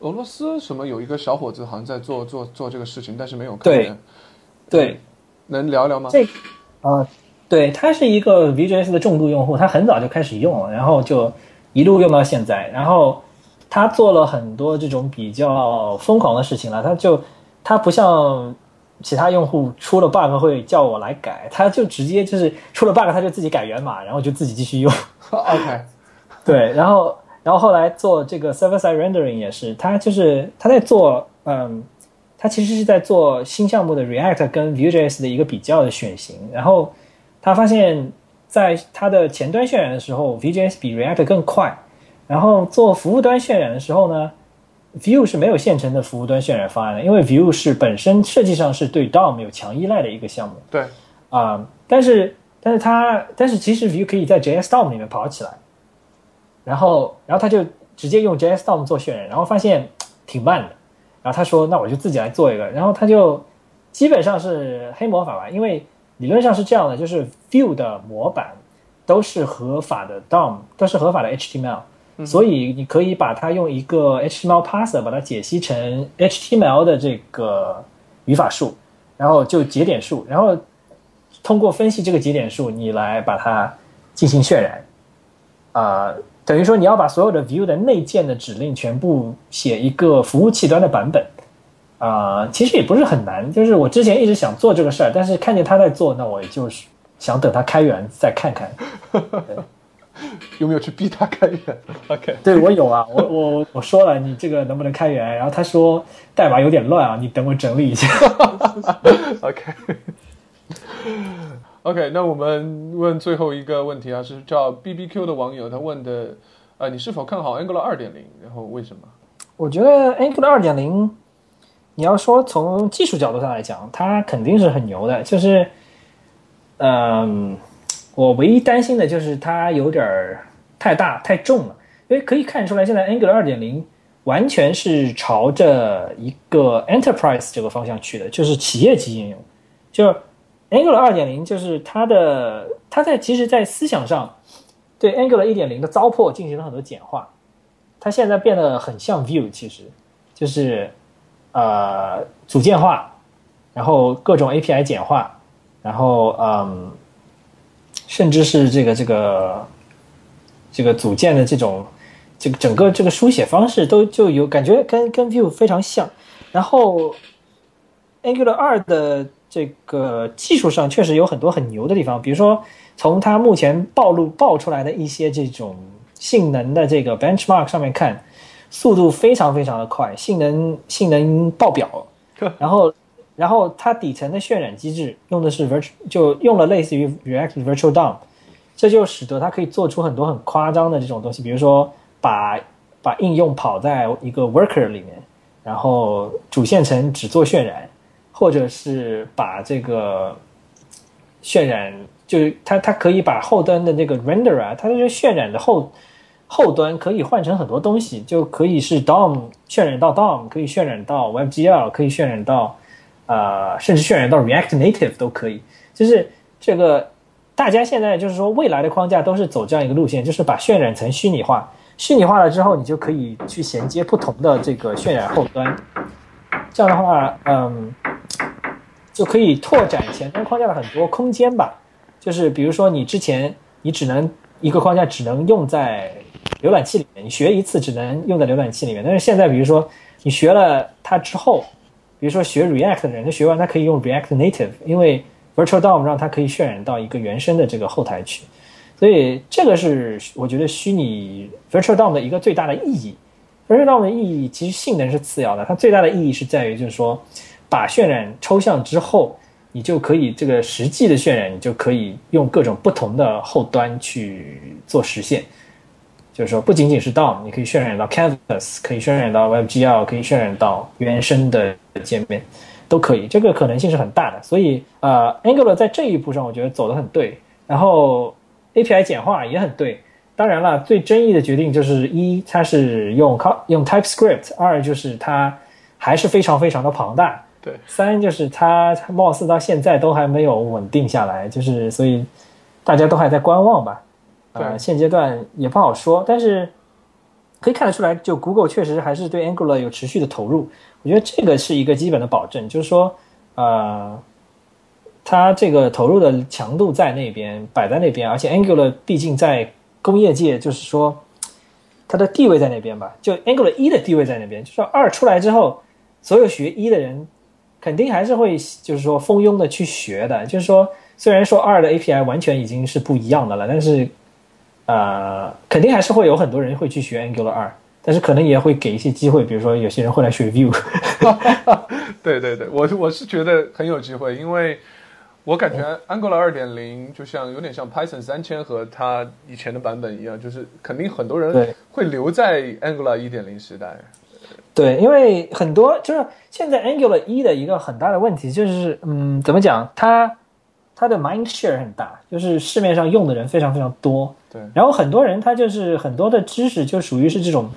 俄罗斯什么有一个小伙子好像在做做做这个事情，但是没有开源。对，能聊聊吗？这啊，对他是一个 Vue.js 的重度用户，他很早就开始用了，然后就一路用到现在，然后他做了很多这种比较疯狂的事情了，他就。他不像其他用户出了 bug 会叫我来改，他就直接就是出了 bug 他就自己改源码，然后就自己继续用。OK，对，然后然后后来做这个 server side rendering 也是，他就是他在做，嗯，他其实是在做新项目的 React 跟 Vue.js 的一个比较的选型，然后他发现，在他的前端渲染的时候，Vue.js 比 React 更快，然后做服务端渲染的时候呢。Vue 是没有现成的服务端渲染方案的，因为 Vue 是本身设计上是对 DOM 有强依赖的一个项目。对，啊，但是但是它但是其实 Vue 可以在 JS DOM 里面跑起来，然后然后他就直接用 JS DOM 做渲染，然后发现挺慢的，然后他说那我就自己来做一个，然后他就基本上是黑魔法吧，因为理论上是这样的，就是 Vue 的模板都是合法的 DOM，都是合法的 HTML。所以你可以把它用一个 HTML parser 把它解析成 HTML 的这个语法树，然后就节点树，然后通过分析这个节点树，你来把它进行渲染。啊，等于说你要把所有的 Vue 的内建的指令全部写一个服务器端的版本。啊，其实也不是很难，就是我之前一直想做这个事儿，但是看见他在做，那我就是想等他开源再看看。有没有去逼他开源？OK，对我有啊，我我我说了，你这个能不能开源？然后他说代码有点乱啊，你等我整理一下。OK，OK，那我们问最后一个问题啊，是叫 BBQ 的网友他问的，呃，你是否看好 Angular 二点零？然后为什么？我觉得 Angular 二点零，你要说从技术角度上来讲，它肯定是很牛的，就是，嗯。我唯一担心的就是它有点儿太大太重了，因为可以看出来，现在 Angular 二点零完全是朝着一个 Enterprise 这个方向去的，就是企业级应用。就 Angular 二点零，就是它的它在其实，在思想上对 Angular 一点零的糟粕进行了很多简化，它现在变得很像 Vue，其实就是呃组件化，然后各种 API 简化，然后嗯。甚至是这个这个这个组件的这种这个整个这个书写方式都就有感觉跟跟 Vue 非常像，然后 Angular 二的这个技术上确实有很多很牛的地方，比如说从它目前暴露爆出来的一些这种性能的这个 benchmark 上面看，速度非常非常的快，性能性能爆表，然后。然后它底层的渲染机制用的是 virtual，就用了类似于 React Virtual DOM，这就使得它可以做出很多很夸张的这种东西，比如说把把应用跑在一个 worker 里面，然后主线程只做渲染，或者是把这个渲染，就是它它可以把后端的那个 render 啊，它这个渲染的后后端可以换成很多东西，就可以是 DOM 渲染到 DOM，可以渲染到 WebGL，可以渲染到。呃，甚至渲染到 React Native 都可以，就是这个，大家现在就是说，未来的框架都是走这样一个路线，就是把渲染层虚拟化，虚拟化了之后，你就可以去衔接不同的这个渲染后端，这样的话，嗯，就可以拓展前端框架的很多空间吧。就是比如说，你之前你只能一个框架只能用在浏览器里面，你学一次只能用在浏览器里面，但是现在比如说你学了它之后。比如说学 React 的人，他学完他可以用 React Native，因为 Virtual DOM 让他可以渲染到一个原生的这个后台去，所以这个是我觉得虚拟 Virtual DOM 的一个最大的意义。Virtual DOM 的意义其实性能是次要的，它最大的意义是在于就是说，把渲染抽象之后，你就可以这个实际的渲染，你就可以用各种不同的后端去做实现。就是说，不仅仅是 DOM，你可以渲染到 Canvas，可以渲染到 WebGL，可以渲染到原生的界面，都可以。这个可能性是很大的。所以，呃，Angular 在这一步上，我觉得走得很对。然后 API 简化也很对。当然了，最争议的决定就是一，它是用用 TypeScript；二就是它还是非常非常的庞大。对。三就是它貌似到现在都还没有稳定下来，就是所以大家都还在观望吧。呃，现阶段也不好说，但是可以看得出来，就 Google 确实还是对 Angular 有持续的投入。我觉得这个是一个基本的保证，就是说，呃，它这个投入的强度在那边摆在那边，而且 Angular 毕竟在工业界，就是说它的地位在那边吧。就 Angular 一的地位在那边，就说二出来之后，所有学一的人肯定还是会就是说蜂拥的去学的。就是说，虽然说二的 API 完全已经是不一样的了，但是。呃，肯定还是会有很多人会去学 Angular 二，但是可能也会给一些机会，比如说有些人会来学 Vue。对对对，我我是觉得很有机会，因为我感觉 Angular 二点零就像有点像 Python 三千和它以前的版本一样，就是肯定很多人会留在 Angular 一点零时代。对，因为很多就是现在 Angular 一的一个很大的问题就是，嗯，怎么讲？它它的 mind share 很大，就是市面上用的人非常非常多。对，然后很多人他就是很多的知识就属于是这种，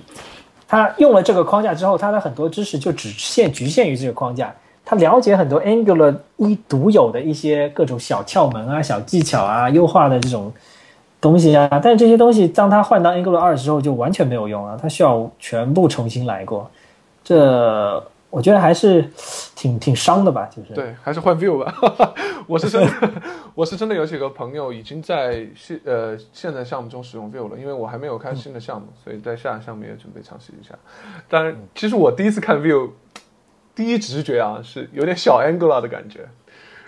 他用了这个框架之后，他的很多知识就只限局限于这个框架。他了解很多 Angular 一独有的一些各种小窍门啊、小技巧啊、优化的这种东西啊，但是这些东西当他换到 Angular 二之后就完全没有用了，他需要全部重新来过。这。我觉得还是挺挺伤的吧，就是对，还是换 view 吧。我是真的，我是真的有几个朋友已经在现呃现在项目中使用 view 了，因为我还没有开新的项目，所以在下项目也准备尝试一下。当然，其实我第一次看 view，第一直觉啊是有点小 Angular 的感觉。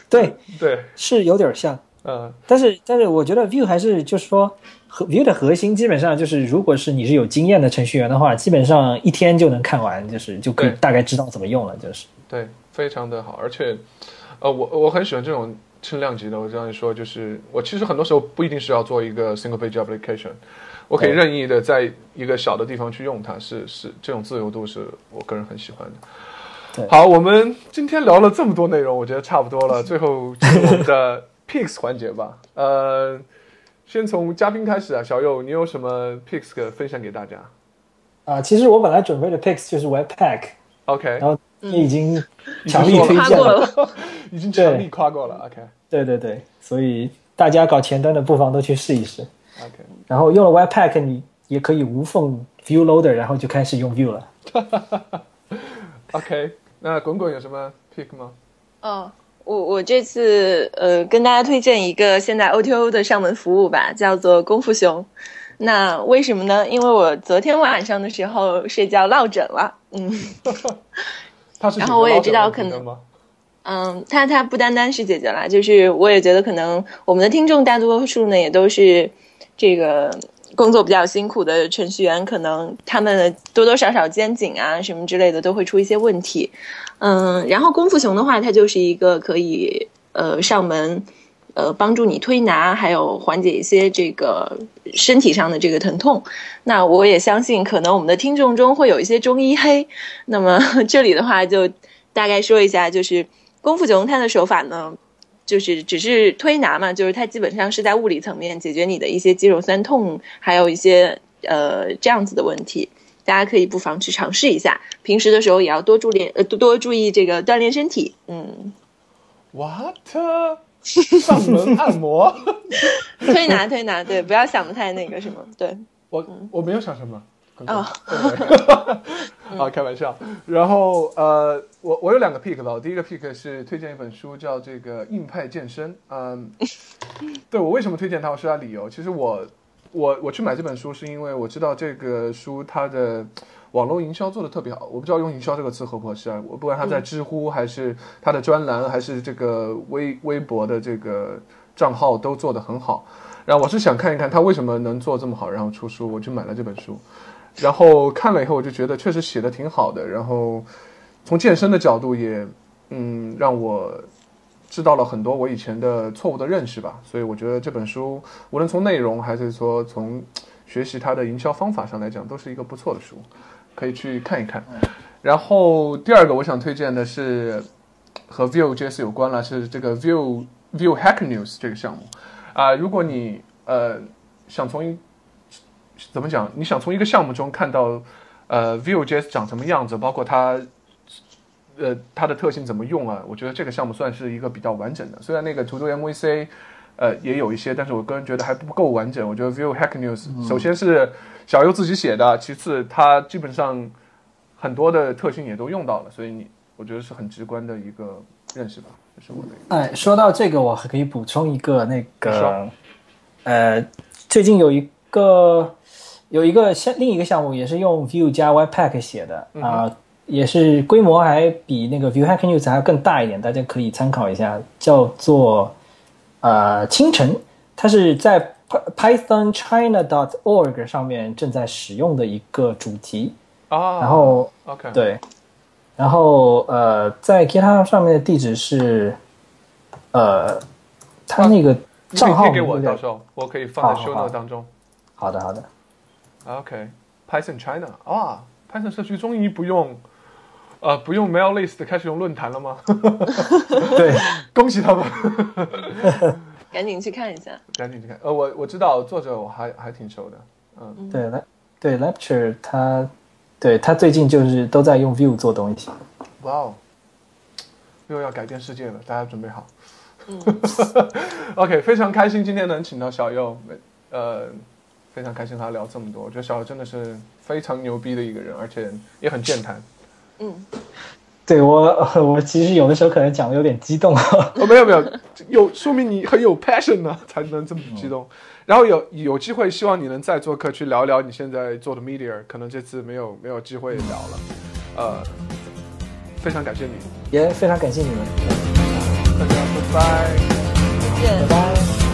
对对，是有点像。嗯，但是但是我觉得 view 还是就是说。核 Vue 的核心基本上就是，如果是你是有经验的程序员的话，基本上一天就能看完，就是就可以大概知道怎么用了，就是对，非常的好。而且，呃，我我很喜欢这种轻量级的。我这样说，就是我其实很多时候不一定是要做一个 single page application，我可以任意的在一个小的地方去用它，是是这种自由度是我个人很喜欢的。好，我们今天聊了这么多内容，我觉得差不多了。最后进入我们的 picks 环节吧，呃。先从嘉宾开始啊，小右，你有什么 picks 分享给大家？啊，其实我本来准备的 picks 就是 Webpack，OK，然后你已经强力推荐了，已经 强力夸过了，OK，对对对，所以大家搞前端的不妨都去试一试，OK，然后用了 Webpack，你也可以无缝 View Loader，然后就开始用 View 了，OK，那滚滚有什么 pick 吗？哦。我我这次呃跟大家推荐一个现在 O T O 的上门服务吧，叫做功夫熊。那为什么呢？因为我昨天晚上的时候睡觉落枕了，嗯。然后我也知道可能，嗯，它它不单单是解决了，就是我也觉得可能我们的听众大多数呢也都是这个。工作比较辛苦的程序员，可能他们多多少少肩颈啊什么之类的都会出一些问题，嗯，然后功夫熊的话，它就是一个可以呃上门呃帮助你推拿，还有缓解一些这个身体上的这个疼痛。那我也相信，可能我们的听众中会有一些中医黑。那么这里的话，就大概说一下，就是功夫熊它的手法呢。就是只是推拿嘛，就是它基本上是在物理层面解决你的一些肌肉酸痛，还有一些呃这样子的问题。大家可以不妨去尝试一下，平时的时候也要多注意呃多多注意这个锻炼身体。嗯，what 上门按摩？推拿推拿，对，不要想的太那个什么，对我我没有想什么。啊，啊，开玩笑。然后呃，我我有两个 pick 了。第一个 pick 是推荐一本书，叫这个硬派健身。嗯，对我为什么推荐它？我说下理由。其实我我我去买这本书，是因为我知道这个书它的网络营销做的特别好。我不知道用营销这个词合不合适啊。我不管它在知乎还是它的专栏，还是这个微微博的这个账号都做得很好。然后我是想看一看它为什么能做这么好，然后出书，我就买了这本书。然后看了以后，我就觉得确实写的挺好的。然后从健身的角度也嗯，让我知道了很多我以前的错误的认识吧。所以我觉得这本书无论从内容还是说从学习它的营销方法上来讲，都是一个不错的书，可以去看一看。然后第二个我想推荐的是和 View JS 有关了，是这个 View View Hack News 这个项目啊、如果你呃想从怎么讲，你想从一个项目中看到呃 Vue.js 长什么样子，包括它呃它的特性怎么用啊，我觉得这个项目算是一个比较完整的。虽然那个 To Do MVC 呃也有一些，但是我个人觉得还不够完整。我觉得 Vue Hack News、首先是小优自己写的，其次它基本上很多的特性也都用到了，所以你我觉得是很直观的一个认识吧，这是我的。哎，说到这个，我还可以补充一个那你个说，呃，最近有一个有一个项另一个项目也是用 Vue 加 Webpack 写的啊、也是规模还比那个 Vue Hack News 还要更大一点，大家可以参考一下，叫做呃清晨，它是在 Py- Python China dot org 上面正在使用的一个主题，啊，然后 OK，，对，然后呃，在 GitHub 上面的地址是，呃，他那个账号给我，到时候我可以放在好好 show note 当中。好的好的，OK，Python China 啊，Python 社区终于不用，呃，不用 mail list 开始用论坛了吗？对，恭喜他们，赶紧去看一下。赶紧去看。呃，我我知道作者，我还还挺熟的。嗯，对来对 Lecture 他对他最近就是都在用 View 做东西，哇哦，又要改变世界了，大家准备好。嗯 OK，非常开心今天能请到小右，呃，非常开心和他聊这么多。我觉得小何真的是非常牛逼的一个人，而且也很健谈。嗯，对我 我其实有的时候可能讲的有点激动，哦，没有没有，有说明你很有 passion 呢、才能这么激动。然后有有机会，希望你能再做客去聊聊你现在做的 media，可能这次没有没有机会聊了。呃，非常感谢你，也非常感谢你们，大家拜拜。再见拜。拜。